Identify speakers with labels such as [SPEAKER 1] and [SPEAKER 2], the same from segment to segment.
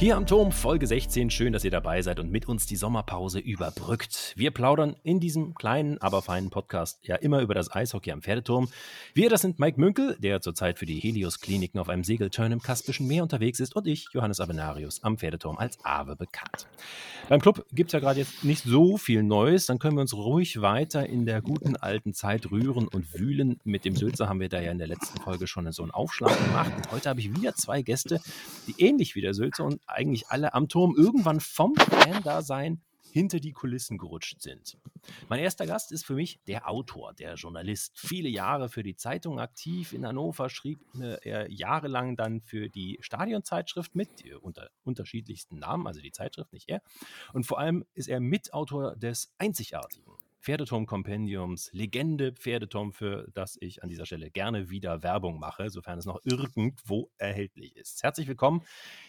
[SPEAKER 1] Hier am Turm Folge 16. Schön, dass ihr dabei seid und mit uns die Sommerpause überbrückt. Wir plaudern in diesem kleinen, aber feinen Podcast ja immer über das Eishockey am Pferdeturm. Wir, das sind Mike Münkel, der zurzeit für die Helios-Kliniken auf einem Segelturn im Kaspischen Meer unterwegs ist und ich, Johannes Avenarius, am Pferdeturm als Ave bekannt. Beim Club gibt es ja gerade jetzt nicht so viel Neues, dann können wir uns ruhig weiter in der guten alten Zeit rühren und wühlen. Mit dem Sülzer haben wir da ja in der letzten Folge schon so einen Aufschlag gemacht und heute habe ich wieder zwei Gäste, die ähnlich wie der Sülzer und eigentlich alle am Turm irgendwann vom Fan-Dasein hinter die Kulissen gerutscht sind. Mein erster Gast ist für mich der Autor, der Journalist. Viele Jahre für die Zeitung aktiv in Hannover, schrieb äh, er jahrelang dann für die Stadionzeitschrift mit, unter unterschiedlichsten Namen, also die Zeitschrift, nicht er. Und vor allem ist er Mitautor des einzigartigen Pferdeturm-Kompendiums, Legende Pferdeturm, für das ich an dieser Stelle gerne wieder Werbung mache, sofern es noch irgendwo erhältlich ist. Herzlich willkommen,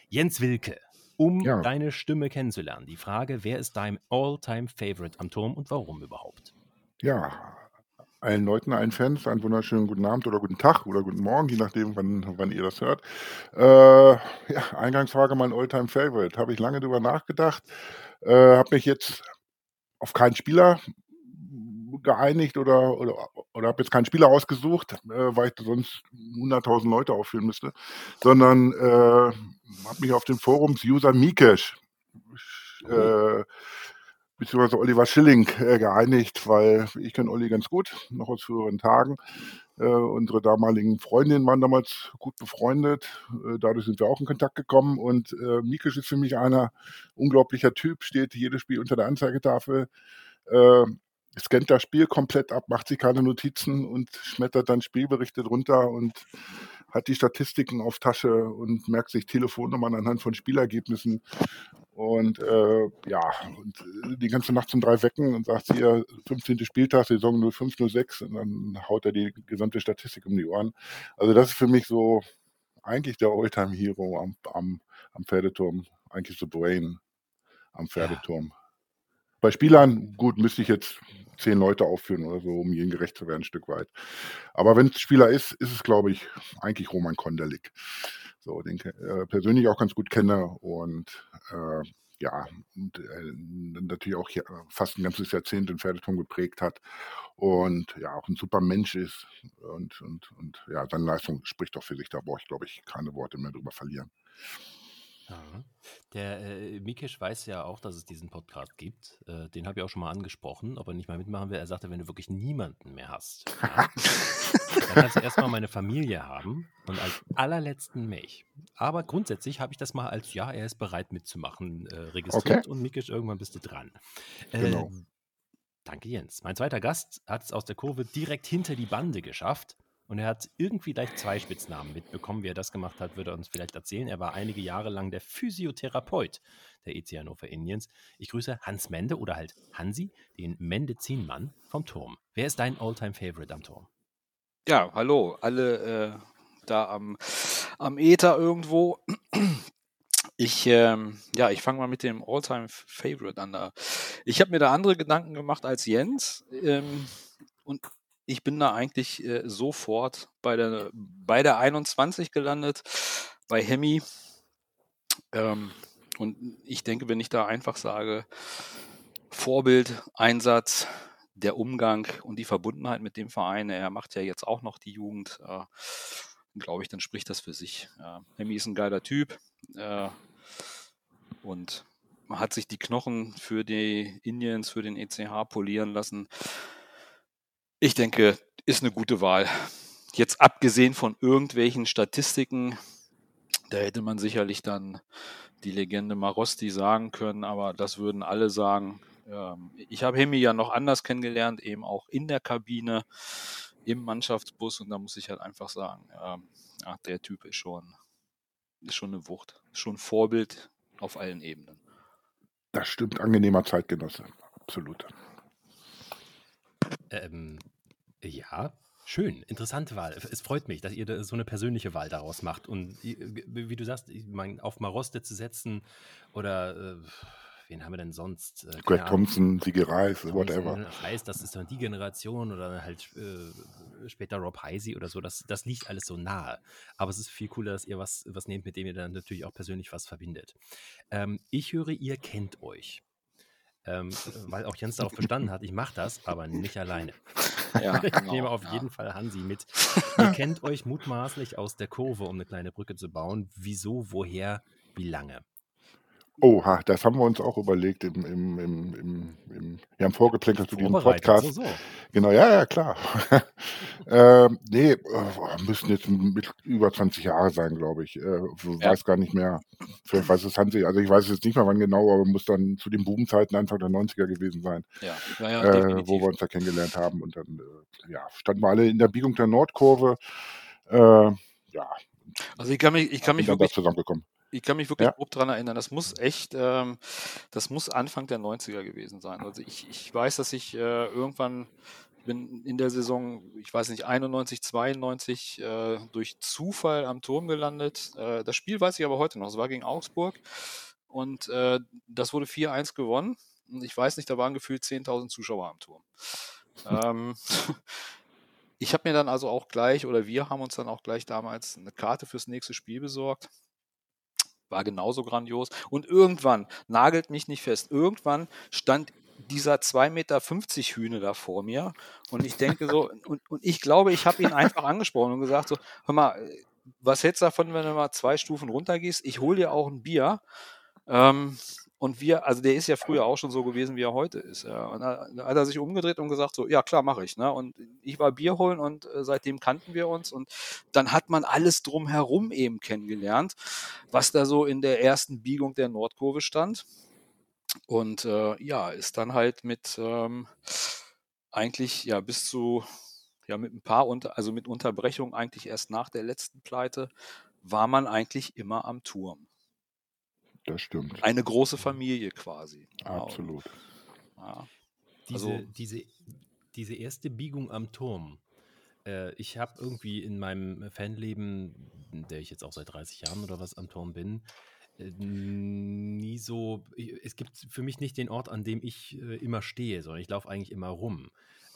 [SPEAKER 1] Jens Wilke, um ja. deine Stimme kennenzulernen. Die Frage, wer ist dein All-Time-Favorite am Turm und warum überhaupt?
[SPEAKER 2] Ja, allen Leuten, allen Fans einen wunderschönen guten Abend oder guten Tag oder guten Morgen, je nachdem, wann, wann ihr das hört. Äh, ja, Eingangsfrage, mein All-Time-Favorite. Habe ich lange drüber nachgedacht. Äh, habe mich jetzt auf keinen Spieler geeinigt oder, oder, oder habe jetzt keinen Spieler ausgesucht, äh, weil ich sonst 100.000 Leute aufführen müsste, sondern äh, habe mich auf den Forums User Mikesh äh, beziehungsweise Oliver Schilling äh, geeinigt, weil ich kenne Olli ganz gut, noch aus früheren Tagen. Äh, unsere damaligen Freundinnen waren damals gut befreundet. Äh, dadurch sind wir auch in Kontakt gekommen. Und äh, Mikisch ist für mich einer unglaublicher Typ, steht jedes Spiel unter der Anzeigetafel. Äh, scannt das Spiel komplett ab, macht sich keine Notizen und schmettert dann Spielberichte drunter und hat die Statistiken auf Tasche und merkt sich Telefonnummern anhand von Spielergebnissen und äh, ja, und äh, die ganze Nacht zum drei wecken und sagt hier 15. Spieltag, Saison 05, 06 und dann haut er die gesamte Statistik um die Ohren. Also das ist für mich so eigentlich der Oldtime Hero am, am, am Pferdeturm, eigentlich so Brain am Pferdeturm. Ja. Bei Spielern, gut, müsste ich jetzt zehn Leute aufführen oder so, um ihnen gerecht zu werden, ein Stück weit. Aber wenn es Spieler ist, ist es, glaube ich, eigentlich Roman Konderlik. So, den äh, persönlich auch ganz gut kenne und äh, ja, und, äh, natürlich auch hier fast ein ganzes Jahrzehnt den Pferdeturm geprägt hat und ja, auch ein super Mensch ist und, und, und ja, seine Leistung spricht doch für sich, da brauche ich, glaube ich, keine Worte mehr drüber verlieren.
[SPEAKER 1] Ja. Der äh, Mikesh weiß ja auch, dass es diesen Podcast gibt. Äh, den habe ich auch schon mal angesprochen, ob er nicht mal mitmachen will. Er sagte, wenn du wirklich niemanden mehr hast, ja, dann kannst du erstmal meine Familie haben und als allerletzten mich. Aber grundsätzlich habe ich das mal als, ja, er ist bereit mitzumachen, äh, registriert okay. und Mikesh, irgendwann bist du dran. Genau. Ähm, danke, Jens. Mein zweiter Gast hat es aus der Kurve direkt hinter die Bande geschafft. Und er hat irgendwie gleich zwei Spitznamen mitbekommen. Wie er das gemacht hat, würde er uns vielleicht erzählen. Er war einige Jahre lang der Physiotherapeut der EC Hannover Indians. Ich grüße Hans Mende oder halt Hansi, den Mendezienmann vom Turm. Wer ist dein Alltime favorite am Turm?
[SPEAKER 3] Ja, hallo, alle äh, da am, am Äther irgendwo. Ich, ähm, ja, ich fange mal mit dem Alltime favorite an. Ich habe mir da andere Gedanken gemacht als Jens. Ähm, und ich bin da eigentlich äh, sofort bei der, bei der 21 gelandet, bei Hemi. Ähm, und ich denke, wenn ich da einfach sage, Vorbild, Einsatz, der Umgang und die Verbundenheit mit dem Verein, er macht ja jetzt auch noch die Jugend, äh, glaube ich, dann spricht das für sich. Ja, Hemi ist ein geiler Typ äh, und man hat sich die Knochen für die Indians, für den ECH polieren lassen. Ich denke, ist eine gute Wahl. Jetzt abgesehen von irgendwelchen Statistiken, da hätte man sicherlich dann die Legende Marosti sagen können, aber das würden alle sagen. Ähm, ich habe Hemi ja noch anders kennengelernt, eben auch in der Kabine, im Mannschaftsbus und da muss ich halt einfach sagen, ähm, ja, der Typ ist schon, ist schon eine Wucht, schon Vorbild auf allen Ebenen.
[SPEAKER 2] Das stimmt, angenehmer Zeitgenosse, absolut.
[SPEAKER 1] Ähm, ja, schön, interessante Wahl. Es freut mich, dass ihr so eine persönliche Wahl daraus macht. Und wie du sagst, auf Maroste zu setzen oder äh, wen haben wir denn sonst? Äh,
[SPEAKER 2] Greg Thompson, Sigi Reis, whatever.
[SPEAKER 1] Reis, das ist dann die Generation oder halt äh, später Rob Heisey oder so. Das, das liegt alles so nahe. Aber es ist viel cooler, dass ihr was, was nehmt, mit dem ihr dann natürlich auch persönlich was verbindet. Ähm, ich höre, ihr kennt euch. Ähm, weil auch Jens darauf bestanden hat, ich mache das, aber nicht alleine. Ja, ich genau, nehme auf ja. jeden Fall Hansi mit. Ihr kennt euch mutmaßlich aus der Kurve, um eine kleine Brücke zu bauen. Wieso, woher, wie lange?
[SPEAKER 2] Oha, das haben wir uns auch überlegt im, im, im, im, im ja, im Vorgeplänkel zu diesem Podcast. So, so. Genau, ja, ja, klar. ähm, nee, äh, müssen jetzt mit über 20 Jahre sein, glaube ich. Äh, ja. Weiß gar nicht mehr. Vielleicht weiß es Hansi, also ich weiß jetzt nicht mehr wann genau, aber muss dann zu den Bubenzeiten Anfang der 90er gewesen sein. Ja, ja, ja äh, wo wir uns da kennengelernt haben. Und dann äh, ja, standen wir alle in der Biegung der Nordkurve. Äh, ja.
[SPEAKER 3] Also ich kann mich, ich kann mich wirklich,
[SPEAKER 2] zusammengekommen
[SPEAKER 3] ich kann mich wirklich ja. grob daran erinnern, das muss echt, ähm, das muss Anfang der 90er gewesen sein. Also ich, ich weiß, dass ich äh, irgendwann bin in der Saison, ich weiß nicht, 91, 92 äh, durch Zufall am Turm gelandet. Äh, das Spiel weiß ich aber heute noch, es war gegen Augsburg und äh, das wurde 4-1 gewonnen. Und ich weiß nicht, da waren gefühlt 10.000 Zuschauer am Turm. ähm, ich habe mir dann also auch gleich, oder wir haben uns dann auch gleich damals eine Karte fürs nächste Spiel besorgt war genauso grandios. Und irgendwann, nagelt mich nicht fest, irgendwann stand dieser 2,50 Meter Hühne da vor mir. Und ich denke so, und, und ich glaube, ich habe ihn einfach angesprochen und gesagt: so, hör mal, was hältst du davon, wenn du mal zwei Stufen runtergehst? Ich hole dir auch ein Bier. Ähm, und wir, also der ist ja früher auch schon so gewesen, wie er heute ist. Ja. Und da hat er sich umgedreht und gesagt, so, ja klar, mache ich. Ne? Und ich war Bier holen und äh, seitdem kannten wir uns. Und dann hat man alles drumherum eben kennengelernt, was da so in der ersten Biegung der Nordkurve stand. Und äh, ja, ist dann halt mit ähm, eigentlich ja bis zu ja mit ein paar unter, also mit Unterbrechung eigentlich erst nach der letzten Pleite war man eigentlich immer am Turm.
[SPEAKER 2] Das stimmt.
[SPEAKER 3] Eine große Familie quasi.
[SPEAKER 2] Absolut.
[SPEAKER 1] Ja. Diese, also, diese, diese erste Biegung am Turm. Äh, ich habe irgendwie in meinem Fanleben, der ich jetzt auch seit 30 Jahren oder was am Turm bin, äh, nie so. Es gibt für mich nicht den Ort, an dem ich äh, immer stehe, sondern ich laufe eigentlich immer rum.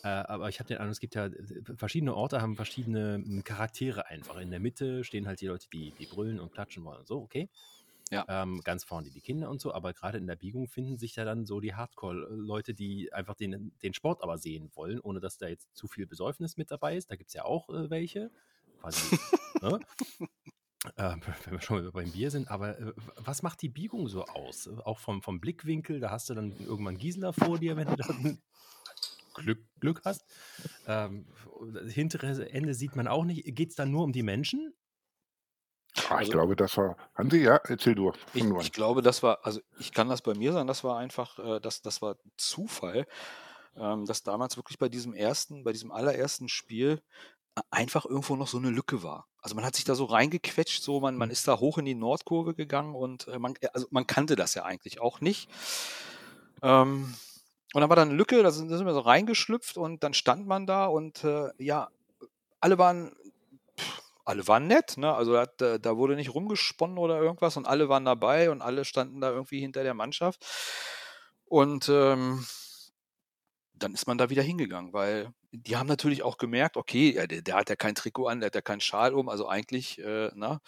[SPEAKER 1] Aber ich habe den Eindruck, es gibt ja verschiedene Orte, haben verschiedene hm, Charaktere einfach. In der Mitte stehen halt die Leute, die, die brüllen und klatschen wollen und so, okay. Ja. Ähm, ganz vorne die Kinder und so, aber gerade in der Biegung finden sich ja dann so die Hardcore-Leute, die einfach den, den Sport aber sehen wollen, ohne dass da jetzt zu viel Besäufnis mit dabei ist. Da gibt es ja auch äh, welche. Quasi, ne? äh, wenn wir schon mal beim Bier sind, aber äh, was macht die Biegung so aus? Auch vom, vom Blickwinkel, da hast du dann irgendwann Gisela vor dir, wenn du dann Glück, Glück hast. Ähm, hintere Ende sieht man auch nicht. Geht es dann nur um die Menschen
[SPEAKER 2] Ah, ich Also glaube, das war Hansi, ja, erzähl du.
[SPEAKER 3] ich, ich glaube, das war, also ich kann das bei mir sagen, das war einfach, äh, das, das war Zufall, ähm, dass damals wirklich bei diesem ersten, bei diesem allerersten Spiel einfach irgendwo noch so eine Lücke war. Also man hat sich da so reingequetscht, so man, man mhm. ist da hoch in die Nordkurve gegangen und äh, man, äh, also man kannte das ja eigentlich auch nicht. Ähm, und dann war da eine Lücke, da sind, da sind wir so reingeschlüpft und dann stand man da und äh, ja, alle waren alle waren nett, ne? Also da, da wurde nicht rumgesponnen oder irgendwas und alle waren dabei und alle standen da irgendwie hinter der Mannschaft. Und ähm, dann ist man da wieder hingegangen, weil die haben natürlich auch gemerkt, okay, ja, der, der, hat ja kein Trikot an, der hat ja keinen Schal um, also eigentlich, äh, na, ne?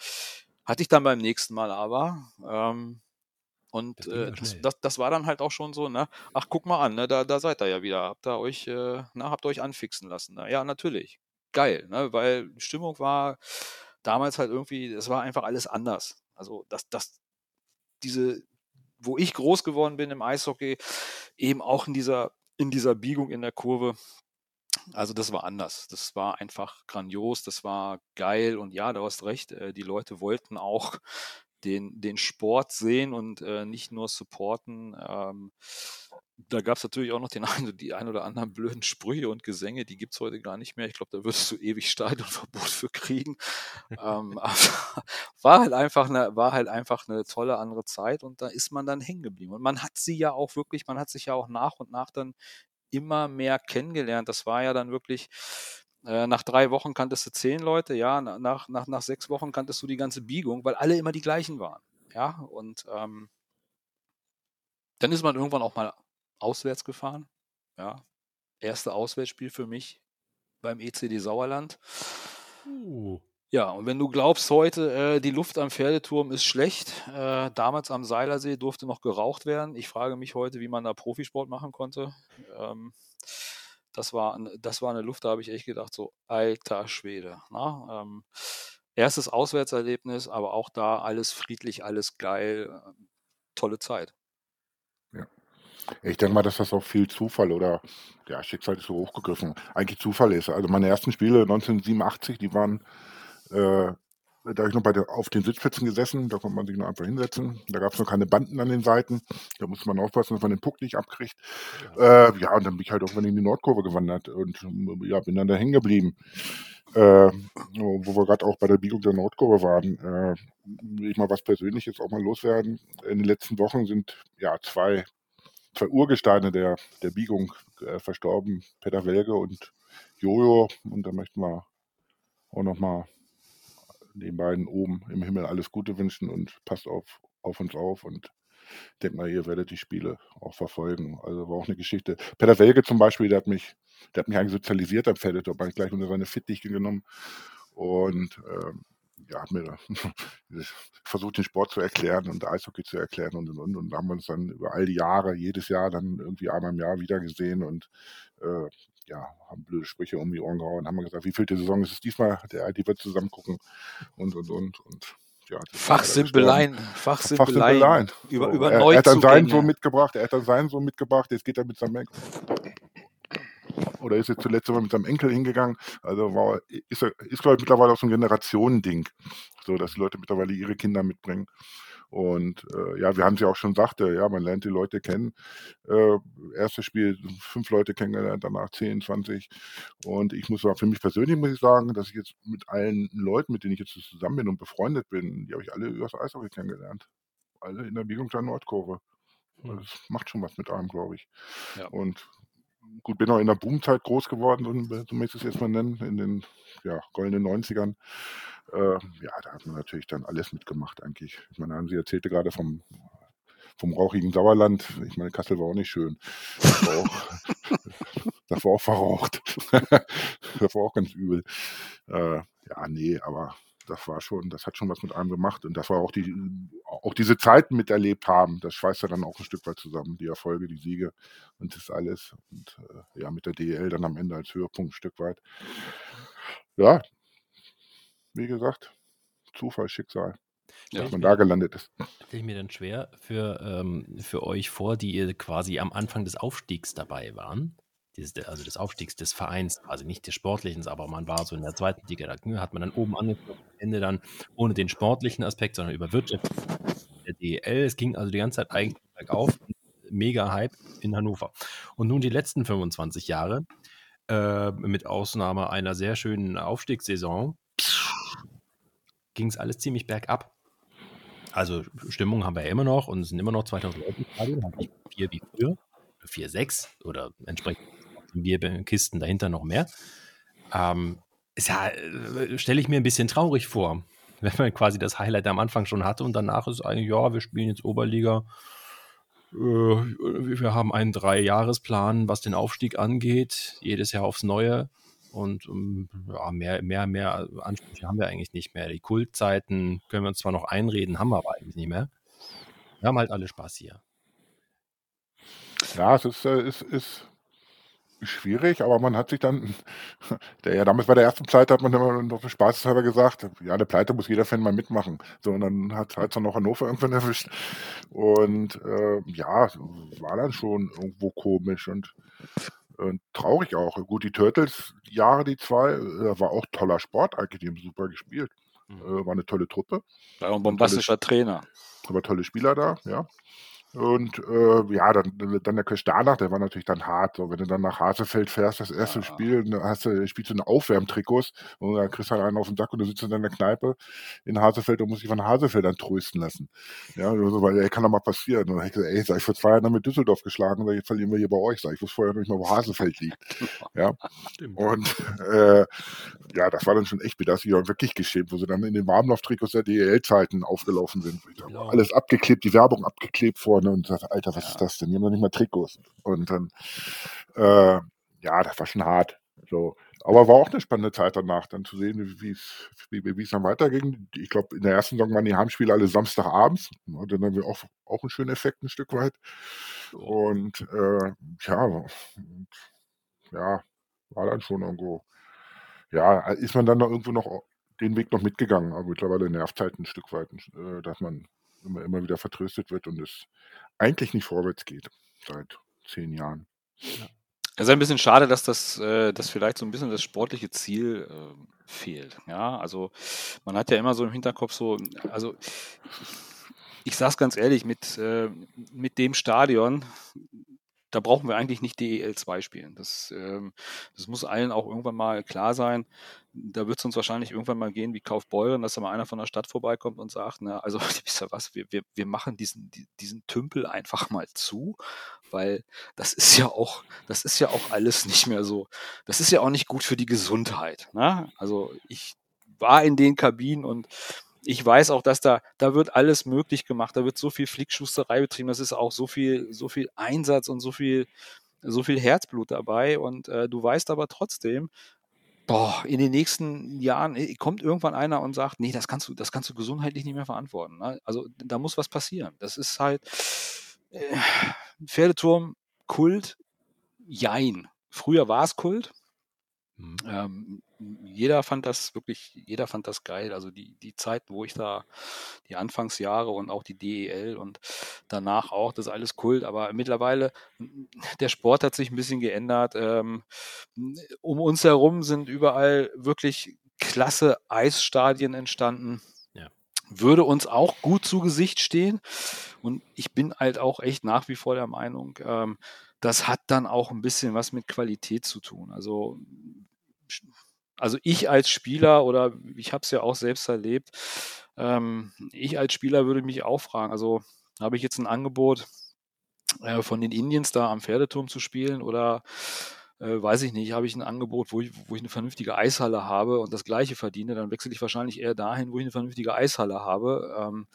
[SPEAKER 3] hatte ich dann beim nächsten Mal aber. Ähm, und äh, das, das, das, war dann halt auch schon so, ne? Ach, guck mal an, ne? da, da seid ihr ja wieder. Habt ihr euch, äh, na, habt ihr euch anfixen lassen. Ne? Ja, natürlich geil, ne? weil die Stimmung war damals halt irgendwie, es war einfach alles anders. Also das, das, diese, wo ich groß geworden bin im Eishockey, eben auch in dieser, in dieser Biegung in der Kurve, also das war anders. Das war einfach grandios, das war geil und ja, du hast recht, äh, die Leute wollten auch den, den Sport sehen und äh, nicht nur supporten. Da gab es natürlich auch noch den ein, die ein oder anderen blöden Sprüche und Gesänge, die gibt es heute gar nicht mehr. Ich glaube, da würdest du ewig Stadionverbot für kriegen. ähm, war halt einfach eine, war halt einfach eine tolle andere Zeit und da ist man dann hängen geblieben. Und man hat sie ja auch wirklich, man hat sich ja auch nach und nach dann immer mehr kennengelernt. Das war ja dann wirklich, äh, nach drei Wochen kanntest du zehn Leute, ja, nach, nach, nach sechs Wochen kanntest du die ganze Biegung, weil alle immer die gleichen waren. Ja, und ähm, Dann ist man irgendwann auch mal auswärts gefahren. Ja. Erste Auswärtsspiel für mich beim ECD Sauerland. Uh. Ja, und wenn du glaubst heute, äh, die Luft am Pferdeturm ist schlecht, äh, damals am Seilersee durfte noch geraucht werden. Ich frage mich heute, wie man da Profisport machen konnte. Ähm, das, war, das war eine Luft, da habe ich echt gedacht, so alter Schwede. Na? Ne? Ähm, erstes Auswärtserlebnis, aber auch da alles friedlich, alles geil, äh, tolle Zeit.
[SPEAKER 2] Ich denke mal, dass das auch viel Zufall oder ja, Schicksal ist so hochgegriffen, eigentlich Zufall ist. Also meine ersten Spiele 1987, die waren äh, da habe ich noch bei der, auf den Sitzplätzen gesessen, da konnte man sich noch einfach hinsetzen. Da gab es noch keine Banden an den Seiten. Da musste man aufpassen, dass man den Puck nicht abkriegt. Ja, äh, ja und dann bin ich halt auch in die Nordkurve gewandert und ja, bin dann da hängen geblieben. Äh, wo wir gerade auch bei der Biegung der Nordkurve waren. Äh, will ich mal was Persönliches auch mal loswerden. In den letzten Wochen sind ja zwei, Urgesteine der, der Biegung äh, verstorben, Peter Welge und Jojo. Und da möchten wir auch nochmal den beiden oben im Himmel alles Gute wünschen und passt auf, auf uns auf und denkt mal, ihr werdet die Spiele auch verfolgen. Also war auch eine Geschichte. Peter Welge zum Beispiel, der hat mich, der hat mich eigentlich sozialisiert am Pferdedorf, habe ich gleich unter seine Fittiche genommen und ähm, ja, hat mir versucht, den Sport zu erklären und Eishockey zu erklären und und und. Und haben uns dann über all die Jahre, jedes Jahr dann irgendwie einmal im Jahr wieder gesehen und äh, ja, haben blöde Sprüche um die Ohren gehauen, haben gesagt, wie viel die Saison ist es diesmal? Der, die wird zusammen gucken und und und und
[SPEAKER 3] ja, Fachsimpeleien, Fachsimpeleien.
[SPEAKER 2] Über, über er, er hat dann seinen so mitgebracht, er hat dann seinen so mitgebracht, jetzt geht er mit seinem oder ist jetzt zuletzt mal mit seinem Enkel hingegangen. Also war, ist, ist glaube ich, mittlerweile auch so ein Generationending, so dass die Leute mittlerweile ihre Kinder mitbringen. Und äh, ja, wir haben sie auch schon sagte, ja, man lernt die Leute kennen. Äh, erstes Spiel fünf Leute kennengelernt, danach 10, 20. Und ich muss sagen, für mich persönlich muss ich sagen, dass ich jetzt mit allen Leuten, mit denen ich jetzt zusammen bin und befreundet bin, die habe ich alle übers Eishockey kennengelernt. Alle in der Biegung der Nordkurve. Hm. Das macht schon was mit einem, glaube ich. Ja. Und gut, bin auch in der Boomzeit groß geworden, so möchte ich es jetzt mal nennen, in den ja, goldenen 90ern. Äh, ja, da hat man natürlich dann alles mitgemacht eigentlich. Ich meine, Sie erzählte gerade vom, vom rauchigen Sauerland. Ich meine, Kassel war auch nicht schön. Das war auch, das war auch verraucht. das war auch ganz übel. Äh, ja, nee, aber das war schon, das hat schon was mit einem gemacht. Und das war auch die, auch diese Zeiten miterlebt haben, das schweißt ja dann auch ein Stück weit zusammen. Die Erfolge, die Siege und das alles. Und äh, ja, mit der DL dann am Ende als Höhepunkt ein Stück weit. Ja, wie gesagt, Zufall, Schicksal. Ja. Dass man da gelandet ist.
[SPEAKER 1] Stelle ich mir dann schwer für, ähm, für euch vor, die ihr quasi am Anfang des Aufstiegs dabei waren also des Aufstiegs des Vereins, also nicht des Sportlichen, aber man war so in der zweiten Liga, da ne, hat man dann oben angefangen, am Ende dann ohne den sportlichen Aspekt, sondern über Wirtschaft der DEL. Es ging also die ganze Zeit eigentlich bergauf, mega Hype in Hannover. Und nun die letzten 25 Jahre, äh, mit Ausnahme einer sehr schönen Aufstiegssaison, ging es alles ziemlich bergab. Also Stimmung haben wir ja immer noch und es sind immer noch 2000 Leute im Stadion, nicht vier wie früher, vier, sechs oder entsprechend Bierkisten dahinter noch mehr. Ähm, ja, äh, stelle ich mir ein bisschen traurig vor, wenn man quasi das Highlight am Anfang schon hatte und danach ist eigentlich, ja, wir spielen jetzt Oberliga. Äh, wir haben einen Dreijahresplan, was den Aufstieg angeht, jedes Jahr aufs Neue. Und ähm, ja, mehr, mehr, mehr Ansprüche haben wir eigentlich nicht mehr. Die Kultzeiten können wir uns zwar noch einreden, haben wir aber eigentlich nicht mehr. Wir haben halt alle Spaß hier.
[SPEAKER 2] Ja, es ist, äh, ist, ist schwierig, aber man hat sich dann, der ja damals bei der ersten Pleite hat man immer noch für Spaßeshalber gesagt, ja, eine Pleite muss jeder Fan mal mitmachen. So, und dann hat halt dann noch Hannover irgendwann erwischt. Und äh, ja, war dann schon irgendwo komisch und, und traurig auch. Gut, die Turtles, Jahre, die zwei, äh, war auch toller Sport eigentlich, die haben super gespielt. Mhm. Äh, war eine tolle Truppe.
[SPEAKER 3] War ein bombastischer Trainer.
[SPEAKER 2] Aber tolle Spieler da, ja. Und äh, ja, dann, dann der Quest danach, der war natürlich dann hart. So, wenn du dann nach Hasefeld fährst, das erste ja. Spiel, dann hast du, spielst du eine Aufwärmtrikots und dann kriegst du halt einen auf den Sack und du sitzt in deiner Kneipe in Hasefeld und musst dich von Hasefeld dann trösten lassen. Ja, so, weil ey, kann doch mal passieren. Und dann ich gesagt, ey, sag ich vor zwei Jahren mit Düsseldorf geschlagen, sag, jetzt verlieren wir hier bei euch. Sag ich, wusste vorher noch nicht mal, wo Hasefeld liegt. Ja. Stimmt. Und äh, ja, das war dann schon echt bitter, das ist ja wirklich geschämt, wo sie dann in den Warmlauftrikots der DEL-Zeiten aufgelaufen sind. Genau. Alles abgeklebt, die Werbung abgeklebt vorne ne, und sagt, Alter, was ja. ist das denn? Die haben doch nicht mal Trikots. Und dann, äh, ja, das war schon hart. So. Aber war auch eine spannende Zeit danach, dann zu sehen, wie es wie, wie es dann weiterging. Ich glaube, in der ersten Saison waren die Heimspiele alle Samstagabends. Und dann haben wir auch, auch einen schönen Effekt ein Stück weit. Und äh, ja, ja, war dann schon irgendwo. Ja, ist man dann noch irgendwo noch den Weg noch mitgegangen, aber mittlerweile nervt halt ein Stück weit, äh, dass man immer, immer wieder vertröstet wird und es eigentlich nicht vorwärts geht seit zehn Jahren.
[SPEAKER 3] Ja. Es ist ein bisschen schade, dass das, äh, dass vielleicht so ein bisschen das sportliche Ziel äh, fehlt. Ja, also man hat ja immer so im Hinterkopf so, also ich sage es ganz ehrlich, mit, äh, mit dem Stadion, da brauchen wir eigentlich nicht DEL 2 spielen. Das, ähm, das muss allen auch irgendwann mal klar sein. Da wird es uns wahrscheinlich irgendwann mal gehen wie Kaufbeuren, dass da mal einer von der Stadt vorbeikommt und sagt, na, also wisst ihr was, wir, wir, wir machen diesen, diesen Tümpel einfach mal zu, weil das ist ja auch, das ist ja auch alles nicht mehr so, das ist ja auch nicht gut für die Gesundheit. Ne? Also ich war in den Kabinen und ich weiß auch, dass da, da wird alles möglich gemacht. Da wird so viel Flickschusterei betrieben. Das ist auch so viel, so viel Einsatz und so viel, so viel Herzblut dabei. Und äh, du weißt aber trotzdem, boah, in den nächsten Jahren äh, kommt irgendwann einer und sagt, nee, das kannst du, das kannst du gesundheitlich nicht mehr verantworten. Ne? Also da muss was passieren. Das ist halt äh, Pferdeturm, Kult, Jein. Früher war es Kult. Mhm. Ähm, jeder fand das wirklich, jeder fand das geil. Also die, die Zeiten, wo ich da, die Anfangsjahre und auch die DEL und danach auch, das ist alles Kult. Aber mittlerweile, der Sport hat sich ein bisschen geändert. Ähm, um uns herum sind überall wirklich klasse Eisstadien entstanden. Würde uns auch gut zu Gesicht stehen. Und ich bin halt auch echt nach wie vor der Meinung, ähm, das hat dann auch ein bisschen was mit Qualität zu tun. Also also ich als Spieler oder ich habe es ja auch selbst erlebt, ähm, ich als Spieler würde mich auch fragen, also habe ich jetzt ein Angebot äh, von den Indians da am Pferdeturm zu spielen oder äh, weiß ich nicht, habe ich ein Angebot, wo ich, wo ich eine vernünftige Eishalle habe und das gleiche verdiene, dann wechsle ich wahrscheinlich eher dahin, wo ich eine vernünftige Eishalle habe. Ähm,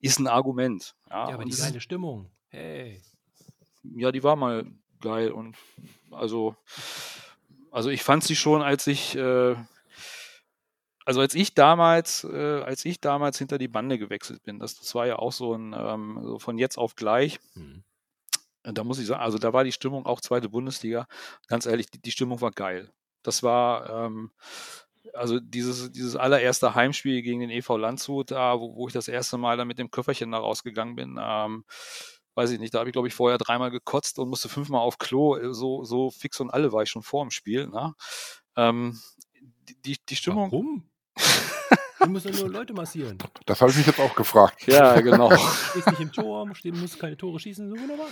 [SPEAKER 3] ist ein Argument.
[SPEAKER 1] Ja, ja aber die geile Stimmung. Hey.
[SPEAKER 3] Ja, die war mal geil und also also ich fand sie schon, als ich, äh, also als ich damals, äh, als ich damals hinter die Bande gewechselt bin, das, das war ja auch so ein, ähm, so von jetzt auf gleich. Mhm. Da muss ich sagen, also da war die Stimmung auch zweite Bundesliga. Ganz ehrlich, die, die Stimmung war geil. Das war, ähm, also dieses, dieses allererste Heimspiel gegen den EV Landshut, da, wo, wo ich das erste Mal da mit dem Köfferchen da rausgegangen bin, ähm, weiß ich nicht, da habe ich, glaube ich, vorher dreimal gekotzt und musste fünfmal auf Klo. So, so fix und alle war ich schon vor dem Spiel. Ne? Ähm, die, die Stimmung.
[SPEAKER 1] Warum? Du musst ja nur Leute massieren.
[SPEAKER 2] Das habe ich mich jetzt auch gefragt.
[SPEAKER 3] Ja, genau.
[SPEAKER 1] Du stehst nicht im Tor, stehen, musst keine Tore schießen, so wunderbar.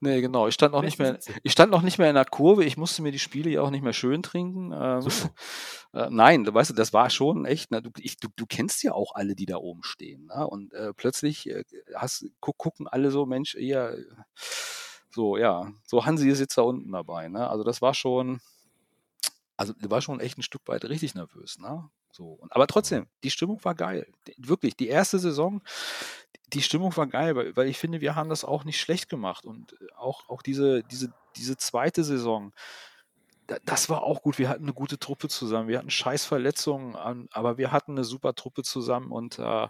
[SPEAKER 3] Nee, genau. Ich stand, noch nicht mehr, ich stand noch nicht mehr in der Kurve. Ich musste mir die Spiele ja auch nicht mehr schön trinken. Ähm, so. äh, nein, weißt du, das war schon echt. Ne, du, ich, du, du, kennst ja auch alle, die da oben stehen. Ne? Und äh, plötzlich äh, hast, guck, gucken alle so, Mensch, eher so, ja, so Hansi ist jetzt da unten dabei. Ne? Also das war schon, also war schon echt ein Stück weit richtig nervös. Ne? So, aber trotzdem, die Stimmung war geil. Wirklich, die erste Saison, die Stimmung war geil, weil, weil ich finde, wir haben das auch nicht schlecht gemacht. Und äh, auch, auch diese, diese, diese zweite Saison, das war auch gut. Wir hatten eine gute Truppe zusammen. Wir hatten scheiß Verletzungen, aber wir hatten eine super Truppe zusammen. Und äh,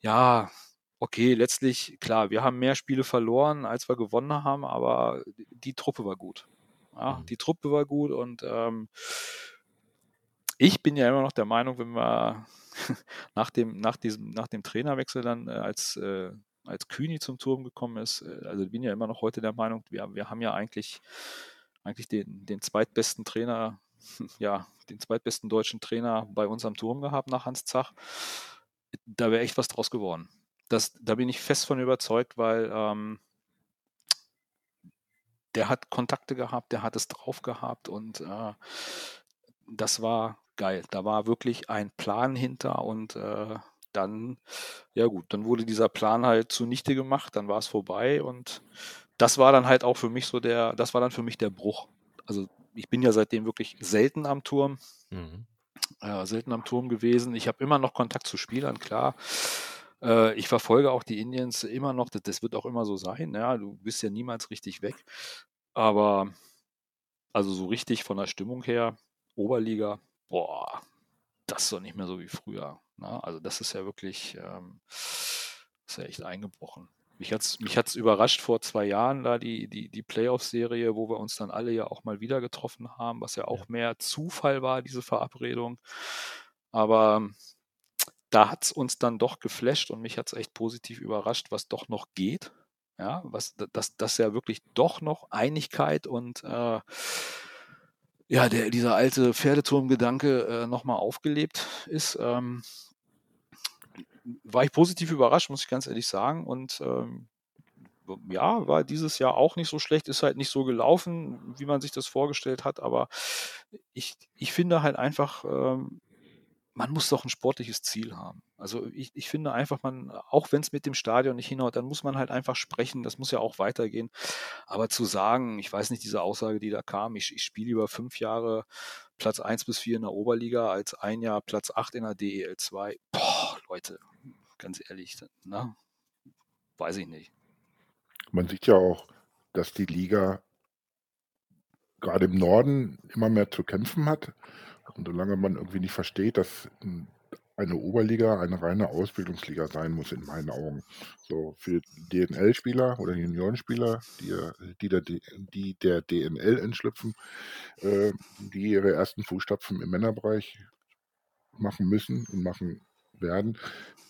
[SPEAKER 3] ja, okay, letztlich, klar, wir haben mehr Spiele verloren, als wir gewonnen haben, aber die Truppe war gut. Ja, mhm. die Truppe war gut und ähm, ich bin ja immer noch der Meinung, wenn wir nach dem, nach diesem, nach dem Trainerwechsel dann äh, als, äh, als Kühni zum Turm gekommen ist, äh, also bin ja immer noch heute der Meinung, wir, wir haben ja eigentlich, eigentlich den, den zweitbesten Trainer, ja, den zweitbesten deutschen Trainer bei uns am Turm gehabt nach Hans Zach. Da wäre echt was draus geworden. Das, da bin ich fest von überzeugt, weil ähm, der hat Kontakte gehabt, der hat es drauf gehabt und äh, das war geil. Da war wirklich ein Plan hinter und äh, dann, ja gut, dann wurde dieser Plan halt zunichte gemacht, dann war es vorbei und das war dann halt auch für mich so der, das war dann für mich der Bruch. Also ich bin ja seitdem wirklich selten am Turm, mhm. äh, selten am Turm gewesen. Ich habe immer noch Kontakt zu Spielern, klar. Äh, ich verfolge auch die Indians immer noch, das, das wird auch immer so sein. Ja, du bist ja niemals richtig weg. Aber also so richtig von der Stimmung her, Oberliga, boah, das ist doch nicht mehr so wie früher. Ne? Also das ist ja wirklich, ähm, ist ja echt eingebrochen. Mich hat es mich hat's überrascht vor zwei Jahren, da die, die, die Playoff-Serie, wo wir uns dann alle ja auch mal wieder getroffen haben, was ja auch ja. mehr Zufall war, diese Verabredung. Aber da hat es uns dann doch geflasht und mich hat es echt positiv überrascht, was doch noch geht. Ja, was, dass, dass ja wirklich doch noch Einigkeit und äh, ja, der, dieser alte Pferdeturm-Gedanke äh, nochmal aufgelebt ist. Ähm, war ich positiv überrascht, muss ich ganz ehrlich sagen. Und ähm, ja, war dieses Jahr auch nicht so schlecht, ist halt nicht so gelaufen, wie man sich das vorgestellt hat, aber ich, ich finde halt einfach, ähm, man muss doch ein sportliches Ziel haben. Also ich, ich finde einfach, man, auch wenn es mit dem Stadion nicht hinhaut, dann muss man halt einfach sprechen, das muss ja auch weitergehen. Aber zu sagen, ich weiß nicht, diese Aussage, die da kam, ich, ich spiele lieber fünf Jahre Platz 1 bis 4 in der Oberliga als ein Jahr Platz 8 in der DEL 2. Boah, Leute, ganz ehrlich, na, ne? weiß ich nicht.
[SPEAKER 2] Man sieht ja auch, dass die Liga gerade im Norden immer mehr zu kämpfen hat. Und solange man irgendwie nicht versteht, dass eine Oberliga eine reine Ausbildungsliga sein muss, in meinen Augen. So für DNL-Spieler oder Juniorenspieler, die, die, der, die der DNL entschlüpfen, äh, die ihre ersten Fußstapfen im Männerbereich machen müssen und machen werden,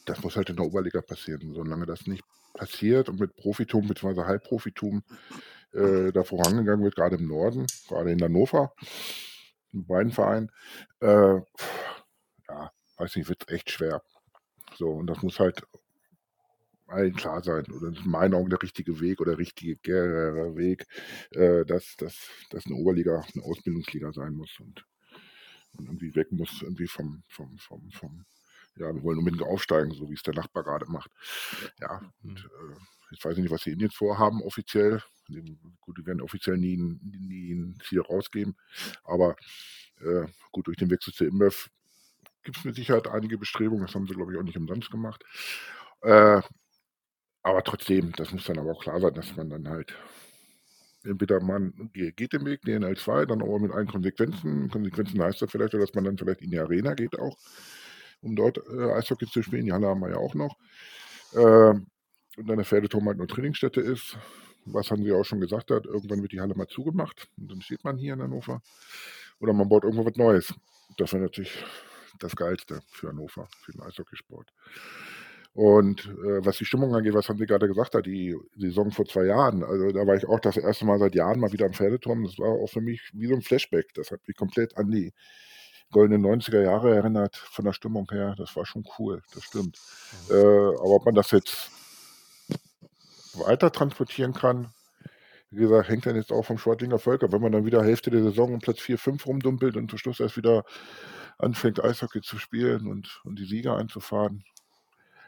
[SPEAKER 2] das muss halt in der Oberliga passieren. Solange das nicht passiert und mit Profitum bzw. Halbprofitum äh, da vorangegangen wird, gerade im Norden, gerade in Hannover, in beiden Vereinen, äh, ja, weiß nicht, wird es echt schwer. So, und das muss halt allen klar sein. Oder das ist in meinen Augen der richtige Weg oder der richtige Weg, äh, dass, dass, dass eine Oberliga eine Ausbildungsliga sein muss und, und irgendwie weg muss irgendwie vom, vom, vom, vom, ja, wir wollen unbedingt aufsteigen, so wie es der Nachbar gerade macht. Ja, und äh, ich weiß nicht, was die Indiens vorhaben offiziell. Gut, die werden offiziell nie, nie ein Ziel rausgeben. Aber äh, gut, durch den Wechsel zu IMBEF gibt es mit Sicherheit einige Bestrebungen. Das haben sie, glaube ich, auch nicht umsonst gemacht. Äh, aber trotzdem, das muss dann aber auch klar sein, dass man dann halt entweder man geht den Weg, DNL 2, dann aber mit allen Konsequenzen. Konsequenzen heißt das vielleicht, dass man dann vielleicht in die Arena geht auch, um dort äh, Eishockey zu spielen. Die Halle haben wir ja auch noch. Äh, und dann der Pferdeturm halt nur Trainingsstätte ist, was haben sie auch schon gesagt hat, irgendwann wird die Halle mal zugemacht und dann steht man hier in Hannover. Oder man baut irgendwo was Neues. Das wäre natürlich das Geilste für Hannover, für den Eishockeysport. Und äh, was die Stimmung angeht, was haben Sie gerade gesagt hat, die Saison vor zwei Jahren, also da war ich auch das erste Mal seit Jahren mal wieder am Pferdeturm. Das war auch für mich wie so ein Flashback. Das hat mich komplett an die goldenen 90er Jahre erinnert, von der Stimmung her. Das war schon cool, das stimmt. Mhm. Äh, aber ob man das jetzt weiter transportieren kann, wie gesagt, hängt dann jetzt auch vom Schwartlinger Völker. Wenn man dann wieder Hälfte der Saison um Platz 4, 5 rumdumpelt und zum Schluss erst wieder anfängt, Eishockey zu spielen und, und die Sieger einzufahren.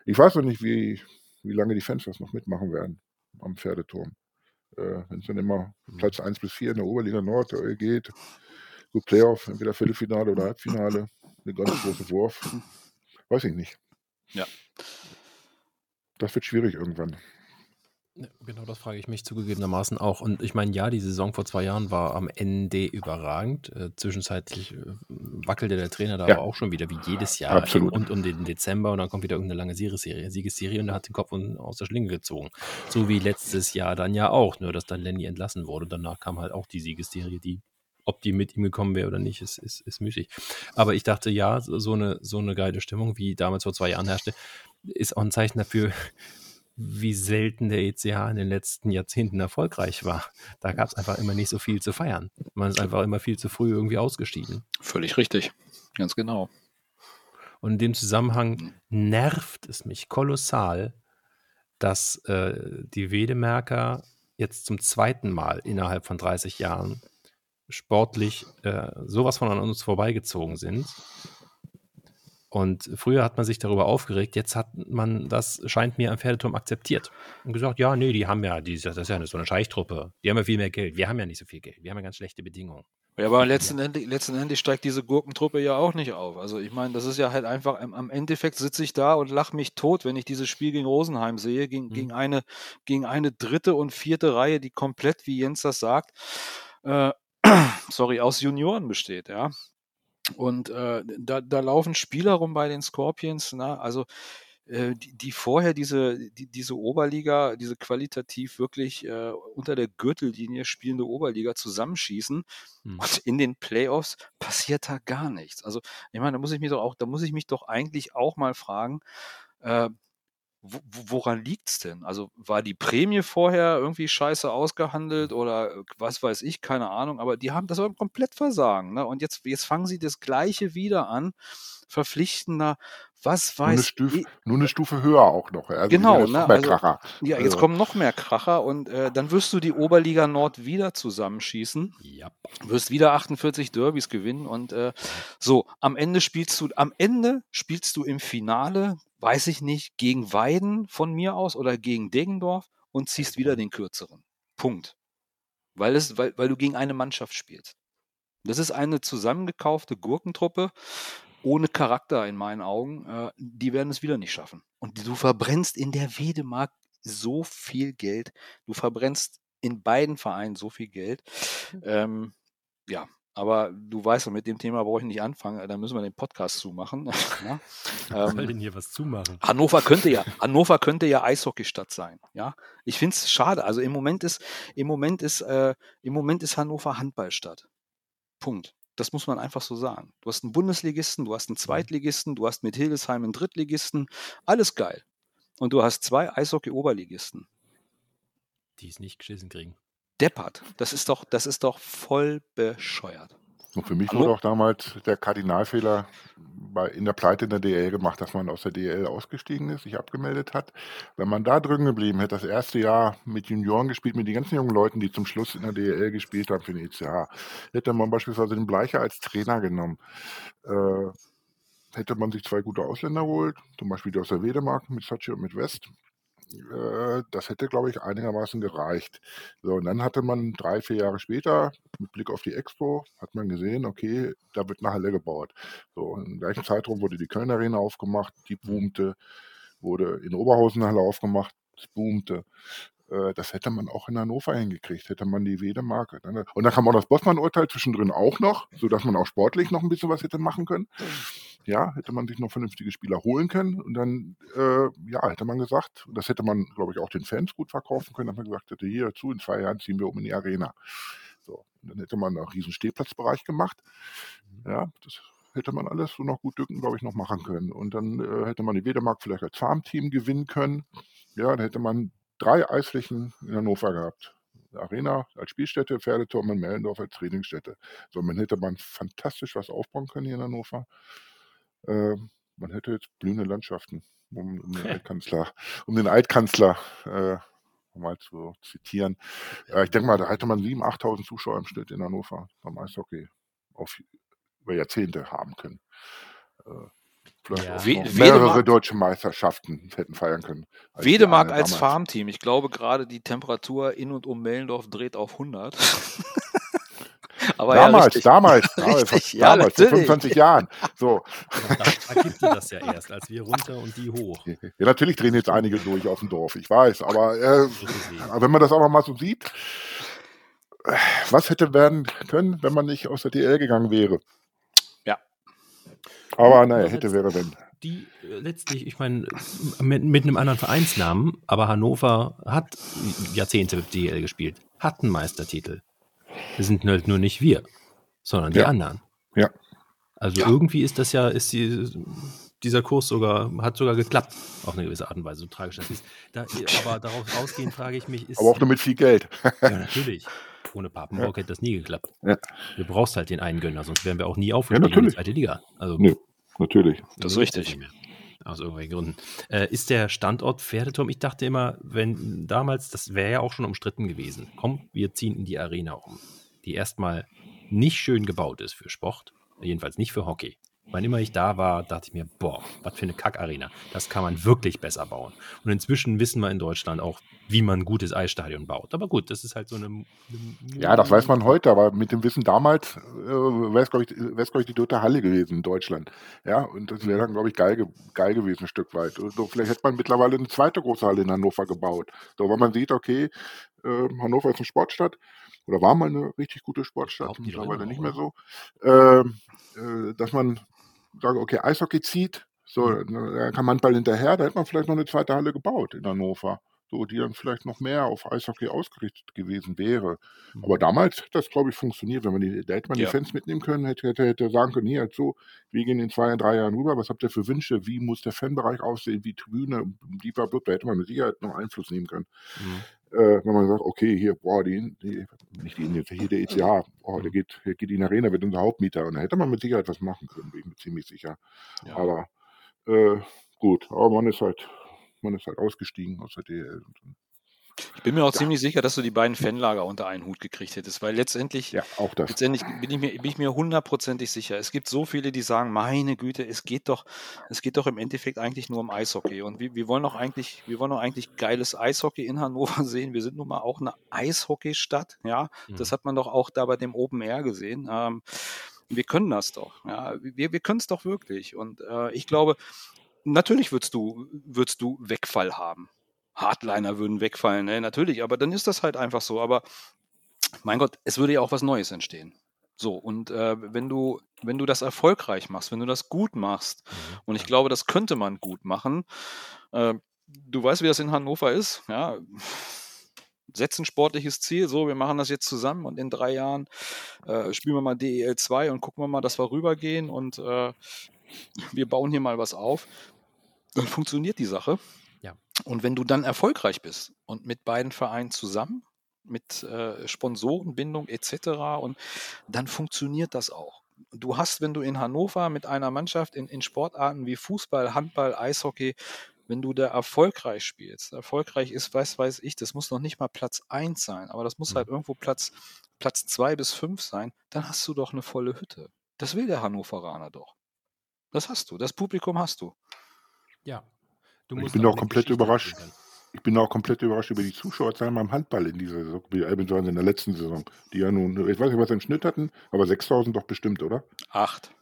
[SPEAKER 2] Ich weiß noch nicht, wie, wie lange die Fans das noch mitmachen werden am Pferdeturm. Äh, Wenn es dann immer mhm. Platz 1 bis 4 in der Oberliga Nord äh, geht, gut Playoff, entweder Viertelfinale oder Halbfinale, eine ganz große Wurf. Weiß ich nicht.
[SPEAKER 3] Ja.
[SPEAKER 2] Das wird schwierig irgendwann.
[SPEAKER 1] Genau, das frage ich mich zugegebenermaßen auch. Und ich meine, ja, die Saison vor zwei Jahren war am Ende überragend. Äh, zwischenzeitlich äh, wackelte der Trainer da ja. aber auch schon wieder, wie jedes Jahr.
[SPEAKER 2] Absolut.
[SPEAKER 1] Und um den Dezember und dann kommt wieder irgendeine lange Siegesserie, Siegesserie und er hat den Kopf aus der Schlinge gezogen. So wie letztes Jahr dann ja auch, nur dass dann Lenny entlassen wurde. Danach kam halt auch die Siegesserie, die ob die mit ihm gekommen wäre oder nicht, ist, ist, ist müßig. Aber ich dachte, ja, so eine, so eine geile Stimmung, wie damals vor zwei Jahren herrschte, ist auch ein Zeichen dafür, wie selten der ECH in den letzten Jahrzehnten erfolgreich war. Da gab es einfach immer nicht so viel zu feiern. Man ist einfach immer viel zu früh irgendwie ausgestiegen.
[SPEAKER 3] Völlig richtig, ganz genau.
[SPEAKER 1] Und in dem Zusammenhang nervt es mich kolossal, dass äh, die Wedemerker jetzt zum zweiten Mal innerhalb von 30 Jahren sportlich äh, sowas von an uns vorbeigezogen sind und früher hat man sich darüber aufgeregt, jetzt hat man das, scheint mir, am Pferdeturm akzeptiert. Und gesagt, ja, nee, die haben ja, die, das ist ja so eine Scheichtruppe, die haben ja viel mehr Geld. Wir haben ja nicht so viel Geld, wir haben ja ganz schlechte Bedingungen.
[SPEAKER 3] Ja, aber letzten, ja. Endes, letzten Endes steigt diese Gurkentruppe ja auch nicht auf. Also ich meine, das ist ja halt einfach, am Endeffekt sitze ich da und lache mich tot, wenn ich dieses Spiel gegen Rosenheim sehe, gegen, mhm. gegen, eine, gegen eine dritte und vierte Reihe, die komplett, wie Jens das sagt, äh, sorry, aus Junioren besteht, ja. Und äh, da, da laufen Spieler rum bei den Scorpions, na, also äh, die, die, vorher diese, die, diese Oberliga, diese qualitativ wirklich äh, unter der Gürtellinie spielende Oberliga zusammenschießen hm. und in den Playoffs passiert da gar nichts. Also ich meine, da muss ich mich doch auch, da muss ich mich doch eigentlich auch mal fragen, woran liegt es denn? Also war die Prämie vorher irgendwie scheiße ausgehandelt oder äh, was weiß ich, keine Ahnung, aber die haben das war komplett versagen. Ne? Und jetzt, jetzt fangen sie das Gleiche wieder an, verpflichtender, was weiß nur
[SPEAKER 2] eine, Stufe, ich. nur eine Stufe höher auch noch.
[SPEAKER 3] Also genau, ne? Also, ja, jetzt also. kommen noch mehr Kracher und äh, dann wirst du die Oberliga Nord wieder zusammenschießen. Ja. Wirst wieder 48 Derbys gewinnen und äh, so, am Ende spielst du, am Ende spielst du im Finale weiß ich nicht, gegen Weiden von mir aus oder gegen Deggendorf und ziehst wieder den kürzeren. Punkt. Weil, es, weil, weil du gegen eine Mannschaft spielst. Das ist eine zusammengekaufte Gurkentruppe ohne Charakter in meinen Augen. Äh, die werden es wieder nicht schaffen. Und du verbrennst in der Wedemark so viel Geld. Du verbrennst in beiden Vereinen so viel Geld. Hm. Ähm, ja, aber du weißt, mit dem Thema brauche ich nicht anfangen, da müssen wir den Podcast zumachen.
[SPEAKER 1] ja? ähm, soll denn hier was zumachen?
[SPEAKER 3] Hannover könnte ja, Hannover könnte ja Eishockeystadt sein. Ja, ich finde es schade. Also im Moment ist, im Moment ist, äh, im Moment ist Hannover Handballstadt. Punkt. Das muss man einfach so sagen. Du hast einen Bundesligisten, du hast einen mhm. Zweitligisten, du hast mit Hildesheim einen Drittligisten, alles geil. Und du hast zwei Eishockey-Oberligisten.
[SPEAKER 1] Die es nicht geschissen kriegen
[SPEAKER 3] deppert. Das ist doch, das ist doch voll bescheuert.
[SPEAKER 2] Und für mich Hallo? wurde auch damals der Kardinalfehler bei, in der Pleite in der DL gemacht, dass man aus der DL ausgestiegen ist, sich abgemeldet hat. Wenn man da drin geblieben hätte, das erste Jahr mit Junioren gespielt, mit den ganzen jungen Leuten, die zum Schluss in der DL gespielt haben für den ECH, hätte man beispielsweise den Bleicher als Trainer genommen. Äh, hätte man sich zwei gute Ausländer geholt, zum Beispiel die aus der Wedemark mit Sachi und mit West. Äh, das hätte, glaube ich, einigermaßen gereicht. So, und dann hatte man drei, vier Jahre später, mit Blick auf die Expo, hat man gesehen, okay, da wird eine Halle gebaut. So, im gleichen Zeitraum wurde die Köln Arena aufgemacht, die boomte, wurde in Oberhausen eine Halle aufgemacht, es boomte. Äh, das hätte man auch in Hannover hingekriegt, hätte man die Wedemarke. Und dann kam auch das Bossmann-Urteil zwischendrin auch noch, sodass man auch sportlich noch ein bisschen was hätte machen können. Ja, hätte man sich noch vernünftige Spieler holen können. Und dann, äh, ja, hätte man gesagt, das hätte man, glaube ich, auch den Fans gut verkaufen können, dass man gesagt hätte, hier zu, in zwei Jahren ziehen wir um in die Arena. So, und dann hätte man einen riesen Stehplatzbereich gemacht. Mhm. Ja, das hätte man alles so noch gut Dücken, glaube ich, noch machen können. Und dann äh, hätte man die Wedemark vielleicht als Farmteam gewinnen können. Ja, dann hätte man drei Eisflächen in Hannover gehabt. Arena als Spielstätte, Pferdeturm in Mellendorf als Trainingsstätte. So, man hätte man fantastisch was aufbauen können hier in Hannover. Äh, man hätte jetzt blühende Landschaften, um, um den Altkanzler, um den Altkanzler äh, mal zu zitieren. Äh, ich denke mal, da hätte man 7.000, 8.000 Zuschauer im Schnitt in Hannover beim Eishockey auf, über Jahrzehnte haben können. Äh, vielleicht ja. mehrere Wedemark, deutsche Meisterschaften hätten feiern können.
[SPEAKER 3] Als Wedemark als Farmteam. Ich glaube gerade die Temperatur in und um Mellendorf dreht auf 100.
[SPEAKER 2] Aber damals, ja, damals, damals, ja, damals, vor 25 Jahren. So.
[SPEAKER 1] Da, da gibt es das ja erst, als wir runter und die hoch. Ja,
[SPEAKER 2] natürlich drehen jetzt einige durch auf dem Dorf, ich weiß, aber äh, wenn man das auch mal so sieht, was hätte werden können, wenn man nicht aus der DL gegangen wäre? Aber naja, hätte, wäre, wenn.
[SPEAKER 1] Die äh, letztlich, ich meine, mit, mit einem anderen Vereinsnamen, aber Hannover hat Jahrzehnte DL gespielt, hat einen Meistertitel. Das sind halt nur nicht wir, sondern die
[SPEAKER 2] ja.
[SPEAKER 1] anderen.
[SPEAKER 2] Ja.
[SPEAKER 1] Also ja. irgendwie ist das ja, ist die, dieser Kurs sogar, hat sogar geklappt, auf eine gewisse Art und Weise, so tragisch das ist. Da, aber darauf ausgehend frage ich mich, ist.
[SPEAKER 2] Aber auch nur mit viel Geld.
[SPEAKER 1] ja, natürlich. Ohne Papenburg ja. hätte das nie geklappt. Ja. Du brauchst halt den einen Gönner, sonst wären wir auch nie aufgestiegen ja, in die zweite Liga.
[SPEAKER 2] Also, nee, natürlich.
[SPEAKER 3] Das ist richtig.
[SPEAKER 1] Aus irgendwelchen Gründen. Äh, ist der Standort Pferdeturm? Ich dachte immer, wenn damals, das wäre ja auch schon umstritten gewesen. Komm, wir ziehen in die Arena um, die erstmal nicht schön gebaut ist für Sport, jedenfalls nicht für Hockey. Wann immer ich da war, dachte ich mir, boah, was für eine Kackarena. Das kann man wirklich besser bauen. Und inzwischen wissen wir in Deutschland auch, wie man ein gutes Eisstadion baut. Aber gut, das ist halt so eine. eine
[SPEAKER 2] ja, das weiß man heute, aber mit dem Wissen damals äh, wäre es, glaube ich, glaub ich, die dritte Halle gewesen in Deutschland. Ja, und das wäre dann, glaube ich, geil, geil gewesen, ein Stück weit. So, vielleicht hätte man mittlerweile eine zweite große Halle in Hannover gebaut. So, weil man sieht, okay, äh, Hannover ist eine Sportstadt oder war mal eine richtig gute Sportstadt, mittlerweile nicht mehr so, äh, äh, dass man sagt, okay, Eishockey zieht, so, mhm. ne, da kann man Ball hinterher, da hätte man vielleicht noch eine zweite Halle gebaut in Hannover, so, die dann vielleicht noch mehr auf Eishockey ausgerichtet gewesen wäre. Mhm. Aber damals hat das, glaube ich, funktioniert. Wenn man die, da hätte man ja. die Fans mitnehmen können, hätte, hätte, hätte sagen können, hier, so, wir gehen in zwei, drei Jahren rüber, was habt ihr für Wünsche, wie muss der Fanbereich aussehen, wie Tribüne, die da hätte man mit Sicherheit noch Einfluss nehmen können. Mhm äh, wenn man sagt, okay, hier, boah, die, die nicht die hier der ECH, boah, der geht, der geht in die Arena, wird unser Hauptmieter. Und da hätte man mit Sicherheit was machen können, bin ich mir ziemlich sicher. Ja. Aber äh, gut, aber man ist halt, man ist halt ausgestiegen aus der DL.
[SPEAKER 3] Ich bin mir auch ja. ziemlich sicher, dass du die beiden Fanlager unter einen Hut gekriegt hättest, weil letztendlich,
[SPEAKER 2] ja, auch das.
[SPEAKER 3] letztendlich bin ich mir, bin ich mir hundertprozentig sicher. Es gibt so viele, die sagen, meine Güte, es geht doch, es geht doch im Endeffekt eigentlich nur um Eishockey. Und wir, wir wollen doch eigentlich, wir wollen doch eigentlich geiles Eishockey in Hannover sehen. Wir sind nun mal auch eine Eishockeystadt, ja. Mhm. Das hat man doch auch da bei dem Open Air gesehen. Ähm, wir können das doch, ja. Wir, wir können es doch wirklich. Und äh, ich glaube, natürlich würdest du, würdest du Wegfall haben. Hardliner würden wegfallen, ne? natürlich, aber dann ist das halt einfach so. Aber mein Gott, es würde ja auch was Neues entstehen. So, und äh, wenn du, wenn du das erfolgreich machst, wenn du das gut machst, mhm. und ich glaube, das könnte man gut machen, äh, du weißt, wie das in Hannover ist, ja, setz ein sportliches Ziel, so, wir machen das jetzt zusammen und in drei Jahren äh, spielen wir mal DEL 2 und gucken wir mal, dass wir rübergehen und äh, wir bauen hier mal was auf, dann funktioniert die Sache. Ja. Und wenn du dann erfolgreich bist und mit beiden Vereinen zusammen, mit äh, Sponsorenbindung etc., und dann funktioniert das auch. Du hast, wenn du in Hannover mit einer Mannschaft in, in Sportarten wie Fußball, Handball, Eishockey, wenn du da erfolgreich spielst, erfolgreich ist, weiß, weiß ich, das muss noch nicht mal Platz 1 sein, aber das muss mhm. halt irgendwo Platz, Platz 2 bis 5 sein, dann hast du doch eine volle Hütte. Das will der Hannoveraner doch. Das hast du, das Publikum hast du.
[SPEAKER 1] Ja,
[SPEAKER 2] ich bin auch komplett überrascht. Ich bin auch komplett überrascht über die Zuschauerzahlen beim Handball in dieser Saison, beziehungsweise in der letzten Saison. Die ja nun, ich weiß nicht, was sie im Schnitt hatten, aber 6000 doch bestimmt, oder?
[SPEAKER 3] Acht.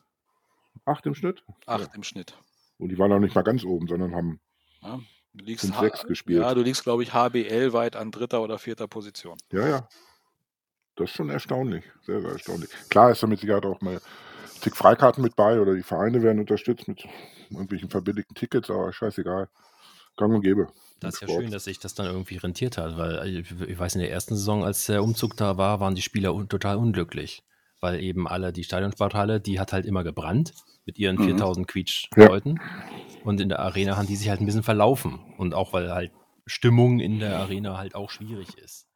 [SPEAKER 2] Acht im Schnitt?
[SPEAKER 3] Acht ja. im Schnitt.
[SPEAKER 2] Und die waren auch nicht mal ganz oben, sondern haben ja, du liegst 5, 6 gespielt.
[SPEAKER 3] Ja, du liegst, glaube ich, HBL weit an dritter oder vierter Position.
[SPEAKER 2] Ja, ja. Das ist schon erstaunlich. Sehr, sehr erstaunlich. Klar ist da mit Sicherheit auch mal zig Freikarten mit bei oder die Vereine werden unterstützt mit irgendwelchen verbilligten Tickets, aber scheißegal. Gang und gäbe.
[SPEAKER 1] Das ist ja schön, dass sich das dann irgendwie rentiert hat, weil äh, ich weiß, in der ersten Saison, als der Umzug da war, waren die Spieler un total unglücklich, weil eben alle, die Stadionsporthalle, die hat halt immer gebrannt mit ihren mhm. 4000 Quietsch-Leuten ja. und in der Arena haben die sich halt ein bisschen verlaufen und auch, weil halt Stimmung in der Arena halt auch schwierig ist.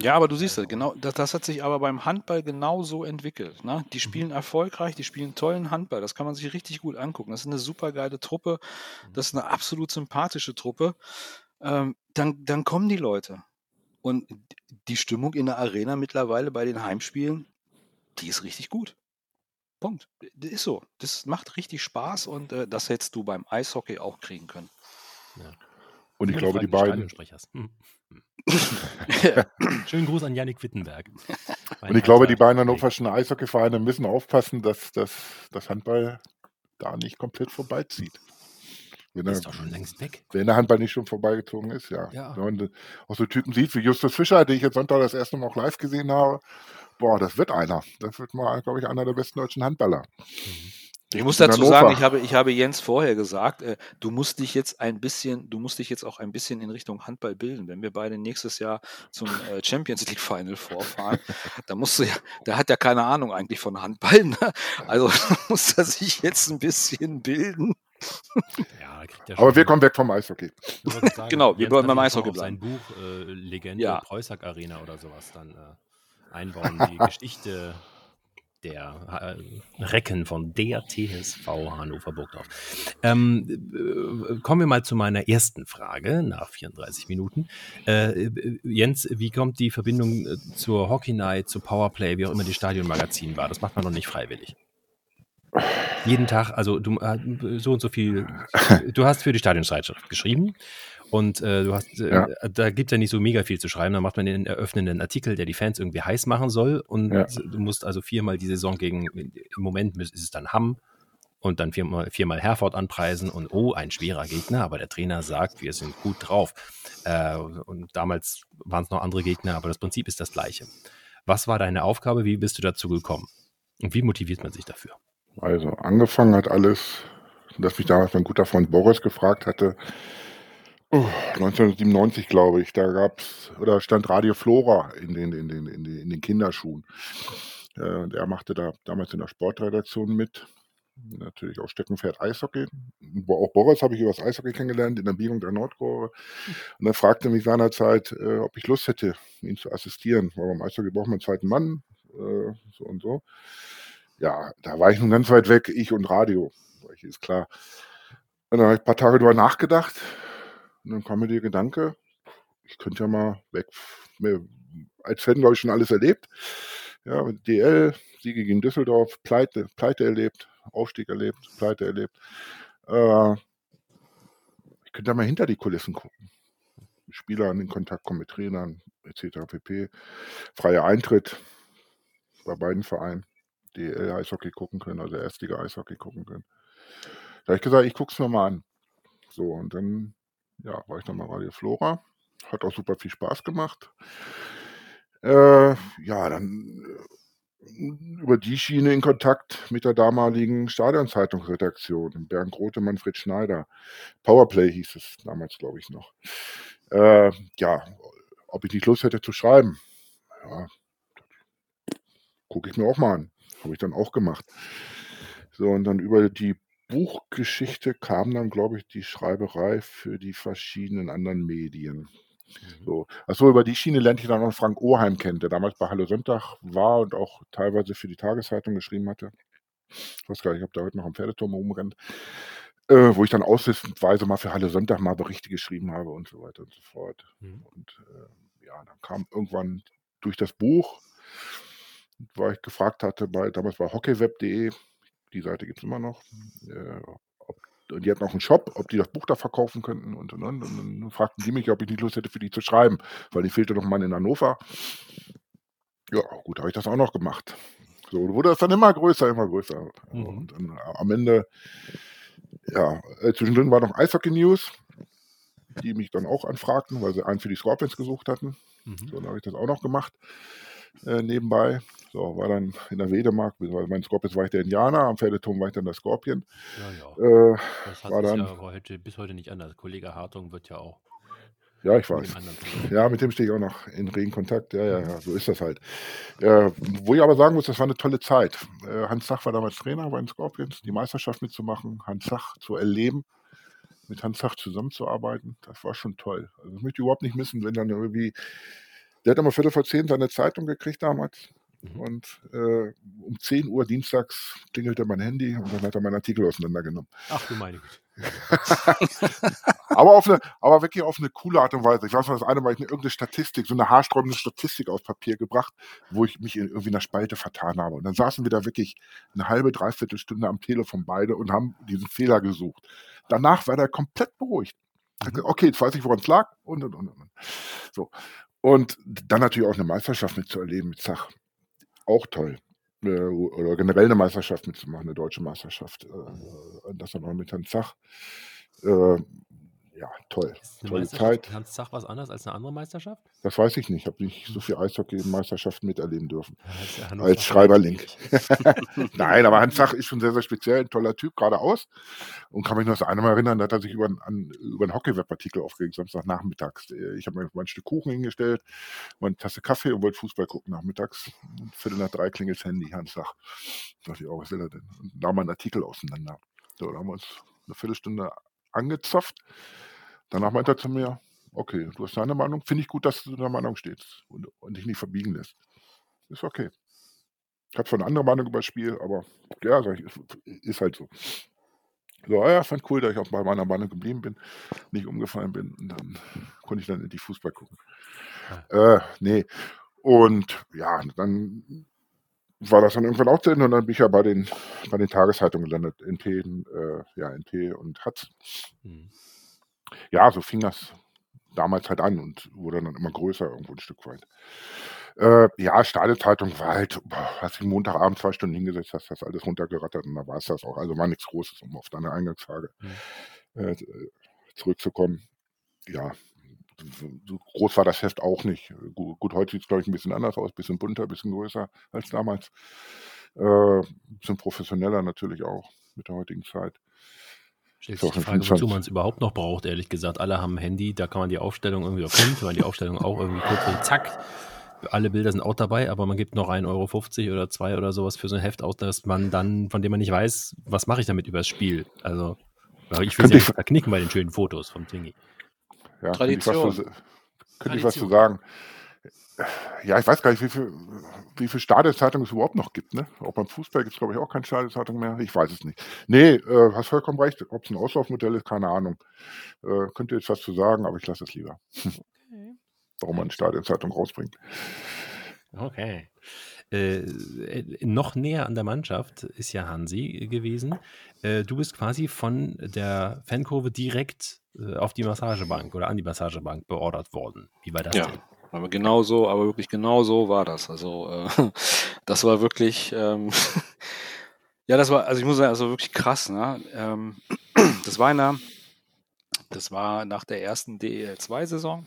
[SPEAKER 3] Ja, aber du siehst es, genau, das, das, hat sich aber beim Handball genauso entwickelt. Ne? Die mhm. spielen erfolgreich, die spielen tollen Handball, das kann man sich richtig gut angucken. Das ist eine super geile Truppe, mhm. das ist eine absolut sympathische Truppe. Ähm, dann, dann kommen die Leute. Und die Stimmung in der Arena mittlerweile bei den Heimspielen, die ist richtig gut. Punkt. Das ist so. Das macht richtig Spaß und äh, das hättest du beim Eishockey auch kriegen können.
[SPEAKER 2] Ja. Und ich glaube, die beiden. Hm.
[SPEAKER 1] Schönen Gruß an Yannick Wittenberg.
[SPEAKER 2] Und ich glaube, die beiden hannoverschen Eishockeyvereine müssen aufpassen, dass das Handball da nicht komplett vorbeizieht.
[SPEAKER 1] Wenn ist doch schon längst weg.
[SPEAKER 2] Wenn der Handball nicht schon vorbeigezogen ist, ja. ja. Wenn man auch so Typen sieht wie Justus Fischer, den ich jetzt Sonntag das erste Mal auch live gesehen habe, boah, das wird einer. Das wird mal, glaube ich, einer der besten deutschen Handballer. Mhm.
[SPEAKER 3] Ich muss dazu sagen, ich habe, ich habe Jens vorher gesagt, äh, du musst dich jetzt ein bisschen, du musst dich jetzt auch ein bisschen in Richtung Handball bilden. Wenn wir beide nächstes Jahr zum äh, Champions League Final vorfahren, da musst du ja, der hat ja keine Ahnung eigentlich von Handball. Ne? Also muss er sich jetzt ein bisschen bilden.
[SPEAKER 2] Ja, Aber wir kommen weg vom Eishockey.
[SPEAKER 3] Sagen, genau, wir wollen beim Eishockey bleiben.
[SPEAKER 1] Sein Buch äh, Legende ja. Preußack Arena oder sowas dann äh, einbauen, die Geschichte der äh, Recken von der TSV Hannover Burgdorf. Ähm, äh, kommen wir mal zu meiner ersten Frage nach 34 Minuten. Äh, Jens, wie kommt die Verbindung äh, zur Hockey Night, zu Powerplay, wie auch immer die Stadionmagazin war? Das macht man doch nicht freiwillig. Jeden Tag, also du äh, so und so viel. Du hast für die Stadionzeitschrift geschrieben und äh, du hast, äh,
[SPEAKER 2] Ja.
[SPEAKER 1] da gibt es ja nicht so mega viel zu schreiben. Da macht man den eröffnenden Artikel, der die Fans irgendwie heiß machen soll. Und
[SPEAKER 2] Ja.
[SPEAKER 1] du musst also viermal die Saison gegen, im Moment ist es dann Hamm und dann viermal, viermal Herford anpreisen und oh, ein schwerer Gegner, aber der Trainer sagt, wir sind gut drauf. Äh, und damals waren es noch andere Gegner, aber das Prinzip ist das gleiche. Was war deine Aufgabe? Wie bist du dazu gekommen? Und wie motiviert man sich dafür?
[SPEAKER 2] Also angefangen hat alles, dass mich damals mein guter Freund Boris gefragt hatte, 1997 glaube ich, da gab's oder stand Radio Flora in den, in den, in den, in den Kinderschuhen. Äh, er machte da damals in der Sportredaktion mit. Natürlich auch Steckenpferd Eishockey. Auch Boris habe ich über das Eishockey kennengelernt in der Biegung der Nordkurve. Und er fragte mich seinerzeit, äh, ob ich Lust hätte, ihn zu assistieren. Weil beim Eishockey braucht man einen zweiten Mann, äh, so und so. Ja, da war ich nun ganz weit weg, ich und Radio. Ist klar. Und dann habe ich ein paar Tage drüber nachgedacht. Und dann kam mir der Gedanke, ich könnte ja mal weg. Als Fan, glaube ich, schon alles erlebt. Ja, DL, Siege gegen Düsseldorf, Pleite, Pleite erlebt, Aufstieg erlebt, Pleite erlebt. Äh, ich könnte ja mal hinter die Kulissen gucken. Mit Spielern in Kontakt kommen, mit Trainern, etc. pp. Freier Eintritt bei beiden Vereinen. DL Eishockey gucken können, also Erstliga Eishockey gucken können. Da habe ich gesagt, ich gucke es mir mal an. So, und dann ja, war ich dann mal Radio Flora. Hat auch super viel Spaß gemacht. Äh, ja, dann äh, über die Schiene in Kontakt mit der damaligen Stadionzeitungsredaktion, Bernd Grote, Manfred Schneider. Powerplay hieß es damals, glaube ich, noch. Äh, ja, ob ich nicht Lust hätte zu schreiben. Ja, gucke ich mir auch mal an. Habe ich dann auch gemacht. So, und dann über die Buchgeschichte kam dann, glaube ich, die Schreiberei für die verschiedenen anderen Medien. So. Achso, über die Schiene lernte ich dann noch Frank Oheim kennen, der damals bei Hallo Sonntag war und auch teilweise für die Tageszeitung geschrieben hatte. Ich weiß gar nicht, ob der heute noch am Pferdeturm rumrennt. Äh, wo ich dann aussichtsweise mal für Halle Sonntag mal Berichte geschrieben habe und so weiter und so fort.
[SPEAKER 1] Mhm.
[SPEAKER 2] Und äh, ja, dann kam irgendwann durch das Buch, weil ich gefragt hatte, bei, damals bei hockeyweb.de, die Seite gibt es immer noch, äh, ob, und die hatten auch einen Shop, ob die das Buch da verkaufen könnten und und und. Und dann fragten die mich, ob ich nicht Lust hätte, für die zu schreiben, weil die fehlte noch mal in Hannover. Ja, gut, habe ich das auch noch gemacht. So wurde das dann immer größer, immer größer.
[SPEAKER 1] Mhm.
[SPEAKER 2] Und dann äh, am Ende, ja, äh, zwischendrin war noch Eishockey News, die mich dann auch anfragten, weil sie einen für die Scorpions gesucht hatten.
[SPEAKER 1] Mhm.
[SPEAKER 2] So, dann habe ich das auch noch gemacht äh, nebenbei. So, war dann in der Wedemark, weil mein Scorpions war ich der Indianer, am Pferdeturm war ich dann der Scorpion.
[SPEAKER 1] Ja, ja.
[SPEAKER 2] Äh,
[SPEAKER 1] Das hat
[SPEAKER 2] war dann-
[SPEAKER 1] ja heute, bis heute nicht anders. Kollege Hartung wird ja auch
[SPEAKER 2] ja, ich weiß. Ja, mit dem stehe ich auch noch in regen Kontakt. Ja, ja, ja, so ist das halt. Äh, wo ich aber sagen muss, das war eine tolle Zeit. Äh, Hans Sach war damals Trainer bei den Scorpions, die Meisterschaft mitzumachen, Hans Sach zu erleben, mit Hans Sach zusammenzuarbeiten. Das war schon toll. Also das möchte ich überhaupt nicht missen, wenn dann irgendwie. Der hat immer Viertel vor zehn seine Zeitung gekriegt damals.
[SPEAKER 1] Mhm.
[SPEAKER 2] Und äh, um 10 Uhr dienstags klingelte mein Handy und dann hat er meinen Artikel auseinandergenommen.
[SPEAKER 1] Ach du meine Güte.
[SPEAKER 2] Aber, auf eine, aber wirklich auf eine coole Art und Weise. Ich weiß noch, das eine Mal ich eine irgendeine Statistik, so eine haarsträubende Statistik auf Papier gebracht, wo ich mich in, irgendwie in der Spalte vertan habe. Und dann saßen wir da wirklich eine halbe, dreiviertel Stunde am Telefon beide und haben diesen Fehler gesucht. Danach war der komplett beruhigt. Gesagt, Okay, jetzt weiß ich, woran es lag. Und, und, und, und. So. Und dann natürlich auch eine Meisterschaft mitzuerleben mit Zach. Auch toll. Äh, Oder generell eine Meisterschaft mitzumachen, eine deutsche Meisterschaft. Äh, Das dann auch mit Herrn Zach. Äh, ja, toll.
[SPEAKER 1] Ist eine
[SPEAKER 2] Tolle
[SPEAKER 1] Meisterschaft
[SPEAKER 2] Zeit.
[SPEAKER 1] Hans Zach was anderes als eine andere Meisterschaft?
[SPEAKER 2] Das weiß ich nicht. Ich habe nicht so viel Eishockey-Meisterschaften miterleben dürfen.
[SPEAKER 1] Ja, ja
[SPEAKER 2] Als Schreiberling. Nein, aber Hans Zach ist schon sehr, sehr speziell, ein toller Typ, geradeaus. Und kann mich noch das eine Mal erinnern, da hat er sich über, einen- an, über einen Hockey-Web-Artikel aufgeregt, Samstagnachmittags. Ich habe mir mal ein Stück Kuchen hingestellt, mal eine Tasse Kaffee und wollte Fußball gucken nachmittags. Und Viertel nach drei klingelt das Handy, Hans Zach. Da dachte ich, oh, was will er denn? Und da mal einen Artikel auseinander. So, da haben wir uns eine Viertelstunde angezopft. Danach meinte er zu mir, okay, du hast deine Meinung, finde ich gut, dass du deiner Meinung stehst und, und dich nicht verbiegen lässt. Ist okay. Ich habe zwar eine andere Meinung über das Spiel, aber ja, ich, ist, halt so. So, ja, fand cool, dass ich auch bei meiner Meinung geblieben bin, nicht umgefallen bin und dann konnte ich dann endlich Fußball gucken. Äh, nee. Und ja, dann war das dann irgendwann auch zu Ende und dann bin ich ja bei den, bei den Tageszeitungen gelandet, NT, äh, ja, NT und Hatz. Mhm. Ja, so fing das damals halt an und wurde dann immer größer irgendwo ein Stück weit. Äh, ja, Stadezeitung war halt, boah, hast dich Montagabend zwei Stunden hingesetzt, hast das alles runtergerattert und da war es das auch. Also war nichts Großes, um auf deine Eingangsfrage mhm. äh, zurückzukommen. Ja, so groß war das Heft auch nicht. Gut, gut heute sieht es, glaube ich, ein bisschen anders aus, ein bisschen bunter, ein bisschen größer als damals. Äh, bisschen professioneller natürlich auch mit der heutigen Zeit.
[SPEAKER 1] Stellt sich die Frage, wozu man es überhaupt noch braucht, ehrlich gesagt. Alle haben ein Handy, da kann man die Aufstellung irgendwie auf wenn man die Aufstellung auch irgendwie kurz, zack, alle Bilder sind auch dabei, aber man gibt noch 1,50 Euro oder 2 oder sowas für so ein Heft aus, dass man dann, von dem man nicht weiß, was mache ich damit über das Spiel. Also, ich will ja knicken bei den schönen Fotos vom Tingy.
[SPEAKER 2] Ja, Tradition. Könnte ich, was, könnte ich was zu sagen. Ja, ich weiß gar nicht, wie viele wie viel Stadionzeitungen es überhaupt noch gibt. Ne? Auch beim Fußball gibt es, glaube ich, auch keine Stadionzeitung mehr. Ich weiß es nicht. Nee, äh, hast vollkommen recht. Ob es ein Auslaufmodell ist, keine Ahnung. Äh, könnte jetzt was zu sagen, aber ich lasse es lieber. Okay. Warum man eine Stadionzeitung rausbringt.
[SPEAKER 1] Okay. Äh, noch näher an der Mannschaft ist ja Hansi gewesen. Äh, du bist quasi von der Fankurve direkt äh, auf die Massagebank oder an die Massagebank beordert worden. Wie war das
[SPEAKER 3] ja.
[SPEAKER 1] denn?
[SPEAKER 3] Aber genau so, aber wirklich genau so war das. Also äh, das war wirklich, ähm, ja, das war, also ich muss sagen, also wirklich krass. Ne? Ähm, das war in der, das war nach der ersten DEL2-Saison.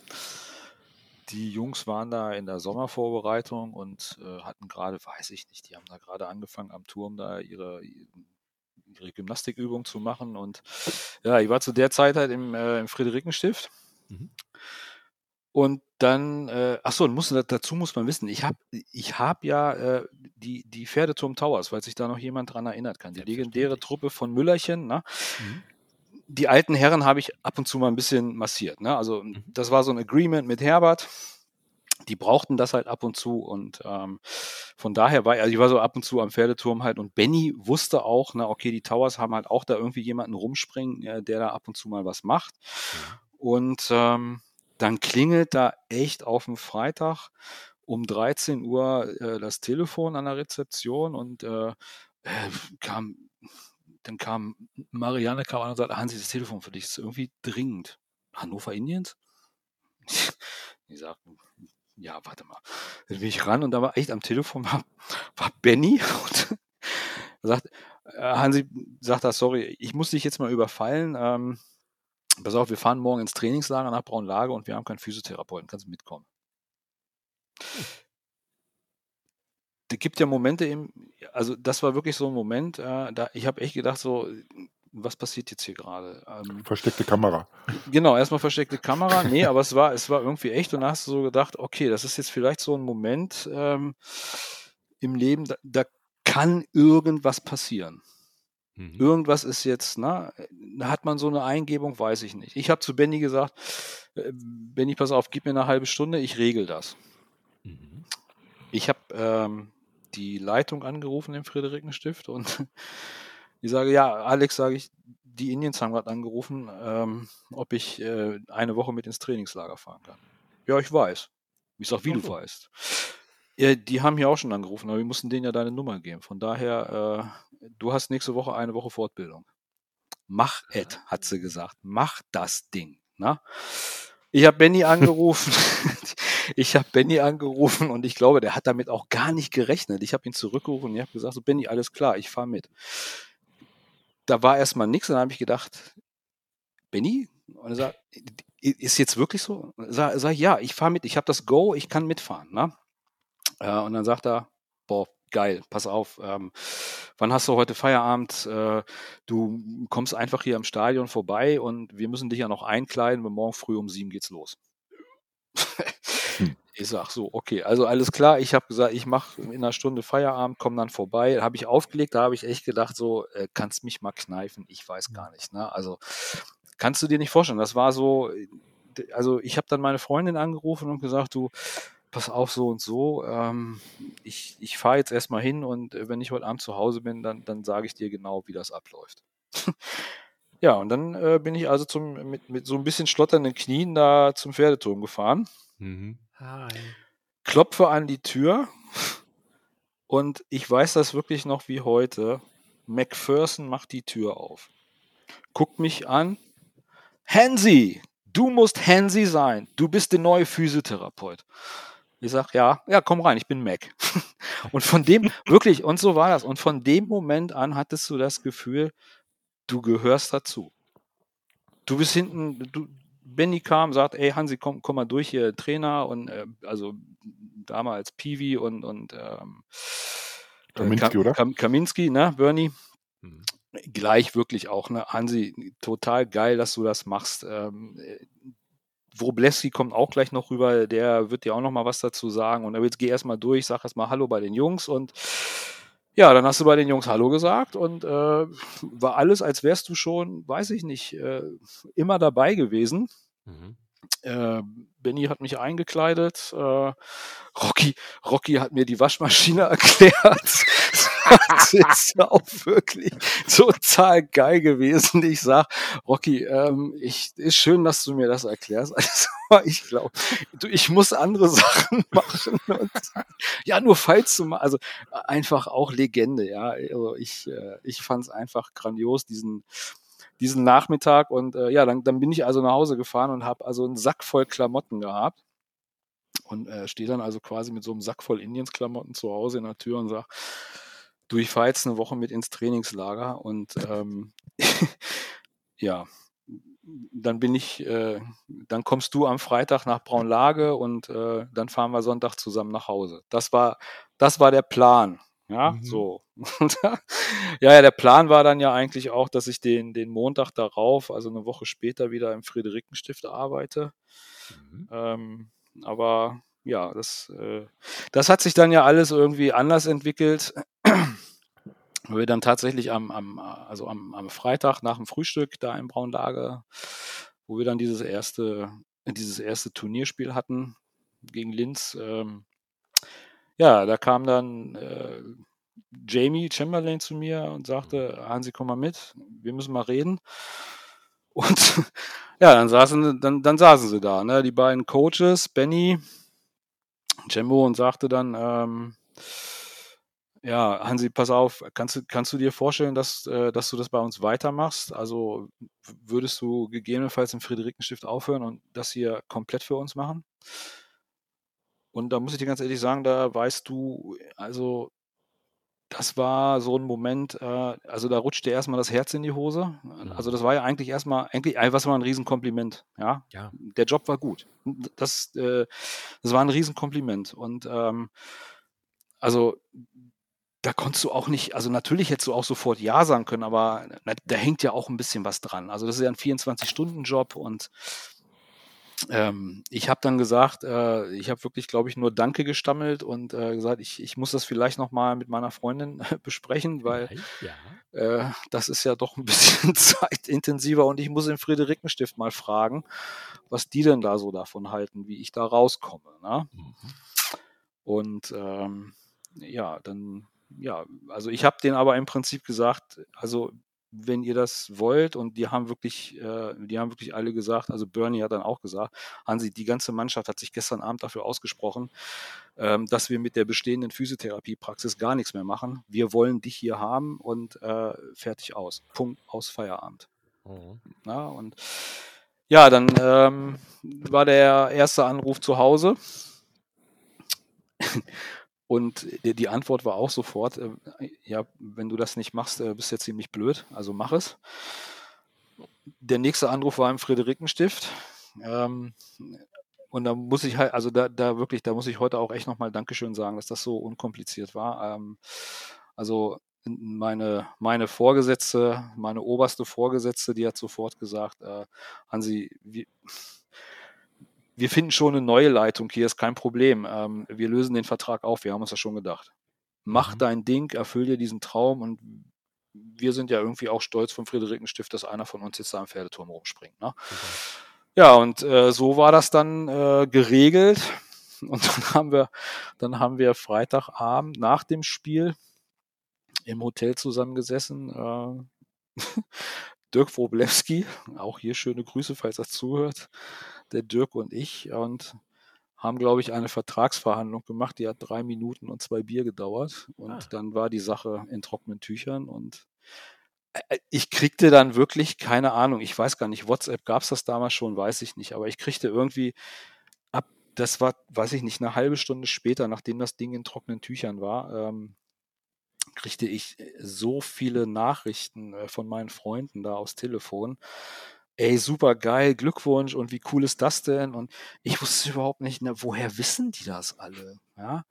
[SPEAKER 3] Die Jungs waren da in der Sommervorbereitung und äh, hatten gerade, weiß ich nicht, die haben da gerade angefangen am Turm da ihre, ihre Gymnastikübung zu machen. Und ja, ich war zu der Zeit halt im, äh, im Friederikenstift. Mhm. Und dann, äh, achso, muss, dazu muss man wissen, ich habe ich hab ja äh, die, die Pferdeturm Towers, falls sich da noch jemand dran erinnert kann. Die legendäre Truppe von Müllerchen. Ne? Mhm. Die alten Herren habe ich ab und zu mal ein bisschen massiert. Ne? Also, mhm. das war so ein Agreement mit Herbert. Die brauchten das halt ab und zu und ähm, von daher war, also ich war so ab und zu am Pferdeturm halt und Benny wusste auch, na, okay, die Towers haben halt auch da irgendwie jemanden rumspringen, äh, der da ab und zu mal was macht. Und ähm, dann klingelt da echt auf dem Freitag um 13 Uhr äh, das Telefon an der Rezeption und äh, äh, kam, dann kam Marianne kam an und sagte, Hansi, das Telefon für dich ist irgendwie dringend. Hannover Indiens? ich sagte, ja, warte mal. Dann bin ich ran und da war echt am Telefon war, war Benny und sagt, äh, Hansi sagt da, sorry, ich muss dich jetzt mal überfallen. Ähm, pass auf, wir fahren morgen ins Trainingslager nach Braunlage und wir haben keinen Physiotherapeuten, kannst du mitkommen? Es gibt ja Momente im, also das war wirklich so ein Moment, äh, da ich habe echt gedacht, so, was passiert jetzt hier gerade?
[SPEAKER 2] Ähm, versteckte Kamera.
[SPEAKER 3] Genau, erstmal versteckte Kamera. Nee, aber es war, es war irgendwie echt und da hast du so gedacht, okay, das ist jetzt vielleicht so ein Moment ähm, im Leben, da, da kann irgendwas passieren. Mhm. Irgendwas ist jetzt, na, ne, hat man so eine Eingebung, weiß ich nicht. Ich habe zu Benny gesagt, äh, Benny, pass auf, gib mir eine halbe Stunde, ich regel das. Mhm. Ich habe ähm, die Leitung angerufen im Friederikenstift und ich sage, ja, Alex, sage ich, die Indians haben gerade angerufen, ähm, ob ich äh, eine Woche mit ins Trainingslager fahren kann. Ja, ich weiß. Ich sage, wie du weißt. Ja, die haben hier auch schon angerufen, aber wir mussten denen ja deine Nummer geben. Von daher, äh, du hast nächste Woche eine Woche Fortbildung. Mach et, hat sie gesagt. Mach das Ding. Na? Ich habe Benny angerufen. ich habe Benny angerufen und ich glaube, der hat damit auch gar nicht gerechnet. Ich habe ihn zurückgerufen und ich habe gesagt, so Benny, alles klar, ich fahre mit. Da war erstmal nichts und dann habe ich gedacht, Benny? Und er sagt, ist jetzt wirklich so? Sag, sag ja, ich fahre mit, ich habe das Go, ich kann mitfahren. Ne? Äh, und dann sagt er, boah, geil, pass auf, ähm, wann hast du heute Feierabend? Äh, du kommst einfach hier am Stadion vorbei und wir müssen dich ja noch einkleiden, weil morgen früh um sieben geht's los. Hm. Ich sag so, okay, also alles klar. Ich habe gesagt, ich mache in einer Stunde Feierabend, komme dann vorbei. Habe ich aufgelegt, da habe ich echt gedacht, so, äh, kannst mich mal kneifen? Ich weiß hm. gar nicht. Ne? Also kannst du dir nicht vorstellen. Das war so, also ich habe dann meine Freundin angerufen und gesagt, du, pass auf, so und so, ähm, ich, ich fahre jetzt erstmal hin und äh, wenn ich heute Abend zu Hause bin, dann, dann sage ich dir genau, wie das abläuft. ja, und dann äh, bin ich also zum, mit, mit so ein bisschen schlotternden Knien da zum Pferdeturm gefahren. Mhm. Klopfe an die Tür Und ich weiß das wirklich noch wie heute. McPherson macht die Tür auf, guckt mich an. Hansi, du musst Hansi sein. Du bist der neue Physiotherapeut. Ich sag, ja, ja, komm rein, ich bin Mac. und von dem, wirklich, und so war das. Und von dem Moment an hattest du das Gefühl, du gehörst dazu. Du bist hinten, du, Benny kam, sagt, ey Hansi, komm, komm mal durch hier, Trainer und äh, also damals Piwi und, und ähm,
[SPEAKER 2] äh, Kaminski, oder?
[SPEAKER 3] Kam, Kaminski, ne, Bernie. Mhm. Gleich wirklich auch, ne, Hansi, total geil, dass du das machst. Ähm, Wroblewski kommt auch gleich noch rüber, der wird dir auch noch mal was dazu sagen. Und jetzt geh erstmal durch, sag erstmal Hallo bei den Jungs und ja, dann hast du bei den Jungs Hallo gesagt und äh, war alles, als wärst du schon, weiß ich nicht, äh, immer dabei gewesen. Mhm. Äh, Benny hat mich eingekleidet. Äh, Rocky, Rocky hat mir die Waschmaschine erklärt. das ist auch wirklich total geil gewesen. Ich sag, Rocky, ähm, ich, ist schön, dass du mir das erklärst. Also, ich glaube, ich muss andere Sachen machen. Und, ja, nur falls du mal, also einfach auch Legende, ja. Also ich, äh, ich fand es einfach grandios, diesen, diesen Nachmittag. Und äh, ja, dann, dann bin ich also nach Hause gefahren und habe also einen Sack voll Klamotten gehabt. Und äh, stehe dann also quasi mit so einem Sack voll Indiens-Klamotten zu Hause in der Tür und sage, du, ich fahre jetzt eine Woche mit ins Trainingslager und ähm, ja, dann bin ich, äh, dann kommst du am Freitag nach Braunlage und äh, dann fahren wir Sonntag zusammen nach Hause. Das war, das war der Plan. Ja, mhm. so. ja, ja, der Plan war dann ja eigentlich auch, dass ich den, den Montag darauf, also eine Woche später, wieder im Friederikenstift arbeite. Mhm. Ähm, aber ja, das, äh, das hat sich dann ja alles irgendwie anders entwickelt. Weil wir dann tatsächlich am, am, also am, am Freitag nach dem Frühstück da im Braunlager, wo wir dann dieses erste, dieses erste Turnierspiel hatten gegen Linz, ähm, ja, da kam dann äh, Jamie Chamberlain zu mir und sagte, Hansi, komm mal mit, wir müssen mal reden. Und ja, dann saßen, dann, dann saßen sie da, ne? die beiden Coaches, Benny, Jembo, und sagte dann, ähm, ja, Hansi, pass auf, kannst du, kannst du dir vorstellen, dass, äh, dass du das bei uns weitermachst? Also würdest du gegebenenfalls im Friederikenstift aufhören und das hier komplett für uns machen? Und da muss ich dir ganz ehrlich sagen, da weißt du, also das war so ein Moment, äh, also da rutschte erstmal das Herz in die Hose. Also mhm. das war ja eigentlich erstmal, eigentlich was war ein Riesenkompliment. Ja? ja. Der Job war gut. Das, äh, das war ein Riesenkompliment. Und ähm, also da konntest du auch nicht, also natürlich hättest du auch sofort Ja sagen können, aber na, da hängt ja auch ein bisschen was dran. Also das ist ja ein 24-Stunden-Job und ähm, ich habe dann gesagt, äh, ich habe wirklich, glaube ich, nur Danke gestammelt und äh, gesagt, ich, ich muss das vielleicht nochmal mit meiner Freundin besprechen, weil ja. äh, das ist ja doch ein bisschen zeitintensiver und ich muss im Friederikenstift mal fragen, was die denn da so davon halten, wie ich da rauskomme. Ne? Mhm. Und ähm, ja, dann, ja, also ich habe denen aber im Prinzip gesagt, also wenn ihr das wollt, und die haben wirklich, äh, die haben wirklich alle gesagt, also Bernie hat dann auch gesagt, Hansi, die ganze Mannschaft hat sich gestern Abend dafür ausgesprochen, ähm, dass wir mit der bestehenden Physiotherapiepraxis gar nichts mehr machen. Wir wollen dich hier haben und äh, fertig aus. Punkt aus Feierabend. Mhm. Na, und ja, dann ähm, war der erste Anruf zu Hause. Und die Antwort war auch sofort, äh, ja, wenn du das nicht machst, äh, bist du ja ziemlich blöd, also mach es. Der nächste Anruf war im Friederikenstift. Ähm, und da muss ich halt, also da, da wirklich, da muss ich heute auch echt nochmal Dankeschön sagen, dass das so unkompliziert war. Ähm, also meine, meine Vorgesetzte, meine oberste Vorgesetzte, die hat sofort gesagt, äh, Hansi, wie, wir finden schon eine neue Leitung hier, ist kein Problem. Ähm, wir lösen den Vertrag auf, wir haben uns das schon gedacht. Mach mhm. dein Ding, erfüll dir diesen Traum und wir sind ja irgendwie auch stolz vom Friederikenstift, dass einer von uns jetzt da am Pferdeturm rumspringt. Ne? Okay. Ja, und äh, so war das dann äh, geregelt. Und dann haben wir, dann haben wir Freitagabend nach dem Spiel im Hotel zusammengesessen. Äh, Dirk Wroblewski, auch hier schöne Grüße, falls er zuhört, der Dirk und ich und haben, glaube ich, eine Vertragsverhandlung gemacht, die hat drei Minuten und zwei Bier gedauert. Und ah. dann war die Sache in trockenen Tüchern und äh, ich kriegte dann wirklich, keine Ahnung, ich weiß gar nicht, WhatsApp gab es das damals schon, weiß ich nicht, aber ich kriegte irgendwie ab, das war, weiß ich nicht, eine halbe Stunde später, nachdem das Ding in trockenen Tüchern war, ähm, kriegte ich äh, so viele Nachrichten äh, von meinen Freunden da aufs Telefon. Ey, super geil, Glückwunsch und wie cool ist das denn? Und ich wusste überhaupt nicht, ne, woher wissen die das alle? Ja.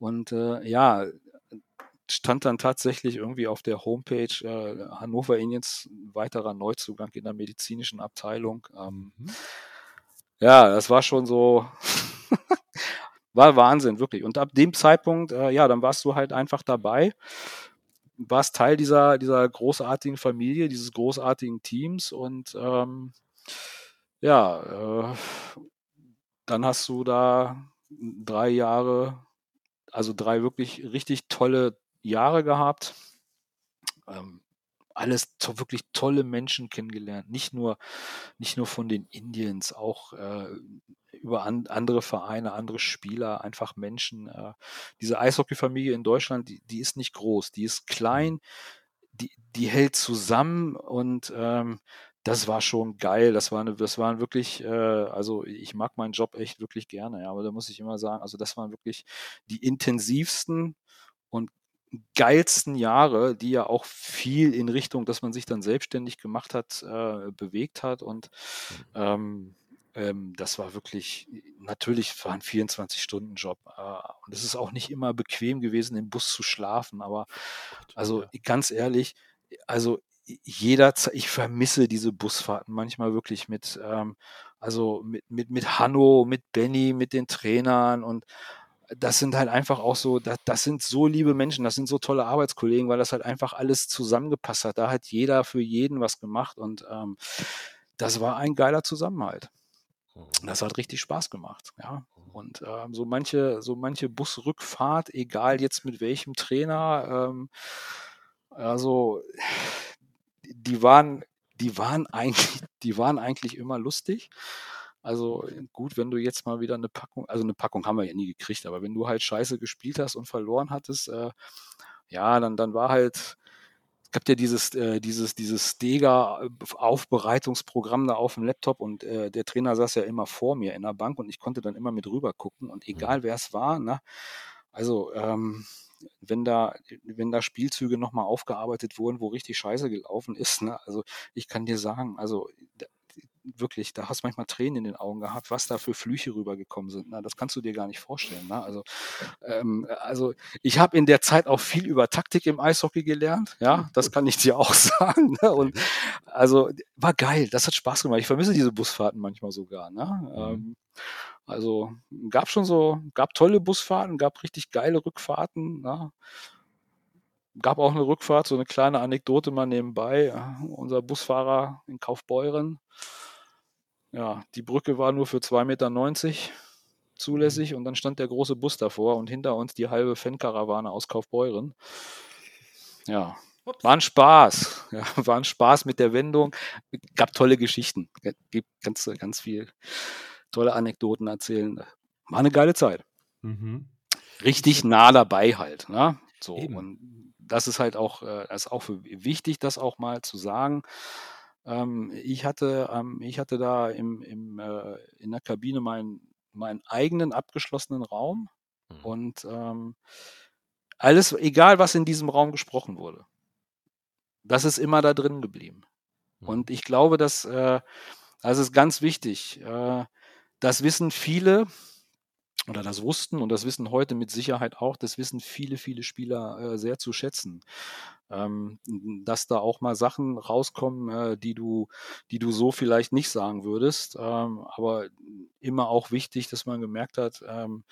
[SPEAKER 3] Und äh, ja, stand dann tatsächlich irgendwie auf der Homepage äh, Hannover Indians weiterer Neuzugang in der medizinischen Abteilung. Ähm, mhm. Ja, das war schon so, war Wahnsinn, wirklich. Und ab dem Zeitpunkt, äh, ja, dann warst du halt einfach dabei, warst Teil dieser, dieser großartigen Familie, dieses großartigen Teams und ähm, ja, äh, dann hast du da drei Jahre, also drei wirklich richtig tolle Jahre gehabt. Ähm, alles to wirklich tolle Menschen kennengelernt. Nicht nur, nicht nur von den Indians, auch äh, über an, andere Vereine, andere Spieler, einfach Menschen. Äh, diese Eishockey-Familie in Deutschland, die, die ist nicht groß, die ist klein, die, die hält zusammen und ähm, das war schon geil. Das war eine, das waren wirklich, äh, also ich mag meinen Job echt wirklich gerne, ja, aber da muss ich immer sagen, also das waren wirklich die intensivsten und geilsten Jahre, die ja auch viel in Richtung, dass man sich dann selbstständig gemacht hat, äh, bewegt hat. Und mhm. ähm, ähm, das war wirklich, natürlich war ein 24-Stunden-Job. Äh, und es ist auch nicht immer bequem gewesen, im Bus zu schlafen. Aber also ganz ehrlich, also jeder, ich vermisse diese Busfahrten manchmal wirklich mit, ähm, also mit, mit, mit Hanno, mit Benny, mit den Trainern und das sind halt einfach auch so, das, das, sind so liebe Menschen, das sind so tolle Arbeitskollegen, weil das halt einfach alles zusammengepasst hat. Da hat jeder für jeden was gemacht und ähm, das war ein geiler Zusammenhalt. Mhm. Das hat richtig Spaß gemacht, ja. Mhm. Und ähm, so manche, so manche Busrückfahrt, egal jetzt mit welchem Trainer, ähm, also die waren, die waren eigentlich, die waren eigentlich immer lustig. Also gut, wenn du jetzt mal wieder eine Packung, also eine Packung haben wir ja nie gekriegt, aber wenn du halt scheiße gespielt hast und verloren hattest, äh, ja, dann, dann war halt, es gab ja dieses, äh, dieses, dieses Stega-Aufbereitungsprogramm da auf dem Laptop und äh, der Trainer saß ja immer vor mir in der Bank und ich konnte dann immer mit rüber gucken und egal mhm. wer es war, ne, also ähm, wenn da, wenn da Spielzüge nochmal aufgearbeitet wurden, wo richtig scheiße gelaufen ist, ne, also ich kann dir sagen, also wirklich, da hast du manchmal Tränen in den Augen gehabt, was da für Flüche rübergekommen sind. Na, das kannst du dir gar nicht vorstellen. Ne? Also, ähm, also ich habe in der Zeit auch viel über Taktik im Eishockey gelernt. Ja, das kann ich dir auch sagen. Ne? Und also war geil, das hat Spaß gemacht. Ich vermisse diese Busfahrten manchmal sogar. Ne? Mhm. Ähm, also gab schon so, gab tolle Busfahrten, gab richtig geile Rückfahrten. Ne? gab auch eine Rückfahrt, so eine kleine Anekdote mal nebenbei. Unser Busfahrer in Kaufbeuren, ja, die Brücke war nur für 2,90 Meter zulässig und dann stand der große Bus davor und hinter uns die halbe Fankarawane aus Kaufbeuren. Ja, Ups. war ein Spaß. Ja, war ein Spaß mit der Wendung. Gab tolle Geschichten. Gibt ganz, ganz viel tolle Anekdoten erzählen. War eine geile Zeit. Mhm. Richtig nah dabei halt. Ne? So, Eben. und das ist halt auch, äh, das ist auch wichtig, das auch mal zu sagen. Ähm, ich, hatte, ähm, ich hatte da im, im, äh, in der Kabine meinen, meinen eigenen abgeschlossenen Raum mhm. und ähm, alles, egal was in diesem Raum gesprochen wurde, das ist immer da drin geblieben. Mhm. Und ich glaube, dass äh, das ist ganz wichtig. Äh, das wissen viele, oder das wussten und das wissen heute mit Sicherheit auch, das wissen viele, viele Spieler äh, sehr zu schätzen. Ähm, dass da auch mal Sachen rauskommen, äh, die du, die du so vielleicht nicht sagen würdest. Ähm, aber immer auch wichtig, dass man gemerkt hat, ähm,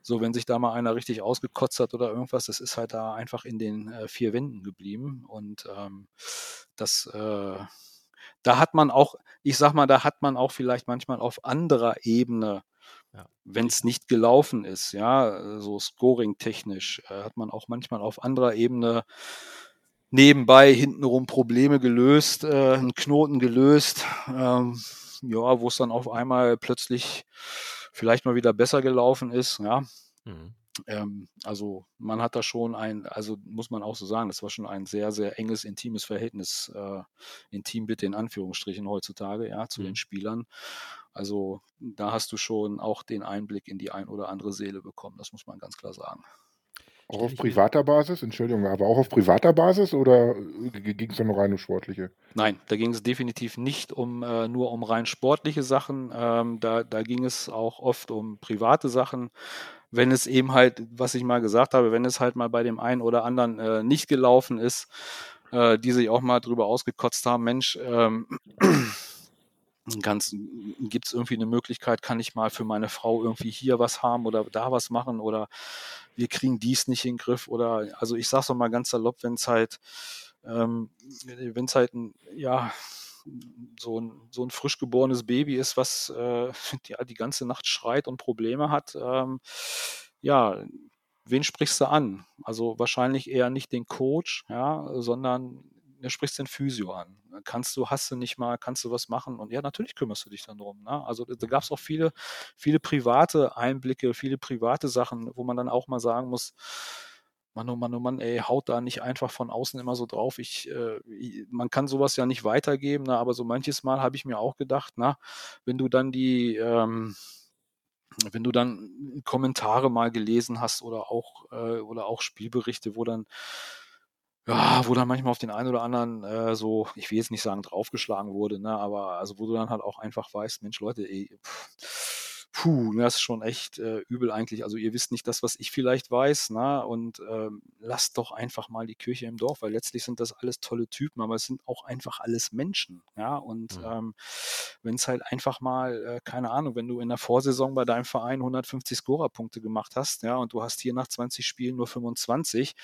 [SPEAKER 3] so wenn sich da mal einer richtig ausgekotzt hat oder irgendwas, das ist halt da einfach in den äh, vier Wänden geblieben. Und ähm, das äh, da hat man auch, ich sag mal, da hat man auch vielleicht manchmal auf anderer Ebene ja. Wenn es nicht gelaufen ist, ja, so scoring-technisch, äh, hat man auch manchmal auf anderer Ebene nebenbei hintenrum Probleme gelöst, äh, einen Knoten gelöst, ähm, ja, wo es dann auf einmal plötzlich vielleicht mal wieder besser gelaufen ist, ja.
[SPEAKER 1] Mhm.
[SPEAKER 3] Ähm, also man hat da schon ein, also muss man auch so sagen, das war schon ein sehr, sehr enges, intimes Verhältnis, äh, intim bitte in Anführungsstrichen heutzutage, ja, zu
[SPEAKER 1] Mhm.
[SPEAKER 3] den Spielern. Also da hast du schon auch den Einblick in die ein oder andere Seele bekommen, das muss man ganz klar sagen.
[SPEAKER 2] Auch auf privater Basis? Entschuldigung, aber auch auf privater Basis oder ging es da nur rein um sportliche?
[SPEAKER 3] Nein, da ging es definitiv nicht um äh, nur um rein sportliche Sachen. Ähm, da, da ging es auch oft um private Sachen. Wenn es eben halt, was ich mal gesagt habe, wenn es halt mal bei dem einen oder anderen äh, nicht gelaufen ist, äh, die sich auch mal drüber ausgekotzt haben, Mensch, ähm, gibt es irgendwie eine Möglichkeit, kann ich mal für meine Frau irgendwie hier was haben oder da was machen oder wir kriegen dies nicht in den Griff oder also ich sag's noch mal ganz salopp, wenn es halt ähm, wenn es halt ja so ein, so ein frisch geborenes Baby ist, was äh, ja, die ganze Nacht schreit und Probleme hat, ähm, ja, wen sprichst du an? Also wahrscheinlich eher nicht den Coach, ja, sondern du sprichst den Physio an. Kannst du, hast du nicht mal, kannst du was machen? Und ja, natürlich kümmerst du dich dann drum. Ne? Also da gab es auch viele, viele private Einblicke, viele private Sachen, wo man dann auch mal sagen muss, Mann, oh Mann, oh Mann, ey, haut da nicht einfach von außen immer so drauf. Ich, äh, man kann sowas ja nicht weitergeben, ne? aber so manches Mal habe ich mir auch gedacht, na, wenn du dann die, ähm, wenn du dann Kommentare mal gelesen hast oder auch, äh, oder auch Spielberichte, wo dann, ja, wo dann manchmal auf den einen oder anderen äh, so, ich will jetzt nicht sagen, draufgeschlagen wurde, ne, aber also wo du dann halt auch einfach weißt, Mensch, Leute, ey, pff, puh, das ist schon echt äh, übel eigentlich. Also ihr wisst nicht das, was ich vielleicht weiß, ne? Und ähm, lasst doch einfach mal die Kirche im Dorf, weil letztlich sind das alles tolle Typen, aber es sind auch einfach alles Menschen, ja. Und
[SPEAKER 1] Mhm.
[SPEAKER 3] ähm, wenn es halt einfach mal, äh, keine Ahnung, wenn du in der Vorsaison bei deinem Verein 150 Scorerpunkte gemacht hast, ja, und du hast hier nach 20 Spielen nur 25,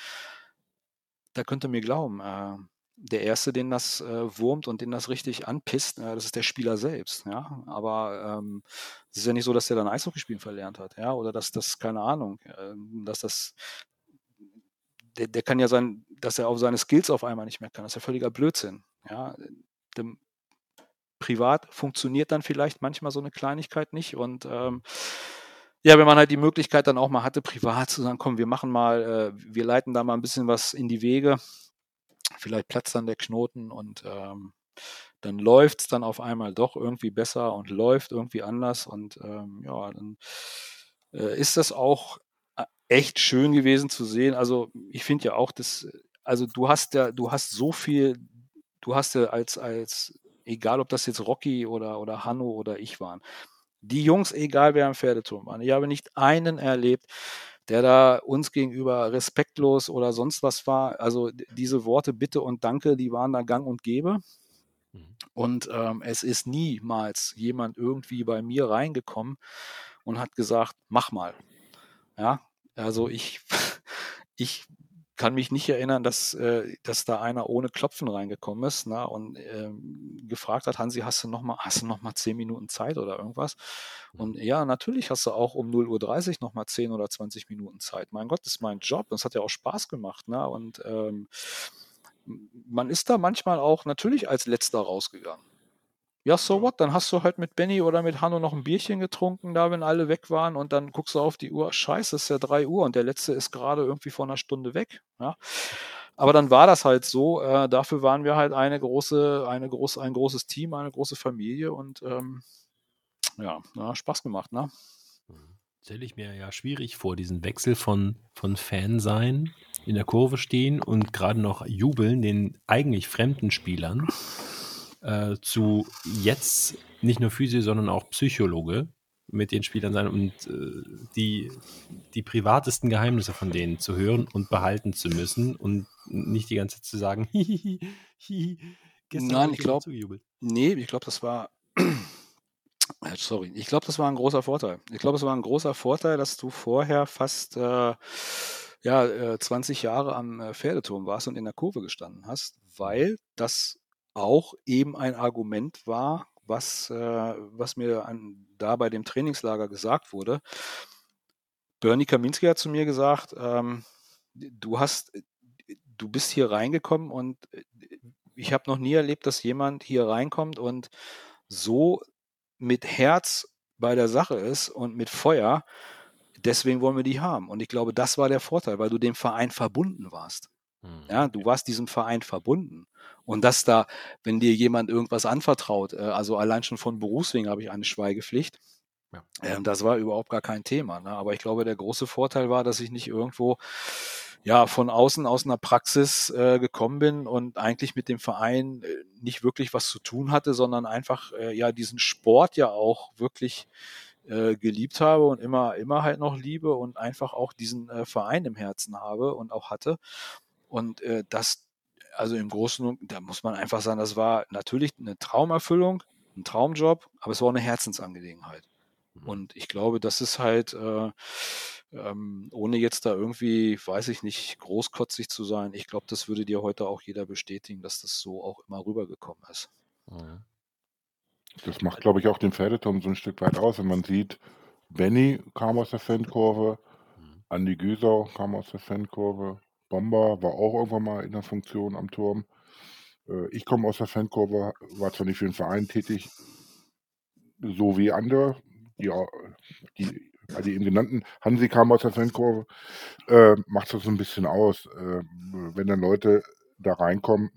[SPEAKER 3] da könnt ihr mir glauben, äh, der Erste, den das äh, wurmt und den das richtig anpisst, äh, das ist der Spieler selbst. Ja? Aber ähm, es ist ja nicht so, dass der dann Eishockeyspielen verlernt hat, ja, oder dass das, keine Ahnung, äh, dass das, der, der kann ja sein, dass er auf seine Skills auf einmal nicht mehr kann. Das ist ja völliger Blödsinn. Ja? Dem, privat funktioniert dann vielleicht manchmal so eine Kleinigkeit nicht und ähm, ja, wenn man halt die Möglichkeit dann auch mal hatte, privat zu sagen, komm, wir machen mal, äh, wir leiten da mal ein bisschen was in die Wege, vielleicht platzt dann der Knoten und ähm, dann läuft es dann auf einmal doch irgendwie besser und läuft irgendwie anders und ähm, ja, dann äh, ist das auch äh, echt schön gewesen zu sehen. Also ich finde ja auch, dass, also du hast ja, du hast so viel, du hast ja als, als, egal ob das jetzt Rocky oder, oder Hanno oder ich waren, die Jungs, egal wer am Pferdeturm waren, ich habe nicht einen erlebt, der da uns gegenüber respektlos oder sonst was war. Also diese Worte Bitte und Danke, die waren da gang und gäbe.
[SPEAKER 1] Mhm.
[SPEAKER 3] Und ähm, es ist niemals jemand irgendwie bei mir reingekommen und hat gesagt, mach mal. Ja, also ich, ich kann mich nicht erinnern, dass, äh, dass da einer ohne Klopfen reingekommen ist na, und ähm, gefragt hat, Hansi, hast du noch mal, hast du noch mal 10 Minuten Zeit oder irgendwas? Und ja, natürlich hast du auch um 0.30 Uhr noch mal 10 oder 20 Minuten Zeit. Mein Gott, das ist mein Job. Das hat ja auch Spaß gemacht. Ne? Und ähm, man ist da manchmal auch natürlich als Letzter rausgegangen. Ja, so what? Dann hast du halt mit Benny oder mit Hanno noch ein Bierchen getrunken, da, wenn alle weg waren, und dann guckst du auf die Uhr, scheiße, es ist ja 3 Uhr und der letzte ist gerade irgendwie vor einer Stunde weg. Ja. Aber dann war das halt so. Äh, dafür waren wir halt eine große, eine groß, ein großes Team, eine große Familie und ähm, ja, ja, Spaß gemacht, ne?
[SPEAKER 1] Stelle ich mir ja schwierig vor, diesen Wechsel von, von Fan sein, in der Kurve stehen und gerade noch jubeln, den eigentlich fremden Spielern, äh, zu jetzt nicht nur Physio, sondern auch Psychologe mit den Spielern sein und äh, die, die privatesten Geheimnisse von denen zu hören und behalten zu müssen und nicht die ganze Zeit zu sagen, hihihi, hihi, gestern
[SPEAKER 3] Nein, ich
[SPEAKER 1] dir
[SPEAKER 3] glaub-
[SPEAKER 1] zugejubelt.
[SPEAKER 3] Nee, ich glaube, das war. Äh, Sorry, ich glaube, das war ein großer Vorteil. Ich glaube, es war ein großer Vorteil, dass du vorher fast äh, ja, äh, 20 Jahre am äh, Pferdeturm warst und in der Kurve gestanden hast, weil das auch eben ein Argument war, was, äh, was mir an, da bei dem Trainingslager gesagt wurde. Bernie Kaminski hat zu mir gesagt, ähm, du hast, du bist hier reingekommen und äh, ich habe noch nie erlebt, dass jemand hier reinkommt und so mit Herz bei der Sache ist und mit Feuer, deswegen wollen wir die haben. Und ich glaube, das war der Vorteil, weil du dem Verein verbunden warst.
[SPEAKER 1] Hm.
[SPEAKER 3] Ja, du warst diesem Verein verbunden. Und dass da, wenn dir jemand irgendwas anvertraut, äh, also allein schon von Berufswegen habe ich eine Schweigepflicht.
[SPEAKER 1] Ja.
[SPEAKER 3] Ähm, das war überhaupt gar kein Thema. Ne? Aber ich glaube, der große Vorteil war, dass ich nicht irgendwo ja von außen aus einer Praxis äh, gekommen bin und eigentlich mit dem Verein äh, nicht wirklich was zu tun hatte, sondern einfach äh, ja diesen Sport ja auch wirklich äh, geliebt habe und immer immer halt noch liebe und einfach auch diesen äh, Verein im Herzen habe und auch hatte und äh, das also im Großen und da muss man einfach sagen, das war natürlich eine Traumerfüllung, ein Traumjob, aber es war auch eine Herzensangelegenheit.
[SPEAKER 1] Mhm.
[SPEAKER 3] Und ich glaube, das ist halt, äh, ähm, ohne jetzt da irgendwie, weiß ich nicht, großkotzig zu sein, ich glaube, das würde dir heute auch jeder bestätigen, dass das so auch immer rübergekommen ist.
[SPEAKER 1] Mhm.
[SPEAKER 2] Das macht, glaube ich, auch den Pferdeturm so ein Stück weit aus. Wenn man sieht, Benny kam aus der Fankurve,
[SPEAKER 1] Mhm.
[SPEAKER 2] Andi Güsau kam aus der Fankurve, Bomber war auch irgendwann mal in der Funktion am Turm. Äh, ich komme aus der Fankurve, war zwar nicht für den Verein tätig, so wie andere, die, die, all die eben genannten. Hansi kam aus der Fankurve, äh, macht das so ein bisschen aus. Äh, wenn dann Leute da reinkommen,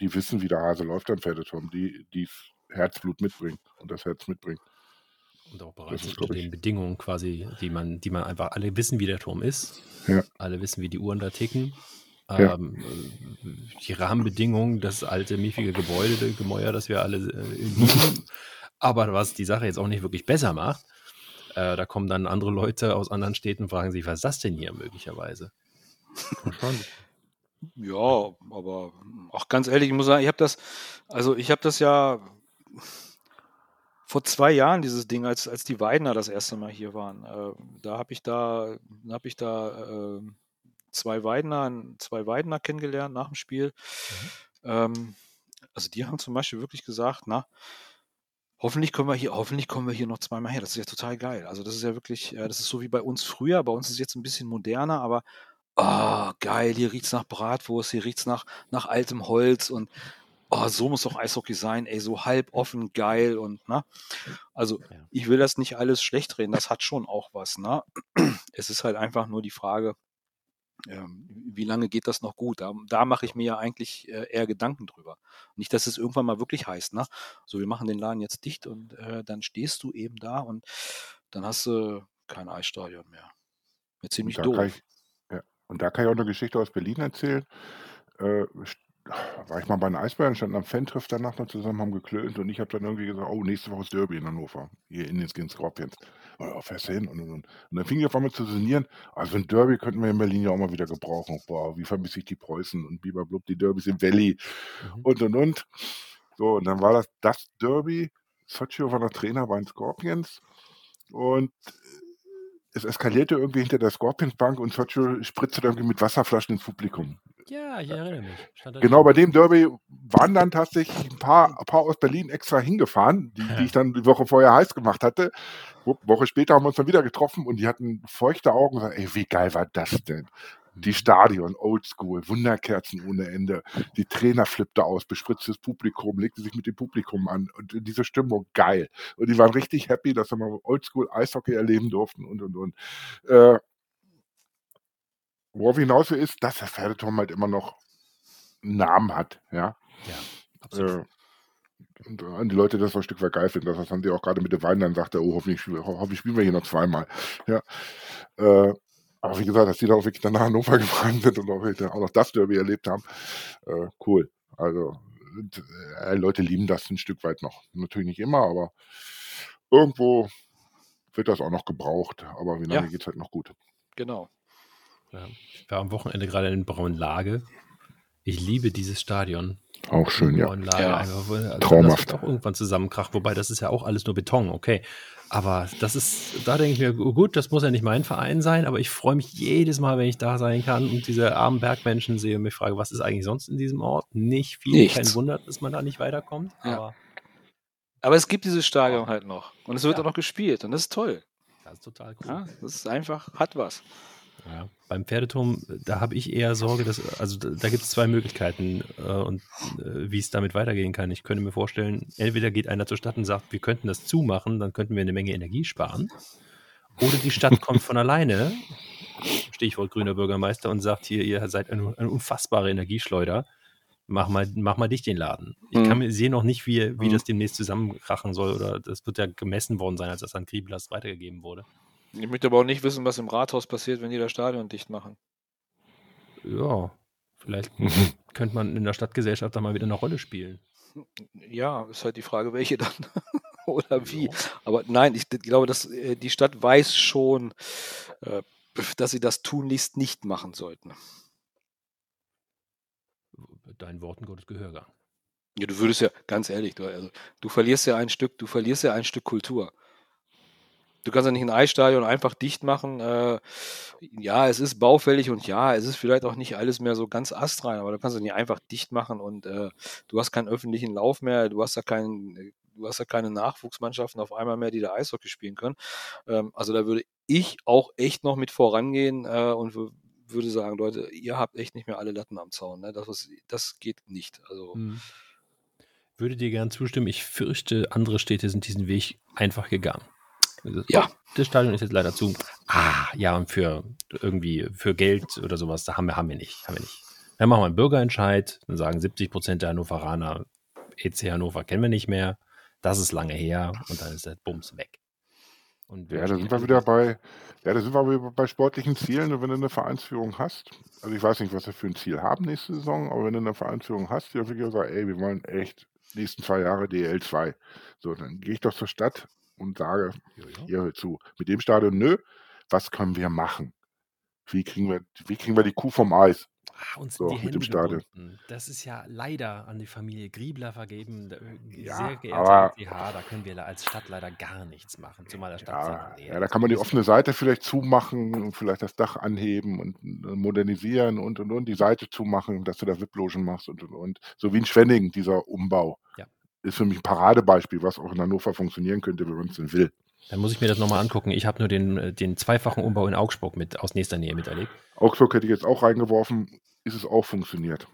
[SPEAKER 2] die wissen, wie der Hase läuft am Pferdeturm, die die's Herzblut mitbringen und das Herz mitbringen.
[SPEAKER 1] Und auch bereit
[SPEAKER 2] ist,
[SPEAKER 1] unter den Bedingungen quasi, die man, die man einfach alle wissen, wie der Turm ist.
[SPEAKER 2] ja,
[SPEAKER 1] Alle wissen, wie die Uhren da ticken.
[SPEAKER 2] ja,
[SPEAKER 1] Ähm, äh, die Rahmenbedingungen, das alte, miefige Gebäude, das Gemäuer, das wir alle äh. Aber was die Sache jetzt auch nicht wirklich besser macht, äh, da kommen dann andere Leute aus anderen Städten und fragen sich, was ist das denn hier möglicherweise?
[SPEAKER 3] Ja, aber auch ganz ehrlich, ich muss sagen, ich habe das, also ich habe das ja vor zwei Jahren, dieses Ding, als, als die Weidner das erste Mal hier waren. Äh, da habe ich da, habe ich da äh, zwei Weidner, zwei Weidner kennengelernt nach dem Spiel. Ähm, also die haben zum Beispiel wirklich gesagt, na, hoffentlich kommen wir hier, hoffentlich kommen wir hier noch zweimal her. Das ist ja total geil. Also das ist ja wirklich, äh, das ist so wie bei uns früher. Bei uns ist es jetzt ein bisschen moderner, aber oh, geil, hier riecht's nach Bratwurst, hier riecht's nach, nach altem Holz und oh, so muss doch Eishockey sein, ey, so halb offen, geil und na. Also
[SPEAKER 1] Ja.
[SPEAKER 3] ich will das nicht alles schlecht reden, das hat schon auch was, ne? Es ist halt einfach nur die Frage, ähm, wie lange geht das noch gut? Da, da mache ich mir ja eigentlich äh, eher Gedanken drüber. Nicht, dass es irgendwann mal wirklich heißt, ne? So, wir machen den Laden jetzt dicht und äh, dann stehst du eben da und dann hast du kein Eisstadion mehr. Wäre
[SPEAKER 2] Und
[SPEAKER 3] ziemlich doof.
[SPEAKER 2] ich, ja, und da kann ich auch eine Geschichte aus Berlin erzählen. Äh, war ich mal bei den Eisbären, standen am Fan-Treff danach noch zusammen, haben geklönt und ich habe dann irgendwie gesagt, oh, nächste Woche ist Derby in Hannover, hier Indians gegen Scorpions. Oh, ja, fährst du hin und, und, und. Und dann fing ich auf einmal zu sinnieren, also ein Derby könnten wir in Berlin ja auch mal wieder gebrauchen. Boah, wie vermisse ich die Preußen und Biberblub, die Derbys im Valley
[SPEAKER 1] Mhm.
[SPEAKER 2] und und und. So, und dann war das das Derby. Socio war noch Trainer bei den Scorpions und es eskalierte irgendwie hinter der Scorpions-Bank und Socio spritzte dann irgendwie mit Wasserflaschen ins Publikum.
[SPEAKER 1] Ja, ich erinnere mich. Stand
[SPEAKER 2] Genau bei dem Derby waren dann tatsächlich ein paar, ein paar aus Berlin extra hingefahren, die, die ich dann die Woche vorher heiß gemacht hatte. Wo- Woche später haben wir uns dann wieder getroffen und die hatten feuchte Augen und gesagt, ey, wie geil war das denn? Die
[SPEAKER 1] Mhm.
[SPEAKER 2] Stadion, Oldschool, Wunderkerzen ohne Ende. Die Trainer flippte aus, bespritztes Publikum, legte sich mit dem Publikum an und diese Stimmung geil. Und die waren richtig happy, dass sie mal Oldschool Eishockey erleben durften und und und. Äh, worauf hinaus will, ist, dass der Pferdeturm halt immer noch einen Namen hat, ja.
[SPEAKER 1] Ja, absolut.
[SPEAKER 2] Äh, und an die Leute das so ein Stück weit geil finden. Das haben die auch gerade mit dem Wein dann sagt, er, oh, hoffentlich, hoffentlich spielen wir hier noch zweimal. Ja. Äh, aber wie gesagt, dass die da auch wirklich dann nach Hannover gefahren sind und auch, auch noch das Derby erlebt haben, äh, cool. Also äh, Leute lieben das ein Stück weit noch. Natürlich nicht immer, aber irgendwo wird das auch noch gebraucht. Aber wie lange
[SPEAKER 3] Ja,
[SPEAKER 2] geht's halt noch gut?
[SPEAKER 3] genau.
[SPEAKER 1] Ja. Ich war am Wochenende gerade in Braunlage. Ich liebe dieses Stadion.
[SPEAKER 2] Auch schön, ja.
[SPEAKER 1] Braunlage,
[SPEAKER 3] Ja,
[SPEAKER 1] also das
[SPEAKER 2] Traumhaft.
[SPEAKER 1] wird auch irgendwann zusammenkrachen, wobei das ist ja auch alles nur Beton, okay. Aber das ist, da denke ich mir, gut, das muss ja nicht mein Verein sein, aber ich freue mich jedes Mal, wenn ich da sein kann und diese armen Bergmenschen sehe und mich frage, was ist eigentlich sonst in diesem Ort? Nicht viel, kein
[SPEAKER 3] nichts.
[SPEAKER 1] Wunder, dass man da nicht weiterkommt,
[SPEAKER 3] Ja.
[SPEAKER 1] aber
[SPEAKER 3] Aber es gibt dieses Stadion halt noch. Und es wird auch
[SPEAKER 1] ja,
[SPEAKER 3] noch gespielt. Und das ist toll.
[SPEAKER 1] das ist total cool.
[SPEAKER 3] Ja, das ist einfach, hat was.
[SPEAKER 1] Ja, beim Pferdeturm, da habe ich eher Sorge, dass, also da, gibt es zwei Möglichkeiten äh, und äh, wie es damit weitergehen kann. Ich könnte mir vorstellen, entweder geht einer zur Stadt und sagt, wir könnten das zumachen, dann könnten wir eine Menge Energie sparen. Oder die Stadt kommt von alleine, Stichwort grüner Bürgermeister, und sagt hier, ihr seid eine, eine unfassbare Energieschleuder. Mach mal, mach mal dich den Laden. Ich
[SPEAKER 3] Mhm.
[SPEAKER 1] kann mir sehe noch nicht, wie, wie
[SPEAKER 3] Mhm.
[SPEAKER 1] das demnächst zusammenkrachen soll. Oder das wird ja gemessen worden sein, als das an Grieblas weitergegeben wurde.
[SPEAKER 3] Ich möchte aber auch nicht wissen, was im Rathaus passiert, wenn die das Stadion dicht machen.
[SPEAKER 1] Ja, vielleicht könnte man in der Stadtgesellschaft da mal wieder eine Rolle spielen.
[SPEAKER 3] Ja, ist halt die Frage, welche dann oder wie. Aber nein, ich glaube, dass äh, die Stadt weiß schon, äh, dass sie das tunlichst nicht machen sollten.
[SPEAKER 1] Deinen Worten Gottes Gehörgang.
[SPEAKER 3] Ja, du würdest ja, ganz ehrlich, du, also, du verlierst ja ein Stück, du verlierst ja ein Stück Kultur. Du kannst ja nicht ein Eisstadion einfach dicht machen. Äh, ja, es ist baufällig und ja, es ist vielleicht auch nicht alles mehr so ganz astrein, aber du kannst es nicht einfach dicht machen und äh, du hast keinen öffentlichen Lauf mehr, du hast ja keinen, du hast ja keine Nachwuchsmannschaften auf einmal mehr, die da Eishockey spielen können. Ähm, also da würde ich auch echt noch mit vorangehen äh, und würde sagen, Leute, ihr habt echt nicht mehr alle Latten am Zaun. Ne? Das, was, das geht nicht. Also
[SPEAKER 1] Hm. Würde dir gern zustimmen. Ich fürchte, andere Städte sind diesen Weg einfach gegangen. Also,
[SPEAKER 3] Ja.
[SPEAKER 1] oh, Das Stadion ist jetzt leider zu. Ah, ja, und für irgendwie für Geld oder sowas, da haben wir, haben wir nicht. Haben wir nicht. Dann machen wir einen Bürgerentscheid, dann sagen 70 Prozent der Hannoveraner, EC Hannover kennen wir nicht mehr. Das ist lange her und dann ist der Bums weg. Und
[SPEAKER 2] Ja, da sind wir wieder bei, ja, da sind wir wieder bei sportlichen Zielen. Und wenn du eine Vereinsführung hast, also ich weiß nicht, was wir für ein Ziel haben nächste Saison, aber wenn du eine Vereinsführung hast, die wirklich sagt, ey, wir wollen echt nächsten zwei Jahre DL2. So, dann gehe ich doch zur Stadt und sage,
[SPEAKER 1] Jojo.
[SPEAKER 2] hier hör zu, mit dem Stadion, nö, was können wir machen? Wie kriegen wir, wie kriegen wir die Kuh vom Eis?
[SPEAKER 1] Ah, uns
[SPEAKER 2] So,
[SPEAKER 1] die
[SPEAKER 2] mit dem
[SPEAKER 1] Hände
[SPEAKER 2] Stadion.
[SPEAKER 1] gebunden. Das ist ja leider an die Familie Griebler vergeben. Äh,
[SPEAKER 2] Ja,
[SPEAKER 1] Sehr geehrter
[SPEAKER 2] aber-
[SPEAKER 1] MTH, da können wir als Stadt leider gar nichts machen, zumal der Stadt
[SPEAKER 2] Ja,
[SPEAKER 1] sehr
[SPEAKER 2] ja, da kann man die offene Seite vielleicht zumachen und vielleicht das Dach anheben und äh, modernisieren und und und die Seite zumachen, dass du da VIP-Logen machst und und und. So wie in Schwenningen, dieser Umbau.
[SPEAKER 1] Ja.
[SPEAKER 2] Ist für mich ein Paradebeispiel, was auch in Hannover funktionieren könnte, wenn man es denn will.
[SPEAKER 1] Dann muss ich mir das nochmal angucken. Ich habe nur den, äh, den zweifachen Umbau in Augsburg mit aus nächster Nähe miterlebt.
[SPEAKER 2] Augsburg hätte ich jetzt auch reingeworfen, ist es auch funktioniert.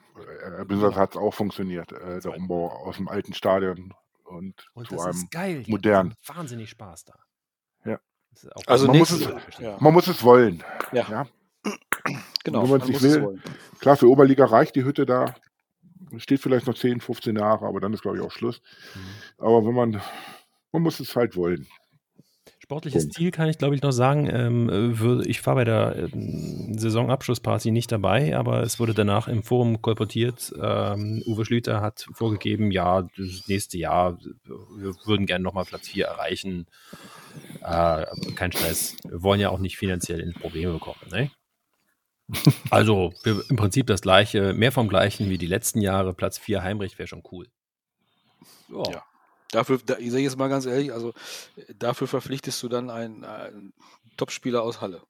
[SPEAKER 2] Äh, Beziehungsweise hat es auch funktioniert, äh, der Umbau aus dem alten Stadion und,
[SPEAKER 1] Und
[SPEAKER 2] zu
[SPEAKER 1] das
[SPEAKER 2] einem.
[SPEAKER 1] ist geil. hier.
[SPEAKER 2] modern.
[SPEAKER 1] Das macht Wahnsinnig Spaß da.
[SPEAKER 2] Ja.
[SPEAKER 1] Das ist auch
[SPEAKER 3] Also
[SPEAKER 2] man muss es-
[SPEAKER 3] ja.
[SPEAKER 2] Man muss es wollen.
[SPEAKER 3] Ja.
[SPEAKER 2] Ja.
[SPEAKER 3] genau.
[SPEAKER 2] wenn
[SPEAKER 3] man
[SPEAKER 2] nicht
[SPEAKER 3] muss es
[SPEAKER 2] will,
[SPEAKER 3] wollen.
[SPEAKER 2] Klar, für Oberliga reicht die Hütte da. Steht vielleicht noch 10, 15 Jahre, aber dann ist, glaube ich, auch Schluss.
[SPEAKER 1] Mhm.
[SPEAKER 2] Aber wenn man, man muss es halt wollen.
[SPEAKER 1] Sportliches
[SPEAKER 2] Punkt.
[SPEAKER 1] Ziel kann ich, glaube ich, noch sagen. Ähm, äh, ich war bei der ähm, Saisonabschlussparty nicht dabei, aber es wurde danach im Forum kolportiert. Ähm, Uwe Schlüter hat vorgegeben, ja, das nächste Jahr, wir würden gerne nochmal Platz 4 erreichen. Äh, kein Stress. Wir wollen ja auch nicht finanziell in Probleme bekommen. Ne? Also im Prinzip das gleiche, mehr vom gleichen wie die letzten Jahre. Platz 4 Heimrecht wäre schon cool. Ja.
[SPEAKER 3] Ja. Dafür, da, ich sage jetzt mal ganz ehrlich, also dafür verpflichtest du dann einen, einen Topspieler aus Halle.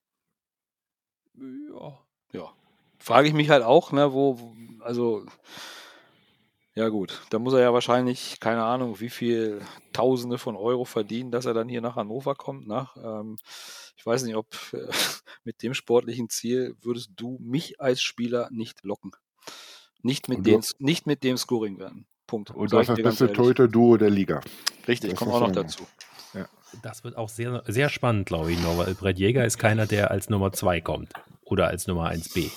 [SPEAKER 1] ja.
[SPEAKER 3] Ja. Frage ich mich halt auch, ne, wo- also, ja gut, da muss er ja wahrscheinlich, keine Ahnung, wie viel Tausende von Euro verdienen, dass er dann hier nach Hannover kommt. Nach, ähm, ich weiß nicht, ob äh, mit dem sportlichen Ziel würdest du mich als Spieler nicht locken. Nicht mit, dem, nicht mit dem Scoring werden. Punkt.
[SPEAKER 2] Und das ist das beste. Torhüter-Duo der Liga.
[SPEAKER 3] Richtig, kommt auch noch dazu.
[SPEAKER 1] Das wird auch sehr, sehr spannend, glaube ich, noch, weil Brett Jäger ist keiner, der als Nummer 2 kommt oder als Nummer 1b.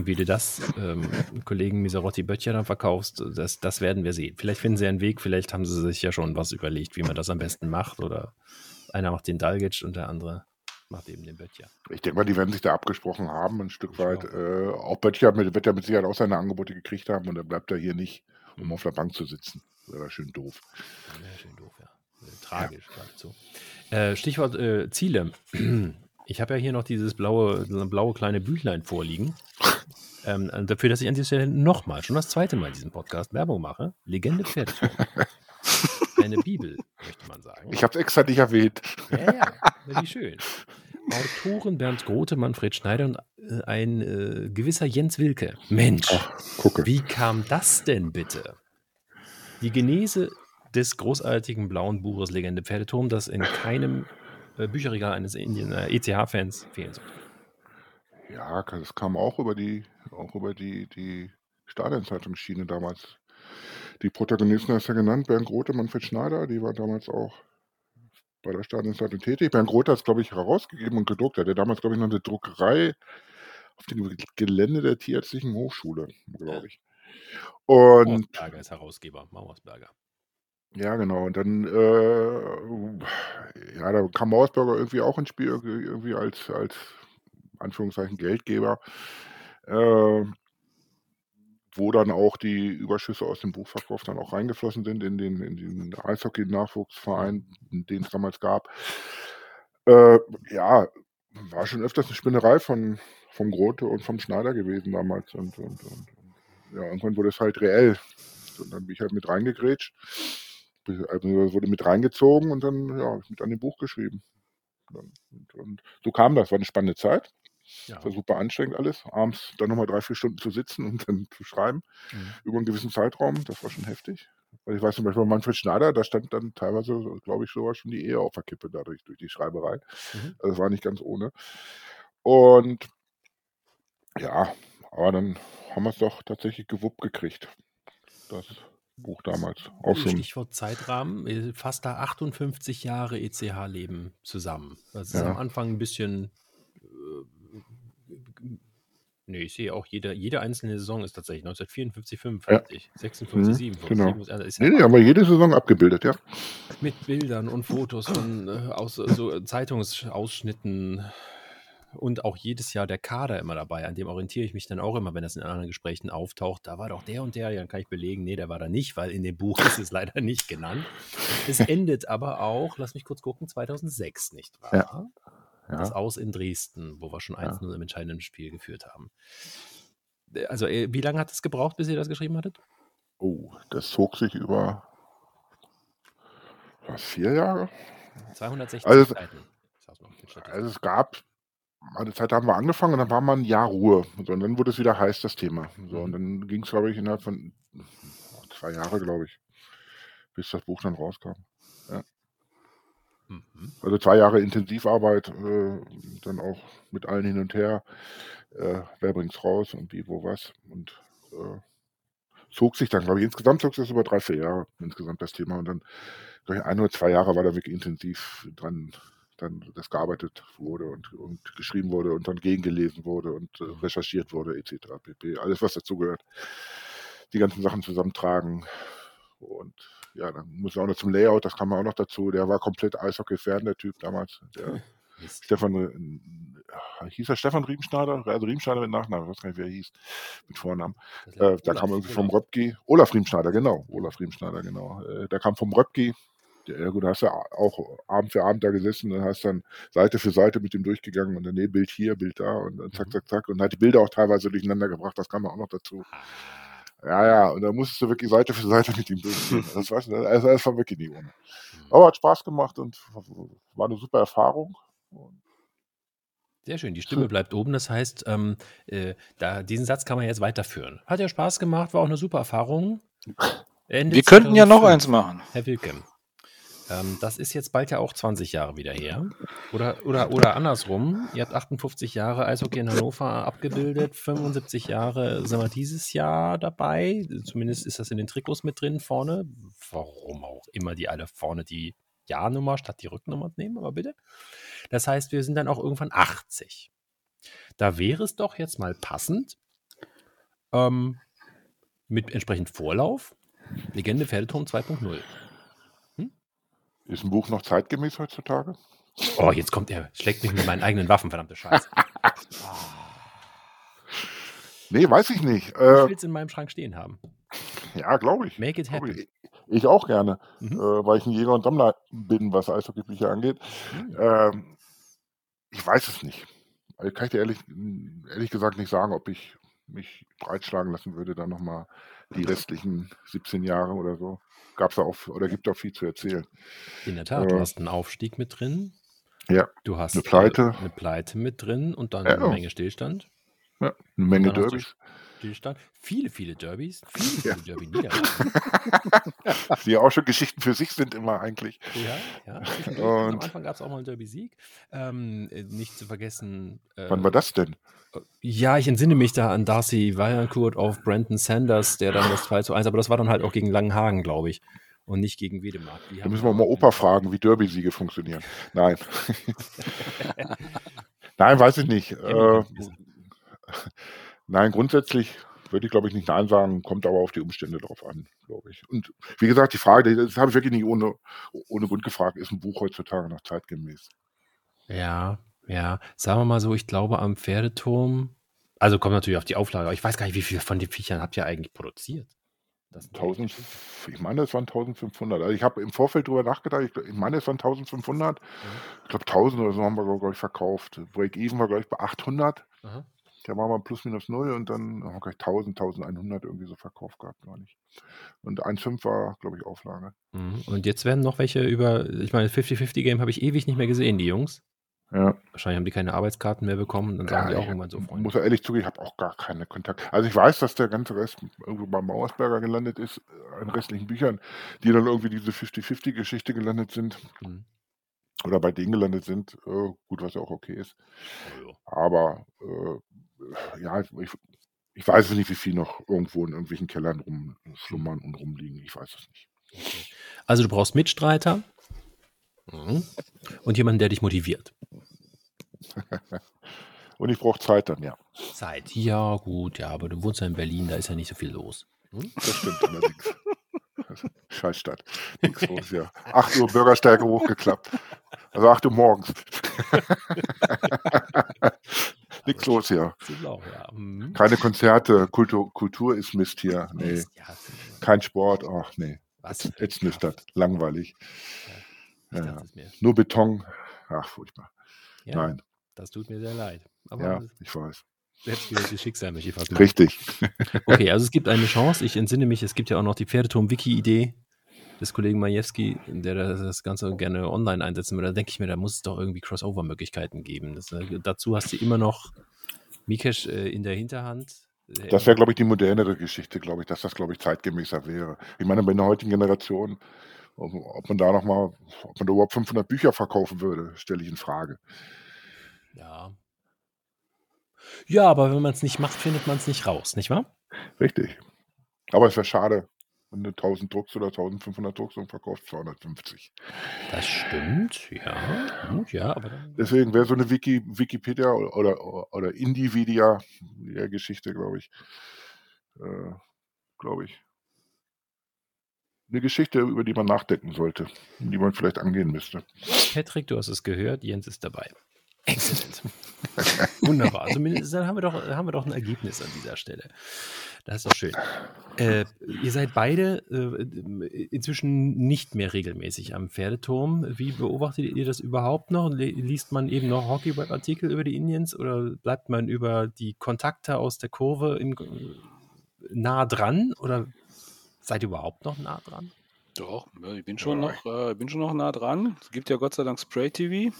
[SPEAKER 1] Wie du das ähm, Kollegen Miserotti Böttcher dann verkaufst, das, das werden wir sehen. Vielleicht finden sie einen Weg, vielleicht haben sie sich ja schon was überlegt, wie man das am besten macht. Oder einer macht den Dalgic und der andere macht eben den Böttcher.
[SPEAKER 2] Ich denke mal, die werden sich da abgesprochen haben, ein Stück
[SPEAKER 1] Ich
[SPEAKER 2] weit.
[SPEAKER 1] auch.
[SPEAKER 2] Äh, auch Böttcher mit- wird ja mit Sicherheit auch seine Angebote gekriegt haben und dann bleibt er hier nicht,
[SPEAKER 1] Mhm.
[SPEAKER 2] um auf der Bank zu sitzen. Wäre schön doof.
[SPEAKER 1] Ja, schön doof, ja. Äh, Tragisch geradezu. Äh, Stichwort äh, Ziele. Ich habe ja hier noch dieses blaue, blaue kleine Büchlein vorliegen. Ähm, dafür, dass ich an dieser Stelle nochmal, schon das zweite Mal in diesem Podcast Werbung mache. Legende Pferdeturm. Eine Bibel, möchte man sagen.
[SPEAKER 2] Ich habe es extra nicht erwähnt.
[SPEAKER 1] Ja, ja, wie schön. Autoren Bernd Grote, Manfred Schneider und äh, ein äh, gewisser Jens Wilke. Mensch,
[SPEAKER 2] Gucke.
[SPEAKER 1] wie kam das denn bitte? Die Genese des großartigen blauen Buches Legende Pferdeturm, das in keinem äh, Bücherregal eines Indien, äh, ECH-Fans fehlen sollte.
[SPEAKER 2] Ja, das kam auch über die auch über die die Stadionzeitungsschiene damals. Die Protagonisten hast du ja genannt, Bernd Grote, Manfred Schneider, die waren damals auch bei der Stadionzeitung tätig. Bernd Grote hat's, glaube ich, herausgegeben und gedruckt. Er hatte damals, glaube ich, noch 'ne Druckerei auf dem Gelände der Tierärztlichen Hochschule, glaube ich. Und
[SPEAKER 1] Mauersberger ist Herausgeber, Mauersberger.
[SPEAKER 2] Ja, genau. Und dann, äh, ja, da kam Mauersberger irgendwie auch ins Spiel, irgendwie als als Anführungszeichen Geldgeber, ähm wo dann auch die Überschüsse aus dem Buchverkauf dann auch reingeflossen sind in den in den Eishockey-Nachwuchsverein, den's damals gab. Äh, ja, war schon öfters 'ne Spinnerei von vom Grote und vom Schneider gewesen damals und und und und ja, irgendwann wurde es halt reell. Und dann bin ich halt mit reingegrätscht, wurde mit reingezogen und dann, ja, habe ich mit an dem Buch geschrieben. Dann und und so kam das. War 'ne spannende Zeit.
[SPEAKER 1] Ja.
[SPEAKER 2] War super anstrengend alles, abends dann noch mal 3, 4 Stunden zu sitzen und dann zu schreiben
[SPEAKER 1] Mhm.
[SPEAKER 2] über 'n gewissen Zeitraum. Das war schon heftig. Weil ich weiß zum Beispiel bei Manfred Schneider, da stand dann teilweise, glaube ich, sogar schon die Ehe auf der Kippe dadurch durch die Schreiberei.
[SPEAKER 1] Mhm.
[SPEAKER 2] Also, es war nicht ganz ohne. Und ja, aber dann haben wir's doch tatsächlich gewuppt gekriegt, das Buch damals. Auch schon
[SPEAKER 1] Stichwort Zeitrahmen, äh, fasst da 58 Jahre ECH-Leben zusammen. Das ist am
[SPEAKER 2] Ja.
[SPEAKER 1] Anfang 'n bisschen, äh, ne, ich sehe auch jede jede einzelne Saison ist tatsächlich 1954,
[SPEAKER 2] Ja.
[SPEAKER 1] 55,
[SPEAKER 2] Mhm,
[SPEAKER 1] 56, 57,
[SPEAKER 2] genau.
[SPEAKER 1] 57, also, ist ja
[SPEAKER 2] Ne, ne, haben wir jede Saison abgebildet, ja.
[SPEAKER 1] Mit Bildern und Fotos von, äh, aus so Zeitungsausschnitten und auch jedes Jahr der Kader immer dabei. An dem orientiere ich mich dann auch immer, wenn das in anderen Gesprächen auftaucht. Da war doch der und der, ja, dann kann ich belegen, ne, der war da nicht, weil in dem Buch ist es leider nicht genannt. Es endet aber auch, lass mich kurz gucken, 2006, nicht wahr?
[SPEAKER 2] Ja.
[SPEAKER 1] Das
[SPEAKER 2] Ja.
[SPEAKER 1] Aus in Dresden, wo wir schon
[SPEAKER 2] Ja.
[SPEAKER 1] 1:0 im entscheidenden Spiel geführt haben. Äh, also, äh, wie lange hat es gebraucht, bis ihr das geschrieben hattet?
[SPEAKER 2] Oh, das zog sich über was, 4 Jahre?
[SPEAKER 1] 260
[SPEAKER 2] Also,
[SPEAKER 1] Seiten.
[SPEAKER 2] Also, es gab mal 'ne Zeit, haben wir angefangen und dann war mal 'n Jahr Ruhe. So, und dann wurde es wieder heiß, das Thema. So, und
[SPEAKER 1] Mhm.
[SPEAKER 2] dann ging's, glaube ich, innerhalb von 2 Jahre, glaube ich, bis das Buch dann rauskam. Ja.
[SPEAKER 1] Mhm.
[SPEAKER 2] Also, 2 Jahre Intensivarbeit, äh, dann auch mit allen hin und her. Äh, wer bringt's raus und wie, wo, was und, äh, zog sich dann, glaube ich insgesamt zog sich das über 3, 4 Jahre insgesamt das Thema. Und dann, glaube ich, 1 oder 2 Jahre war da wirklich intensiv dran dann das gearbeitet wurde und und geschrieben wurde und dann gegengelesen wurde und, äh, recherchiert wurde et cetera pp. Alles, was dazugehört. Die ganzen Sachen zusammentragen und ja, dann muss auch noch zum Layout, das kam auch noch dazu. Der war komplett Eishockey-Fan, der Typ damals. Der
[SPEAKER 1] Mist.
[SPEAKER 2] Stefan, äh, hieß er Stefan Riemenschneider? Also, Riemenschneider mit Nachnamen, ich weiß gar nicht, wie er hieß, mit Vornamen. Äh, da kam irgendwie vom. Röpke Olaf Riemenschneider, genau, Olaf Riemenschneider, genau. Äh, der kam vom Röpke. Ja gut, da hast du auch Abend für Abend da gesessen und hast dann Seite für Seite mit ihm durchgegangen und dann, ne, Bild hier, Bild da und dann zack,
[SPEAKER 1] Mhm.
[SPEAKER 2] zack, zack und hat die Bilder auch teilweise durcheinander gebracht, das kam auch noch dazu.
[SPEAKER 1] Ah.
[SPEAKER 2] Ja, ja, und da musstest du wirklich Seite für Seite mit ihm durchgehen. Das weißt du, also, das war wirklich nicht ohne.
[SPEAKER 1] Mhm.
[SPEAKER 2] Aber hat Spaß gemacht und war 'ne super Erfahrung. Und
[SPEAKER 1] Sehr schön, die Stimme bleibt oben. Das heißt, ähm, äh, da diesen Satz kann man jetzt weiterführen. Hat ja Spaß gemacht, war auch 'ne super Erfahrung. Ende
[SPEAKER 3] Wir könnten ja noch
[SPEAKER 1] 2005.
[SPEAKER 3] eins machen.
[SPEAKER 1] Herr Wilken, ähm, das ist jetzt bald ja auch 20 Jahre wieder her. Oder oder oder andersrum, ihr habt 58 Jahre Eishockey in Hannover abgebildet, 75 Jahre sind wir dieses Jahr dabei. Zumindest ist das in den Trikots mit drin vorne. Warum auch immer die alle vorne die Jahrnummer statt die Rücknummer nehmen, aber bitte. Das heißt, wir sind dann auch irgendwann 80. Da wäre es doch jetzt mal passend, ähm, mit entsprechend Vorlauf, Legende Pferdeturm 2.0.
[SPEAKER 2] ist 'n Buch noch zeitgemäß heutzutage?
[SPEAKER 1] Oh, jetzt kommt er, schlägt mich mit meinen eigenen Waffen, verdammte Scheiße. Ah.
[SPEAKER 2] Ne, weiß ich nicht.
[SPEAKER 1] Ich
[SPEAKER 2] Äh,
[SPEAKER 1] will's in meinem Schrank stehen haben.
[SPEAKER 2] ja, glaube ich.
[SPEAKER 1] Make it happen.
[SPEAKER 2] ich. Ich auch gerne,
[SPEAKER 1] Mhm.
[SPEAKER 2] äh, weil ich 'n Jäger und Sammler bin, was Eishockeybücher angeht.
[SPEAKER 1] Mhm.
[SPEAKER 2] Ähm, ich weiß es nicht. Also, kann ich dir ehrlich ehrlich gesagt nicht sagen, ob ich mich breitschlagen lassen würde, da noch mal die restlichen 17 Jahre oder so. Gab's da auch oder gibt auch viel zu erzählen.
[SPEAKER 1] In der Tat, du
[SPEAKER 2] Äh,
[SPEAKER 1] hast 'n Aufstieg mit drin.
[SPEAKER 2] Ja,
[SPEAKER 1] Du hast,
[SPEAKER 2] 'ne
[SPEAKER 1] äh,
[SPEAKER 2] Pleite.
[SPEAKER 1] 'ne Pleite mit drin und dann
[SPEAKER 2] Ja.
[SPEAKER 1] 'ne Menge Stillstand.
[SPEAKER 2] Ja, eine Menge
[SPEAKER 1] du
[SPEAKER 2] Derbys.
[SPEAKER 1] Stillstand. Viele, viele Derbys. Viele,
[SPEAKER 2] Ja.
[SPEAKER 1] viele Derby-Niederlagen.
[SPEAKER 2] Die ja auch schon Geschichten für sich sind immer eigentlich.
[SPEAKER 1] ja, ja. zwischendurch. Am
[SPEAKER 2] Und
[SPEAKER 1] Anfang gab es auch mal einen Derby-Sieg. Ähm, äh, nicht zu vergessen.
[SPEAKER 2] wann war
[SPEAKER 1] Äh,
[SPEAKER 2] das denn?
[SPEAKER 1] ja, ich entsinne mich da an Darcy Vaillancourt auf Brandon Sanders, der dann das 2 zu 1, aber das war dann halt auch gegen Langenhagen, glaube ich. Und nicht gegen Wedemark. Die
[SPEAKER 2] Da müssen wir
[SPEAKER 1] ja
[SPEAKER 2] mal Opa fragen, wie Derby-Siege funktionieren. Nein. Nein, weiß ich nicht. Äh. nein, grundsätzlich würde ich, glaube ich, nicht Nein sagen, kommt aber auf die Umstände drauf an, glaube ich. Und wie gesagt, die Frage, das habe ich wirklich nicht ohne, ohne Grund gefragt, ist ein Buch heutzutage noch zeitgemäß?
[SPEAKER 1] Ja, ja. Sagen wir mal so, ich glaube am Pferdeturm, also kommt natürlich auf die Auflage, aber ich weiß gar nicht, wie viel von den Viechern habt ihr eigentlich produziert? Das sind ja echt
[SPEAKER 2] 1000,
[SPEAKER 1] Geschichten.
[SPEAKER 2] ich meine, es waren 1500. Also ich habe im Vorfeld drüber nachgedacht, ich, ich meine, es waren 1500.
[SPEAKER 1] Mhm.
[SPEAKER 2] Ich glaube, 1000 oder so haben wir, glaube ich, verkauft. Break-Even war, glaube ich, bei 800.
[SPEAKER 1] Aha.
[SPEAKER 2] Da waren wir plus minus null und dann haben wir gleich 1000, 1100 irgendwie so verkauft gehabt, gar nicht. Und 1,5 war, glaube ich, Auflage.
[SPEAKER 1] Mhm. Und jetzt werden noch welche über, ich meine, 50-50-Game habe ich ewig nicht mehr gesehen, die Jungs.
[SPEAKER 2] Ja.
[SPEAKER 1] Wahrscheinlich haben die keine Arbeitskarten mehr bekommen, dann sagen
[SPEAKER 2] Ja,
[SPEAKER 1] die auch irgendwann so,
[SPEAKER 2] muss
[SPEAKER 1] Freunde.
[SPEAKER 2] ja ehrlich zugeben, ich habe auch gar keine Kontakte. Also ich weiß, dass der ganze Rest irgendwo beim Mauersberger gelandet ist, äh, an restlichen Büchern, die dann irgendwie diese 50-50-Geschichte gelandet sind
[SPEAKER 1] Mhm.
[SPEAKER 2] oder bei denen gelandet sind. Äh, gut, was ja auch okay ist. Aber äh, ja, ich, ich weiß nicht, wie viel noch irgendwo in irgendwelchen Kellern rumschlummern und rumliegen. Ich weiß es nicht.
[SPEAKER 1] Okay. Also du brauchst Mitstreiter mhm. und jemanden, der dich motiviert.
[SPEAKER 2] Und ich brauche Zeit dann, ja.
[SPEAKER 1] Zeit. Ja, gut, ja, aber du wohnst ja in Berlin, da ist ja nicht so viel los. Hm?
[SPEAKER 2] Das stimmt allerdings. Scheißstadt. Nix los, ja. 8 Uhr Bürgersteige hochgeklappt. Also 8 Uhr morgens.
[SPEAKER 1] Aber
[SPEAKER 2] los hier.
[SPEAKER 1] Blau, ja. Mhm.
[SPEAKER 2] Keine Konzerte. Kultur, Kultur ist Mist hier. Nee. Kein Sport. Ach nee.
[SPEAKER 1] was?
[SPEAKER 2] Jetzt, eine Stadt. Langweilig. Ja, ja. Nur Beton. Ach, furchtbar. Nein.
[SPEAKER 1] das tut mir sehr leid. Aber
[SPEAKER 2] Ja, ich weiß.
[SPEAKER 1] selbstgewähltes Schicksal möchte ich fast.
[SPEAKER 2] Richtig.
[SPEAKER 1] Okay, also es gibt eine Chance. Ich entsinne mich, es gibt ja auch noch die Pferdeturm-Wiki-Idee des Kollegen Majewski, der das Ganze gerne online einsetzen will. Da denke ich mir, da muss es doch irgendwie Crossover-Möglichkeiten geben. Das, äh, dazu hast du immer noch Mikesh äh, in der Hinterhand.
[SPEAKER 2] Das wäre, glaube ich, die modernere Geschichte, glaube ich, dass das, glaube ich, zeitgemäßer wäre. Ich meine, bei der heutigen Generation, ob, man da noch mal, ob man da überhaupt 500 Bücher verkaufen würde, stelle ich in Frage.
[SPEAKER 1] Ja. Ja, aber wenn man es nicht macht, findet man es nicht raus, nicht wahr?
[SPEAKER 2] Richtig. Aber es wäre schade, wenn du 1000 druckst oder 1500 druckst und verkaufst 250.
[SPEAKER 1] Das stimmt, ja. Gut, ja, aber.
[SPEAKER 2] Deswegen wäre so eine Wiki, Wikipedia oder, oder, oder Individia-Geschichte, glaube ich, äh, glaube ich, eine Geschichte, über die man nachdenken sollte, die man vielleicht angehen müsste.
[SPEAKER 1] Patrick, du hast es gehört, Jens ist dabei. Exzellent. Wunderbar. Zumindest dann haben wir, doch, haben wir doch ein Ergebnis an dieser Stelle. Das ist doch schön. Äh, ihr seid beide äh, inzwischen nicht mehr regelmäßig am Pferdeturm. Wie beobachtet ihr das überhaupt noch? Liest man eben noch Hockey-Web-Artikel über die Indians oder bleibt man über die Kontakte aus der Kurve im, nah dran? Oder seid ihr überhaupt noch nah dran?
[SPEAKER 3] Doch, ja, ich bin schon
[SPEAKER 2] Ja.
[SPEAKER 3] noch, äh, bin schon noch nah dran. Es gibt ja Gott sei Dank Spray TV.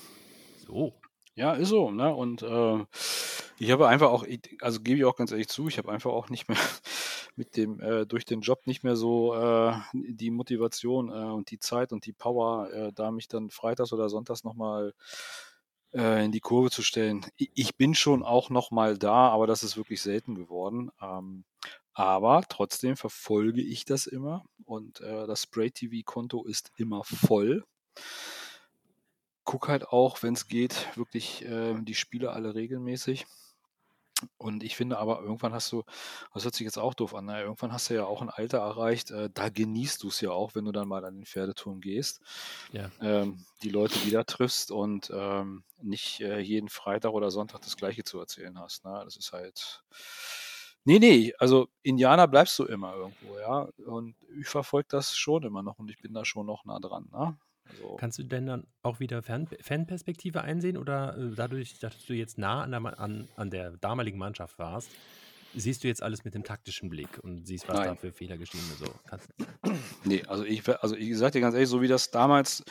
[SPEAKER 1] So.
[SPEAKER 3] Ja, ist so, ne? Und äh, ich habe einfach auch, also gebe ich auch ganz ehrlich zu, ich habe einfach auch nicht mehr mit dem, äh, durch den Job nicht mehr so äh, die Motivation äh, und die Zeit und die Power, äh, da mich dann freitags oder sonntags nochmal äh, in die Kurve zu stellen. Ich, ich bin schon auch nochmal da, aber das ist wirklich selten geworden. Ähm, aber trotzdem verfolge ich das immer und äh, das Spray TV-Konto ist immer voll guck halt auch, wenn es geht, wirklich äh, die Spiele alle regelmäßig. Und ich finde aber, irgendwann hast du, das hört sich jetzt auch doof an, ne? irgendwann hast du ja auch ein Alter erreicht, äh, da genießt du es ja auch, wenn du dann mal an den Pferdeturm gehst,
[SPEAKER 1] Ja.
[SPEAKER 3] ähm, die Leute wieder triffst und ähm, nicht äh, jeden Freitag oder Sonntag das Gleiche zu erzählen hast. Ne? Das ist halt. Nee, nee, also Indianer bleibst du immer irgendwo, ja. Und ich verfolge das schon immer noch und ich bin da schon noch nah dran. Ne? Also,
[SPEAKER 1] Kannst du denn dann auch wieder Fan Fanperspektive einsehen oder äh, dadurch, dass du jetzt nah an der, an, an der damaligen Mannschaft warst, siehst du jetzt alles mit dem taktischen Blick und siehst, was
[SPEAKER 3] Nein.
[SPEAKER 1] da für Fehler geschehen sind. So, kannst,
[SPEAKER 3] Nee, also ich, also ich sag dir ganz ehrlich, so wie das damals,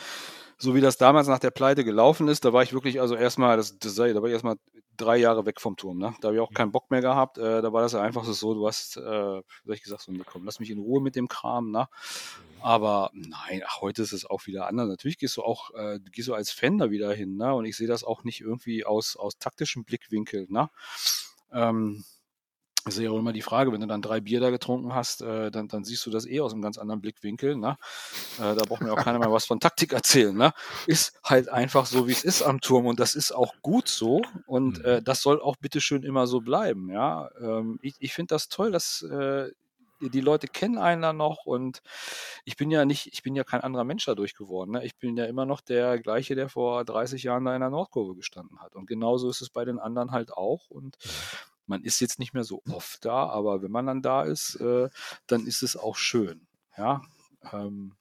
[SPEAKER 3] so wie das damals nach der Pleite gelaufen ist, da war ich wirklich, also erstmal, das, das, da war ich erstmal drei Jahre weg vom Turm, ne? Da habe ich auch keinen Bock mehr gehabt. Äh, da war das ja einfach so, du hast, äh, wie ich gesagt, so, komm, lass mich in Ruhe mit dem Kram, ne? Aber nein, ach, heute ist es auch wieder anders. Natürlich gehst du auch, äh, gehst du als Fan da wieder hin, ne? Und ich sehe das auch nicht irgendwie aus, aus taktischem Blickwinkel, ne? Ähm, das ist ja auch immer die Frage, wenn du dann drei Bier da getrunken hast, äh, dann, dann siehst du das eh aus einem ganz anderen Blickwinkel. Ne? Äh, da braucht mir auch keiner mehr was von Taktik erzählen. Ne? Ist halt einfach so, wie es ist am Turm und das ist auch gut so und
[SPEAKER 1] Mhm.
[SPEAKER 3] äh, das soll auch bitteschön immer so bleiben. Ja? Ähm, ich ich finde das toll, dass äh, die Leute kennen einen da noch und ich bin ja nicht, ich bin ja kein anderer Mensch dadurch geworden. Ne? Ich bin ja immer noch der gleiche, der vor 30 Jahren da in der Nordkurve gestanden hat. Und genauso ist es bei den anderen halt auch. Und man ist jetzt nicht mehr so oft da, aber wenn man dann da ist, äh, dann ist es auch schön. Ja, ähm,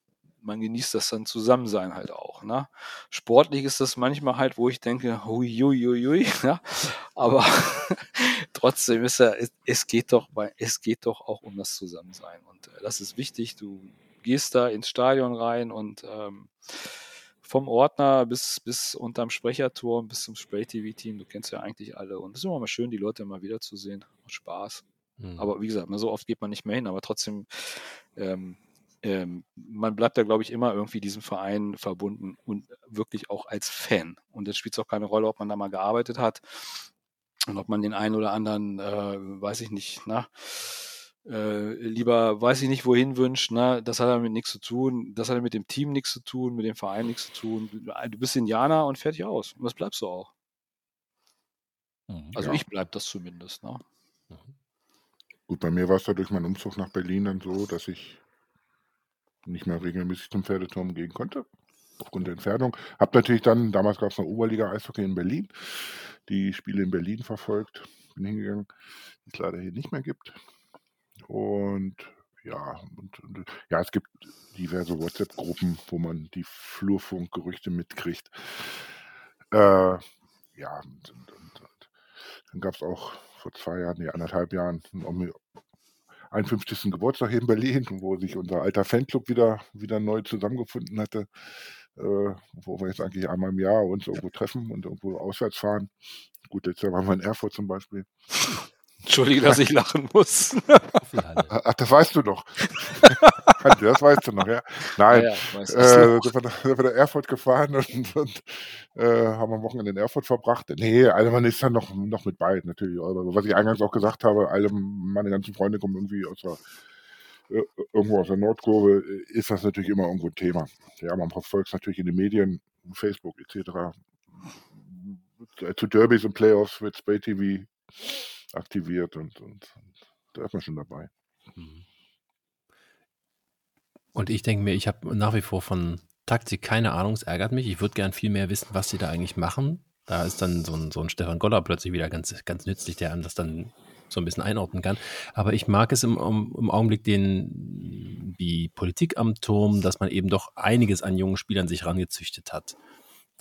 [SPEAKER 3] man genießt das dann Zusammensein halt auch. Ne? Sportlich ist das manchmal halt, wo ich denke, hui, hui, hui, ja? aber trotzdem ist ja, es, geht doch, es geht doch auch um das Zusammensein und äh, das ist wichtig. Du gehst da ins Stadion rein und ähm, vom Ordner bis, bis unterm Sprecherturm, bis zum Spray-TV-Team, du kennst ja eigentlich alle. Und es ist immer mal schön, die Leute mal wiederzusehen. Macht Spaß.
[SPEAKER 1] Mhm.
[SPEAKER 3] Aber wie gesagt, so oft geht man nicht mehr hin, aber trotzdem, ähm, ähm, man bleibt da, glaube ich, immer irgendwie diesem Verein verbunden und wirklich auch als Fan. Und jetzt spielt es auch keine Rolle, ob man da mal gearbeitet hat und ob man den einen oder anderen, äh, weiß ich nicht, na, äh, lieber, weiß ich nicht, wohin wünscht, ne? das hat damit nichts zu tun, das hat mit dem Team nichts zu tun, mit dem Verein nichts zu tun. Du, bist Indianer und fertig aus. Und das bleibst du auch.
[SPEAKER 1] Mhm.
[SPEAKER 3] Also
[SPEAKER 2] Ja.
[SPEAKER 3] ich bleib das zumindest. Ne?
[SPEAKER 1] Mhm.
[SPEAKER 2] Gut, bei mir war es ja durch meinen Umzug nach Berlin dann so, dass ich nicht mehr regelmäßig zum Pferdeturm gehen konnte, aufgrund der Entfernung. Hab natürlich dann, damals gab es noch Oberliga-Eishockey in Berlin, die Spiele in Berlin verfolgt, bin hingegangen, die es leider hier nicht mehr gibt. Und ja, und, und, ja, es gibt diverse WhatsApp-Gruppen, wo man die Flurfunkgerüchte mitkriegt. Äh, ja, und, und, dann gab es auch vor zwei Jahren, nee, anderthalb Jahren, einen 51. Geburtstag hier in Berlin, wo sich unser alter Fanclub wieder, wieder neu zusammengefunden hatte, äh, wo wir jetzt eigentlich einmal im Jahr uns irgendwo treffen und irgendwo auswärts fahren. Gut, letztes Jahr waren wir in Erfurt zum Beispiel.
[SPEAKER 3] Entschuldige, dass ich lachen muss.
[SPEAKER 2] Ach, das weißt du doch. das weißt du noch, ja. Nein,
[SPEAKER 3] Ja, ja,
[SPEAKER 2] äh,
[SPEAKER 3] noch.
[SPEAKER 2] sind wir, nach, Erfurt gefahren und, und äh, haben am Wochenende in Erfurt verbracht. Nee, also man ist dann noch, noch mit bei, natürlich. Aber was ich eingangs auch gesagt habe, alle meine ganzen Freunde kommen irgendwie aus der, äh, irgendwo aus der Nordkurve, äh, ist das natürlich immer irgendwo ein Thema. Ja, man verfolgt es natürlich in den Medien, Facebook etc. Zu Derbys und Playoffs wird Spray TV aktiviert und, und, und da ist man schon dabei.
[SPEAKER 1] Mhm. Und ich denke mir, ich habe nach wie vor von Taktik keine Ahnung, es ärgert mich. Ich würde gern viel mehr wissen, was sie da eigentlich machen. Da ist dann so ein, so ein Stefan Goller plötzlich wieder ganz, ganz nützlich, der einem das dann so ein bisschen einordnen kann. Aber ich mag es im, im Augenblick den, die Politik am Turm, dass man eben doch einiges an jungen Spielern sich rangezüchtet hat.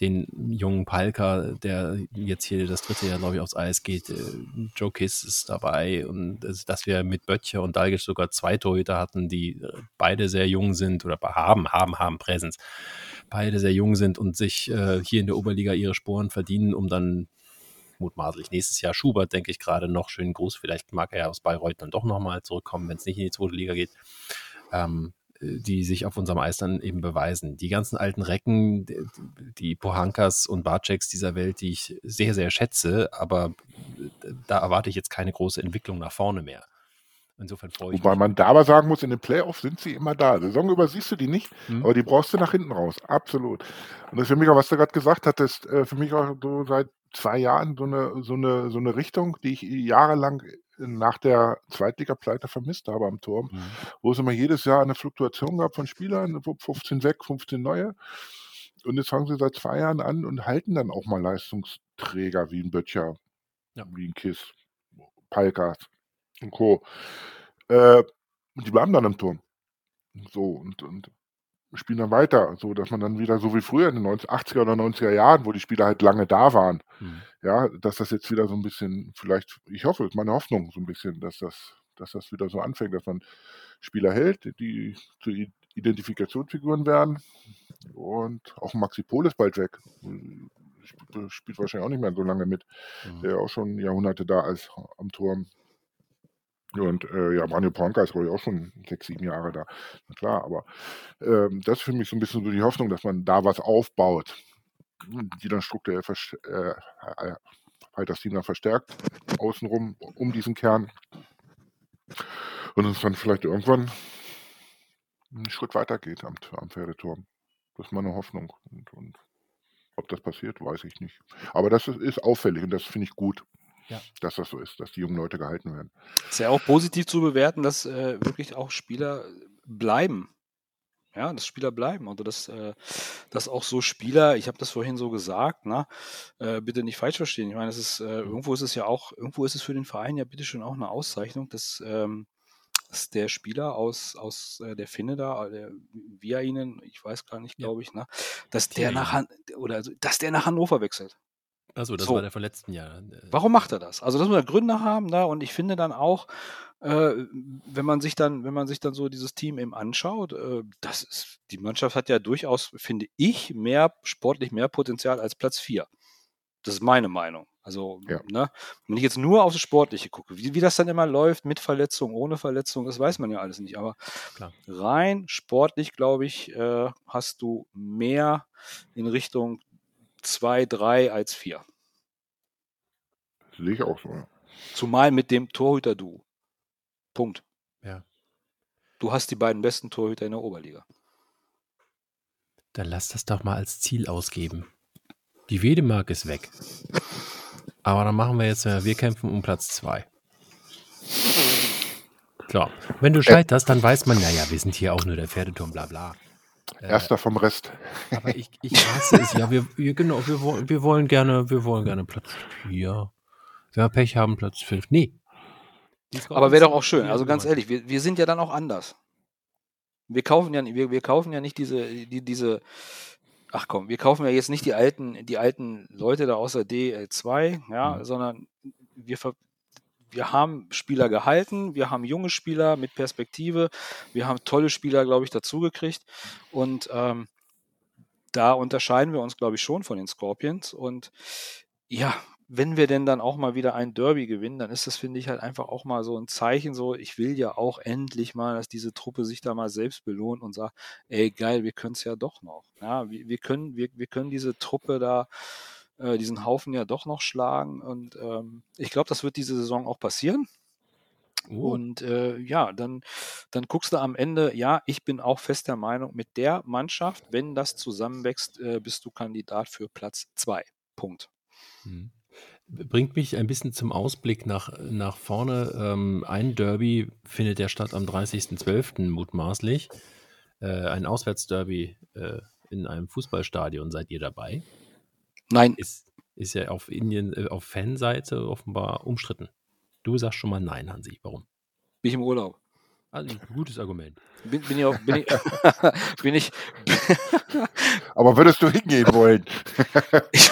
[SPEAKER 1] Den jungen Palka, der jetzt hier das dritte Jahr, glaube ich, aufs Eis geht. äh, Joe Kiss ist dabei und das- dass wir mit Böttcher und Dalgic sogar zwei Torhüter hatten, die äh, beide sehr jung sind oder haben, haben, haben Präsenz. Beide sehr jung sind und sich äh, hier in der Oberliga ihre Sporen verdienen, um dann mutmaßlich nächstes Jahr Schubert, denke ich gerade noch, schönen Gruß. Vielleicht mag er ja aus Bayreuth dann doch nochmal zurückkommen, wenn es nicht in die zweite Liga geht. Ähm, die sich auf unserem Eis dann eben beweisen. Die ganzen alten Recken, die- Pohankas und Barczeks dieser Welt, die ich sehr, sehr schätze, aber da erwarte ich jetzt keine große Entwicklung nach vorne mehr. Insofern freue ich
[SPEAKER 2] Wobei man da aber sagen muss, in den Playoffs sind sie immer da. Saison über siehst du die nicht,
[SPEAKER 1] Hm?
[SPEAKER 2] aber die brauchst du nach hinten raus. Absolut. Und das ist für mich auch, was du gerade gesagt hattest, äh, für mich auch so seit zwei Jahren so eine, so eine, so eine Richtung, die ich jahrelang nach der Zweitliga-Pleite vermisst habe am Turm,
[SPEAKER 1] Mhm.
[SPEAKER 2] wo es immer jedes Jahr eine Fluktuation gab von Spielern, 15 weg, 15 neue. Und jetzt fangen sie seit zwei Jahren an und halten dann auch mal Leistungsträger wie ein Böttcher,
[SPEAKER 1] Ja.
[SPEAKER 2] wie ein Kiss, Palkas und Co. Äh, und die bleiben dann im Turm. So, und, und spielen dann weiter, so dass man dann wieder so wie früher in den 90, 80er oder 90er Jahren, wo die Spieler halt lange da waren,
[SPEAKER 1] Mhm.
[SPEAKER 2] ja, dass das jetzt wieder so ein bisschen vielleicht ich hoffe, ist meine Hoffnung so ein bisschen, dass das dass das wieder so anfängt, dass man Spieler hält, die zu Identifikationsfiguren werden. Und auch Maxi Pol ist bald weg. Sp spielt wahrscheinlich auch nicht mehr so lange mit.
[SPEAKER 1] Mhm.
[SPEAKER 2] Der ja auch schon Jahrhunderte da ist am Turm. Und, äh, ja, Manuel Ponka ist, glaube ich, auch schon 6, 7 Jahre da. Na klar, aber, ähm, das ist für mich so ein bisschen so die Hoffnung, dass man da was aufbaut, die dann strukturell äh, äh, halt das Team dann verstärkt außenrum um diesen Kern. Und es dann vielleicht irgendwann 'n Schritt weitergeht am T am Pferdeturm. Das ist meine Hoffnung. Und und ob das passiert, weiß ich nicht. Aber das ist ist auffällig und das finde ich gut,
[SPEAKER 1] Ja.
[SPEAKER 2] dass das so ist, dass die jungen Leute gehalten werden.
[SPEAKER 3] Ist ja auch positiv zu bewerten, dass, äh, wirklich auch Spieler bleiben. Ja, dass Spieler bleiben. Also, dass, äh dass auch so Spieler ich habe das vorhin so gesagt, ne, äh, bitte nicht falsch verstehen. Ich meine, es ist, äh irgendwo ist es ja auch irgendwo ist es für den Verein ja bitteschön auch 'ne Auszeichnung, dass, ähm dass der Spieler aus aus, äh, der Finne da, der Viainen, ich weiß gar nicht, glaube ich, ne, dass der nach
[SPEAKER 1] Viainen.
[SPEAKER 3] Han oder also, dass der nach Hannover wechselt.
[SPEAKER 1] Ach so, das
[SPEAKER 3] So.
[SPEAKER 1] war der von letzten Jahr. Äh,
[SPEAKER 3] Warum macht er das? Also, das muss ja Gründe haben, ne? Und ich finde dann auch, äh, wenn man sich dann wenn man sich dann so dieses Team eben anschaut, äh, das ist die Mannschaft hat ja durchaus, finde ich, mehr sportlich mehr Potenzial als Platz 4. Das ist meine Meinung. Also,
[SPEAKER 2] Ja.
[SPEAKER 3] ne, wenn ich jetzt nur auf das Sportliche gucke, wie wie das dann immer läuft mit Verletzung, ohne Verletzung, das weiß man ja alles nicht. Aber
[SPEAKER 1] Klar.
[SPEAKER 3] rein sportlich, glaube ich, äh, hast du mehr in Richtung 2, 3 als 4.
[SPEAKER 2] Sehe ich auch so, ja.
[SPEAKER 3] Zumal mit dem Torhüter-Duo. Punkt.
[SPEAKER 1] Ja.
[SPEAKER 3] Du hast die beiden besten Torhüter in der Oberliga.
[SPEAKER 1] Dann lass das doch mal als Ziel ausgeben. Die Wedemark ist weg. Aber dann machen wir jetzt, äh, wir kämpfen um Platz 2. Klar. Wenn du scheiterst, dann weiß man, naja, wir sind hier auch nur der Pferdeturm, bla bla. Äh,
[SPEAKER 2] Erster vom Rest.
[SPEAKER 1] aber ich, ich hasse es. Ja, wir, wir, genau, wir, wollen- wir wollen gerne, wir wollen gerne Platz 4. Wenn wir Pech haben, Platz 5. Nee.
[SPEAKER 3] Aber wäre doch auch schön. Also ganz ehrlich, wir, wir sind ja dann auch anders. Wir kaufen ja, wir, wir kaufen ja nicht diese, die, diese, ach komm, wir kaufen ja jetzt nicht die alten, die alten Leute da außer DL2, ja,
[SPEAKER 1] Mhm.
[SPEAKER 3] sondern wir, ver- wir haben Spieler gehalten, wir haben junge Spieler mit Perspektive, wir haben tolle Spieler, glaube ich, dazugekriegt. Und ähm, da unterscheiden wir uns, glaube ich, schon von den Scorpions. Und ja, wenn wir denn dann auch mal wieder ein Derby gewinnen, dann ist das, finde ich, halt einfach auch mal so ein Zeichen, so, ich will ja auch endlich mal, dass diese Truppe sich da mal selbst belohnt und sagt, ey, geil, wir können es ja doch noch. Ja, wir, wir, können, wir, wir können diese Truppe da, äh, diesen Haufen ja doch noch schlagen. Und ähm, ich glaube, das wird diese Saison auch passieren.
[SPEAKER 1] Oh,
[SPEAKER 3] Und äh, ja, dann, dann guckst du am Ende, ja, ich bin auch fest der Meinung, mit der Mannschaft, wenn das zusammenwächst, äh, bist du Kandidat für Platz 2. Punkt.
[SPEAKER 1] Mhm. Bringt mich ein bisschen zum Ausblick nach, nach vorne. Ähm, ein Derby findet ja statt am 30.12. mutmaßlich. Äh, ein Auswärtsderby äh, in einem Fußballstadion. Seid ihr dabei?
[SPEAKER 3] Nein,
[SPEAKER 1] Ist, ist ja auf Indien, äh, auf Fanseite offenbar umstritten. Du sagst schon mal nein, Hansi. Warum?
[SPEAKER 3] bin ich im Urlaub.
[SPEAKER 1] Also, ein gutes Argument.
[SPEAKER 3] Bin, bin ich, auch, bin ich, bin ich,
[SPEAKER 2] Aber würdest du hingehen wollen?
[SPEAKER 3] ich,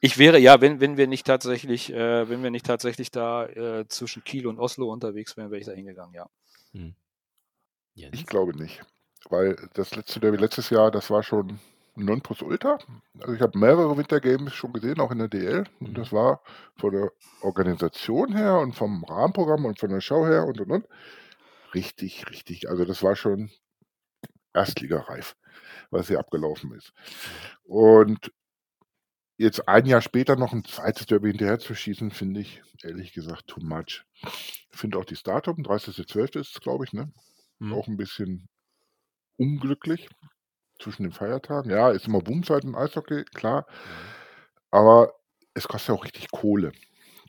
[SPEAKER 3] ich wäre, ja, wenn, wenn wir nicht tatsächlich, äh, wenn wir nicht tatsächlich da äh, zwischen Kiel und Oslo unterwegs wären, wäre ich da hingegangen, ja.
[SPEAKER 1] Hm.
[SPEAKER 2] Ich glaube nicht. Weil das letzte Derby letztes Jahr, das war schon Nonplusultra. Also ich habe mehrere Wintergames schon gesehen, auch in der DL.
[SPEAKER 1] Mhm.
[SPEAKER 2] Und das war von der Organisation her und vom Rahmenprogramm und von der Show her und und und richtig, richtig. Also das war schon Erstligareif, was hier abgelaufen ist. Und jetzt ein Jahr später noch ein zweites Derby hinterher zu schießen, finde ich ehrlich gesagt too much. Ich finde auch die Startup, 30.12. ist es, glaube ich, ne?
[SPEAKER 1] Hm.
[SPEAKER 2] Auch ein bisschen unglücklich zwischen den Feiertagen. Ja, ist immer Boomzeit im Eishockey, klar. Aber es kostet ja auch richtig Kohle.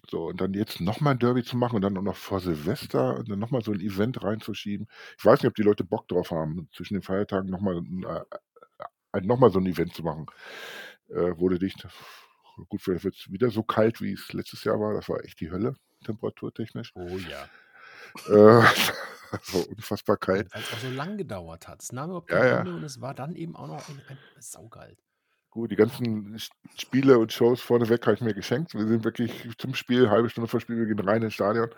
[SPEAKER 2] So, und dann jetzt nochmal ein Derby zu machen und dann auch noch vor Silvester und dann nochmal so ein Event reinzuschieben. Ich weiß nicht, ob die Leute Bock drauf haben, zwischen den Feiertagen nochmal äh, noch mal so ein Event zu machen. Äh, wurde dicht. Gut, vielleicht wird es wieder so kalt, wie es letztes Jahr war. Das war echt die Hölle, temperaturtechnisch.
[SPEAKER 1] Oh ja.
[SPEAKER 2] Äh, so unfassbar kalt.
[SPEAKER 1] Weil es auch so lang gedauert hat. Es nahm überhaupt
[SPEAKER 2] Ja,
[SPEAKER 1] kein
[SPEAKER 2] ja.
[SPEAKER 1] Ende und es war dann eben auch noch ein, ein saukalt.
[SPEAKER 2] Gut, die ganzen Spiele und Shows vorneweg habe ich mir geschenkt. Wir sind wirklich zum Spiel, halbe Stunde vor Spiel, wir gehen rein ins Stadion,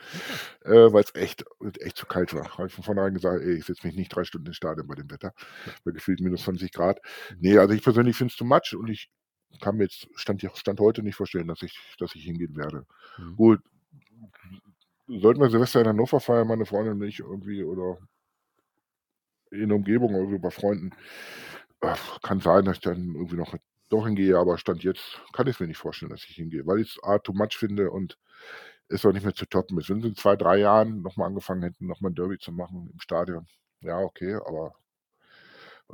[SPEAKER 2] äh, weil es echt, echt zu kalt war. Habe ich von vornherein gesagt, ey, ich setze mich nicht drei Stunden ins Stadion bei dem Wetter. Bei gefühlt minus 20 Grad. Nee, also ich persönlich finde es too much und ich kann mir jetzt Stand, Stand heute nicht vorstellen, dass ich, dass ich hingehen werde.
[SPEAKER 1] Mhm.
[SPEAKER 2] Gut, sollten wir Silvester in Hannover feiern, meine Freundin und ich irgendwie oder in der Umgebung oder so bei Freunden, kann sein, dass ich dann irgendwie noch doch hingehe, aber Stand jetzt kann ich es mir nicht vorstellen, dass ich hingehe, weil ich es A, too much finde und es auch nicht mehr zu toppen ist. Wenn sie in zwei, drei Jahren nochmal angefangen hätten, nochmal ein Derby zu machen im Stadion, ja, okay, aber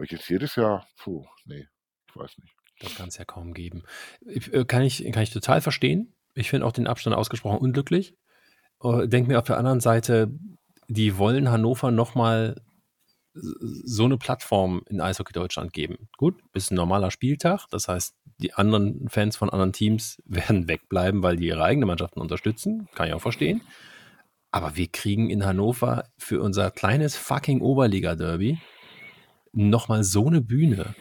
[SPEAKER 2] ich jetzt jedes Jahr, puh, nee, ich weiß nicht.
[SPEAKER 1] Das kann es ja kaum geben. Äh, Kann ich, kann ich total verstehen. Ich finde auch den Abstand ausgesprochen unglücklich. Äh, Denk mir auf der anderen Seite, die wollen Hannover nochmal so eine Plattform in Eishockey Deutschland geben. Gut, ist ein normaler Spieltag. Das heißt, die anderen Fans von anderen Teams werden wegbleiben, weil die ihre eigenen Mannschaften unterstützen. Kann ich auch verstehen. Aber wir kriegen in Hannover für unser kleines fucking Oberliga-Derby nochmal so eine Bühne.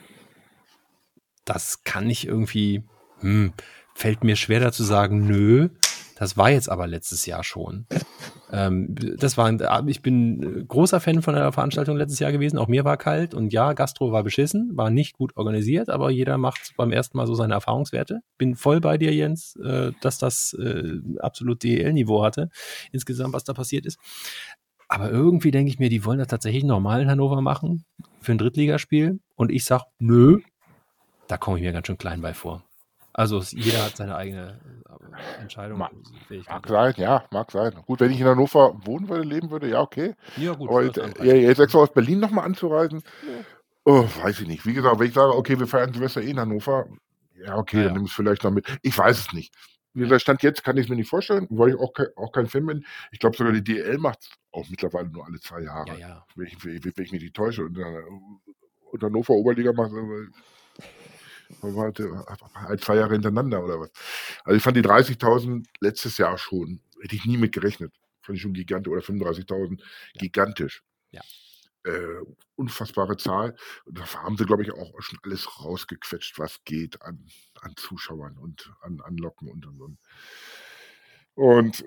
[SPEAKER 1] Das kann ich irgendwie, hm, fällt mir schwer dazu sagen, nö. Das war jetzt aber letztes Jahr schon. Ähm, das war, ich bin großer Fan von der Veranstaltung letztes Jahr gewesen. Auch mir war kalt und ja, Gastro war beschissen, war nicht gut organisiert, aber jeder macht beim ersten Mal so seine Erfahrungswerte. Bin voll bei dir, Jens, äh, dass das äh, absolut DEL-Niveau hatte, insgesamt, was da passiert ist. Aber irgendwie denke ich mir, die wollen das tatsächlich normal in Hannover machen für ein Drittligaspiel. Und ich sag, nö, da komme ich mir ganz schön klein bei vor. Also jeder hat seine eigene äh, Entscheidung.
[SPEAKER 2] Ma-
[SPEAKER 1] Fähigkeit.
[SPEAKER 2] Mag sein, ja, mag sein. Gut, wenn ich in Hannover wohnen würde, leben würde, ja, okay.
[SPEAKER 1] Ja, gut.
[SPEAKER 2] Aber
[SPEAKER 1] das
[SPEAKER 2] äh, ja, jetzt extra aus Berlin nochmal anzureisen, oh, weiß ich nicht. Wie gesagt, wenn ich sage, okay, wir feiern Silvester eh in Hannover, ja, okay,
[SPEAKER 1] Ja,
[SPEAKER 2] dann
[SPEAKER 1] ja.
[SPEAKER 2] nimm es vielleicht noch mit. Ich weiß es nicht. Wie gesagt, Stand jetzt kann ich es mir nicht vorstellen, weil ich auch kein, auch kein Fan bin. Ich glaube sogar die DL macht es auch mittlerweile nur alle zwei Jahre.
[SPEAKER 1] ja, ja.
[SPEAKER 2] Wenn, ich, wenn, ich, wenn ich mich nicht täusche. Und, äh, und Hannover Oberliga macht warte, halt zwei Jahre hintereinander oder was. Also ich fand die 30.000 letztes Jahr schon, hätte ich nie mit gerechnet. Fand ich schon gigantisch, oder 35.000, gigantisch.
[SPEAKER 1] Ja.
[SPEAKER 2] Äh, unfassbare Zahl. Und da haben sie, glaube ich, auch schon alles rausgequetscht, was geht an, an Zuschauern und an Anlocken und und und. Und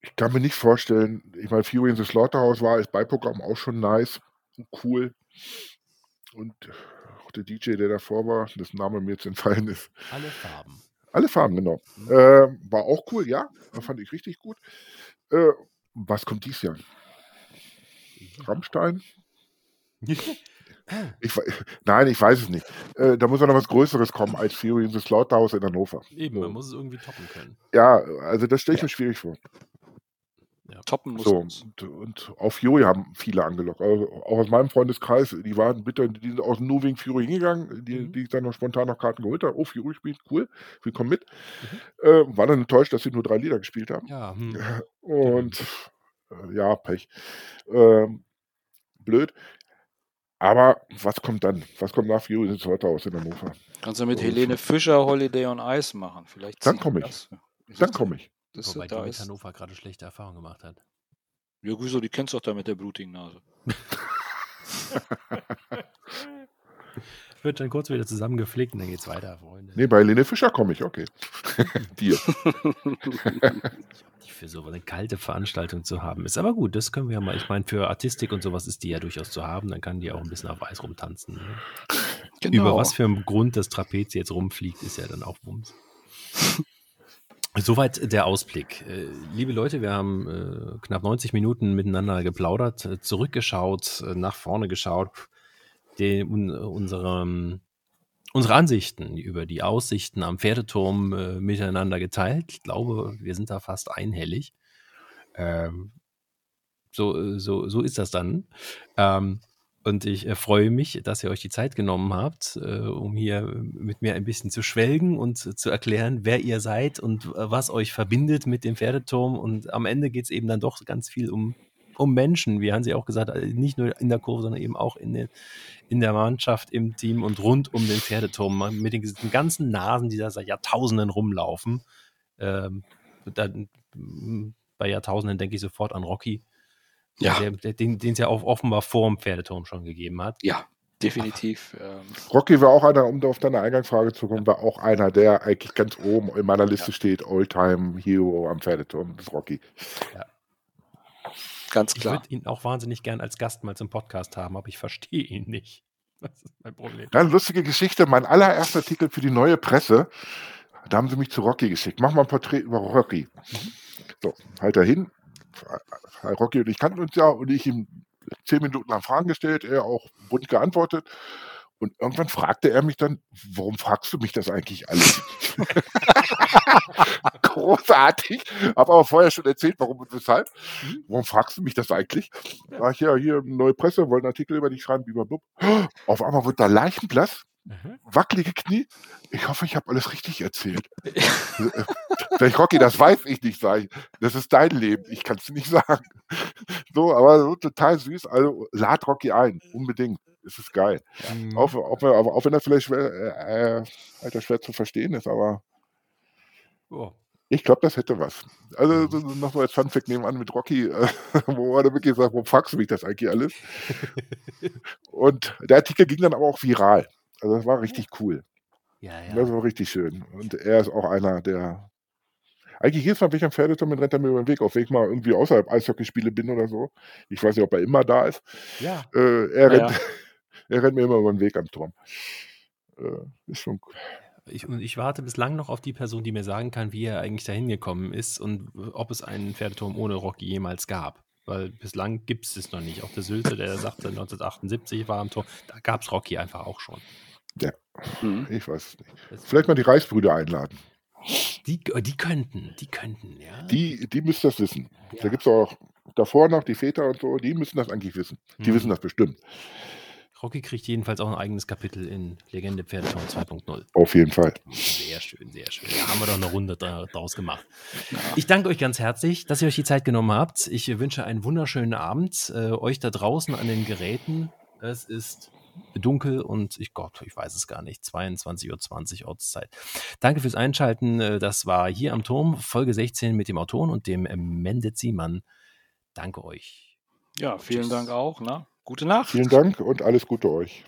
[SPEAKER 2] ich kann mir nicht vorstellen, ich meine, Fury in the Slaughterhouse war als Beiprogramm auch schon nice und cool. Und der DJ, der davor war, dessen Name mir jetzt entfallen ist,
[SPEAKER 1] Alle Farben.
[SPEAKER 2] alle Farben, genau.
[SPEAKER 1] Mhm.
[SPEAKER 2] Äh, war auch cool, ja. Das fand ich richtig gut. Äh, was kommt dies Jahr? Rammstein? Ich, nein, ich weiß es nicht. Äh, da muss ja noch was Größeres kommen als Fury in the Slaughterhouse in Hannover.
[SPEAKER 1] Eben, man muss es irgendwie toppen können.
[SPEAKER 2] Ja, also das stelle ich mir schwierig vor.
[SPEAKER 3] Toppen muss
[SPEAKER 2] So, und, und auf Fury haben viele angelockt. Also auch aus meinem Freundeskreis, die waren bitter, die sind aus nur wegen Fury hingegangen, die,
[SPEAKER 1] Mhm.
[SPEAKER 2] die ich dann noch spontan noch Karten geholt habe. Oh, Fury spielt, cool, wir kommen mit. Äh, war dann enttäuscht, dass sie nur drei Lieder gespielt haben.
[SPEAKER 1] Ja, hm.
[SPEAKER 2] Und äh, ja, Pech. Ähm, blöd. Aber was kommt dann? Was kommt nach Fury ins heute aus in Hannover?
[SPEAKER 3] Kannst du mit Helene Fischer Holiday on Ice machen. Vielleicht
[SPEAKER 2] Dann
[SPEAKER 3] zieht
[SPEAKER 2] komm ich.
[SPEAKER 3] das.
[SPEAKER 2] Dann komme ich.
[SPEAKER 3] Das,
[SPEAKER 1] Wobei die
[SPEAKER 3] da
[SPEAKER 1] mit
[SPEAKER 3] ist,
[SPEAKER 1] Hannover gerade schlechte Erfahrungen gemacht hat.
[SPEAKER 3] ja, wieso, die kennst du doch da mit der blutigen Nase.
[SPEAKER 1] Wird dann kurz wieder zusammengeflickt und dann geht's weiter, Freunde.
[SPEAKER 2] Nee, bei Helene Fischer komme ich, okay. Dir.
[SPEAKER 1] Die für so eine kalte Veranstaltung zu haben. Ist aber gut, das können wir ja mal. Ich meine, für Artistik und sowas ist die ja durchaus zu haben. Dann kann die auch ein bisschen auf Eis rumtanzen. Ne?
[SPEAKER 3] Genau.
[SPEAKER 1] Über was für einen Grund das Trapez jetzt rumfliegt, ist ja dann auch Wumms. Soweit der Ausblick. Äh, liebe Leute, wir haben äh, knapp 90 Minuten miteinander geplaudert, äh, zurückgeschaut, nach vorne geschaut, den, un, unsere, ähm, unsere Ansichten über die Aussichten am Pferdeturm miteinander geteilt. Ich glaube, wir sind da fast einhellig. Ähm, so, so, so ist das dann. Und ich äh, freue mich, dass ihr euch die Zeit genommen habt, äh, um hier mit mir ein bisschen zu schwelgen und zu, erklären, wer ihr seid und äh, was euch verbindet mit dem Pferdeturm. Und am Ende geht es eben dann doch ganz viel um, um Menschen, wie Hansi auch gesagt hat, nicht nur in der Kurve, sondern eben auch in, den, in der Mannschaft, im Team und rund um den Pferdeturm mit den, ganzen Nasen, die da seit Jahrtausenden rumlaufen. Ähm, dann, bei Jahrtausenden denke ich sofort an Rocky.
[SPEAKER 3] Ja.
[SPEAKER 1] Der, den es ja auch offenbar vor dem Pferdeturm schon gegeben hat.
[SPEAKER 3] Ja, definitiv. Ähm,
[SPEAKER 2] Rocky war auch einer, um auf deine Eingangsfrage zu kommen, war auch einer, der eigentlich ganz oben in meiner Liste steht, Oldtime Hero am Pferdeturm, das ist Rocky.
[SPEAKER 3] ganz
[SPEAKER 1] Ich
[SPEAKER 3] klar.
[SPEAKER 1] würde ihn auch wahnsinnig gern als Gast mal zum Podcast haben, aber ich verstehe ihn nicht. Das ist mein Problem.
[SPEAKER 2] Dann lustige Geschichte, mein allererster Artikel für die neue Presse, da haben sie mich zu Rocky geschickt. Mach mal ein Porträt über Rocky. So, halt dahin. Rocky und ich kannten uns ja und ich ihm zehn Minuten lang Fragen gestellt, er auch bunt geantwortet. Und irgendwann fragte er mich dann, warum fragst du mich das eigentlich alles? Großartig. Habe aber vorher schon erzählt, warum und weshalb. Warum fragst du mich das eigentlich? War ich ja hier neue Presse, wollte einen Artikel über dich schreiben, blablabla. Auf einmal wird da Leichenblass,
[SPEAKER 1] Mhm.
[SPEAKER 2] wackelige Knie. Ich hoffe, ich habe alles richtig erzählt. Sag ich, Rocky, das weiß ich nicht, sag ich. Das ist dein Leben, ich kann es nicht sagen. So, aber so total süß. Also lad Rocky ein, unbedingt. Es ist geil.
[SPEAKER 1] Mhm.
[SPEAKER 2] Auch, auch, auch wenn das vielleicht schwer, äh, äh, schwer zu verstehen ist, aber
[SPEAKER 1] Oh.
[SPEAKER 2] ich glaube, das hätte was. Also so, so noch so als Funfact nebenan mit Rocky, äh, wo er dann wirklich sagt, warum fragst du mich das eigentlich alles? Und der Artikel ging dann aber auch viral. Also das war richtig cool.
[SPEAKER 1] Ja,
[SPEAKER 2] Das
[SPEAKER 1] ja.
[SPEAKER 2] war richtig schön. Und er ist auch einer, der. Eigentlich jedes Mal, wenn ich am Pferdeturm bin, rennt er mir über den Weg, auf wenn ich mal irgendwie außerhalb Eishockeyspiele bin oder so. Ich weiß nicht, ob er immer da ist.
[SPEAKER 1] Ja,
[SPEAKER 2] Äh, er,
[SPEAKER 3] Ja,
[SPEAKER 2] rennt, er rennt mir immer über den Weg am Turm. Äh, ist schon cool.
[SPEAKER 1] ich, und ich warte bislang noch auf die Person, die mir sagen kann, wie er eigentlich dahin gekommen ist und ob es einen Pferdeturm ohne Rocky jemals gab. Weil bislang gibt es es noch nicht. Auch der Sylte, der sagte 1978 war am Tor, da gab es Rocky einfach auch schon.
[SPEAKER 3] Mhm.
[SPEAKER 2] Ich weiß es nicht.
[SPEAKER 1] Das,
[SPEAKER 2] Vielleicht mal die Reichsbrüder einladen.
[SPEAKER 1] die, die könnten, die könnten, ja.
[SPEAKER 2] Die, die müssen das wissen. Da
[SPEAKER 1] Ja.
[SPEAKER 2] gibt es auch davor noch die Väter und so, die müssen das eigentlich wissen. Die
[SPEAKER 1] Mhm.
[SPEAKER 2] wissen das bestimmt.
[SPEAKER 1] Rocky kriegt jedenfalls auch ein eigenes Kapitel in Legende Pferdeturm 2.0.
[SPEAKER 2] Auf jeden Fall.
[SPEAKER 1] Sehr schön, sehr schön. Da haben wir doch eine Runde da- draus gemacht. Ich danke euch ganz herzlich, dass ihr euch die Zeit genommen habt. Ich wünsche einen wunderschönen Abend. Äh, euch da draußen an den Geräten. Es ist dunkel und ich Gott, ich weiß es gar nicht. 22.20 Uhr Ortszeit. Danke fürs Einschalten. Äh, Das war hier am Turm, Folge 16 mit dem Autoren und dem äh, Mende Ziemann. Danke euch.
[SPEAKER 3] Ja, vielen
[SPEAKER 1] Tschüss.
[SPEAKER 3] Dank auch. Ne? Gute Nacht.
[SPEAKER 2] Vielen Dank und alles Gute euch.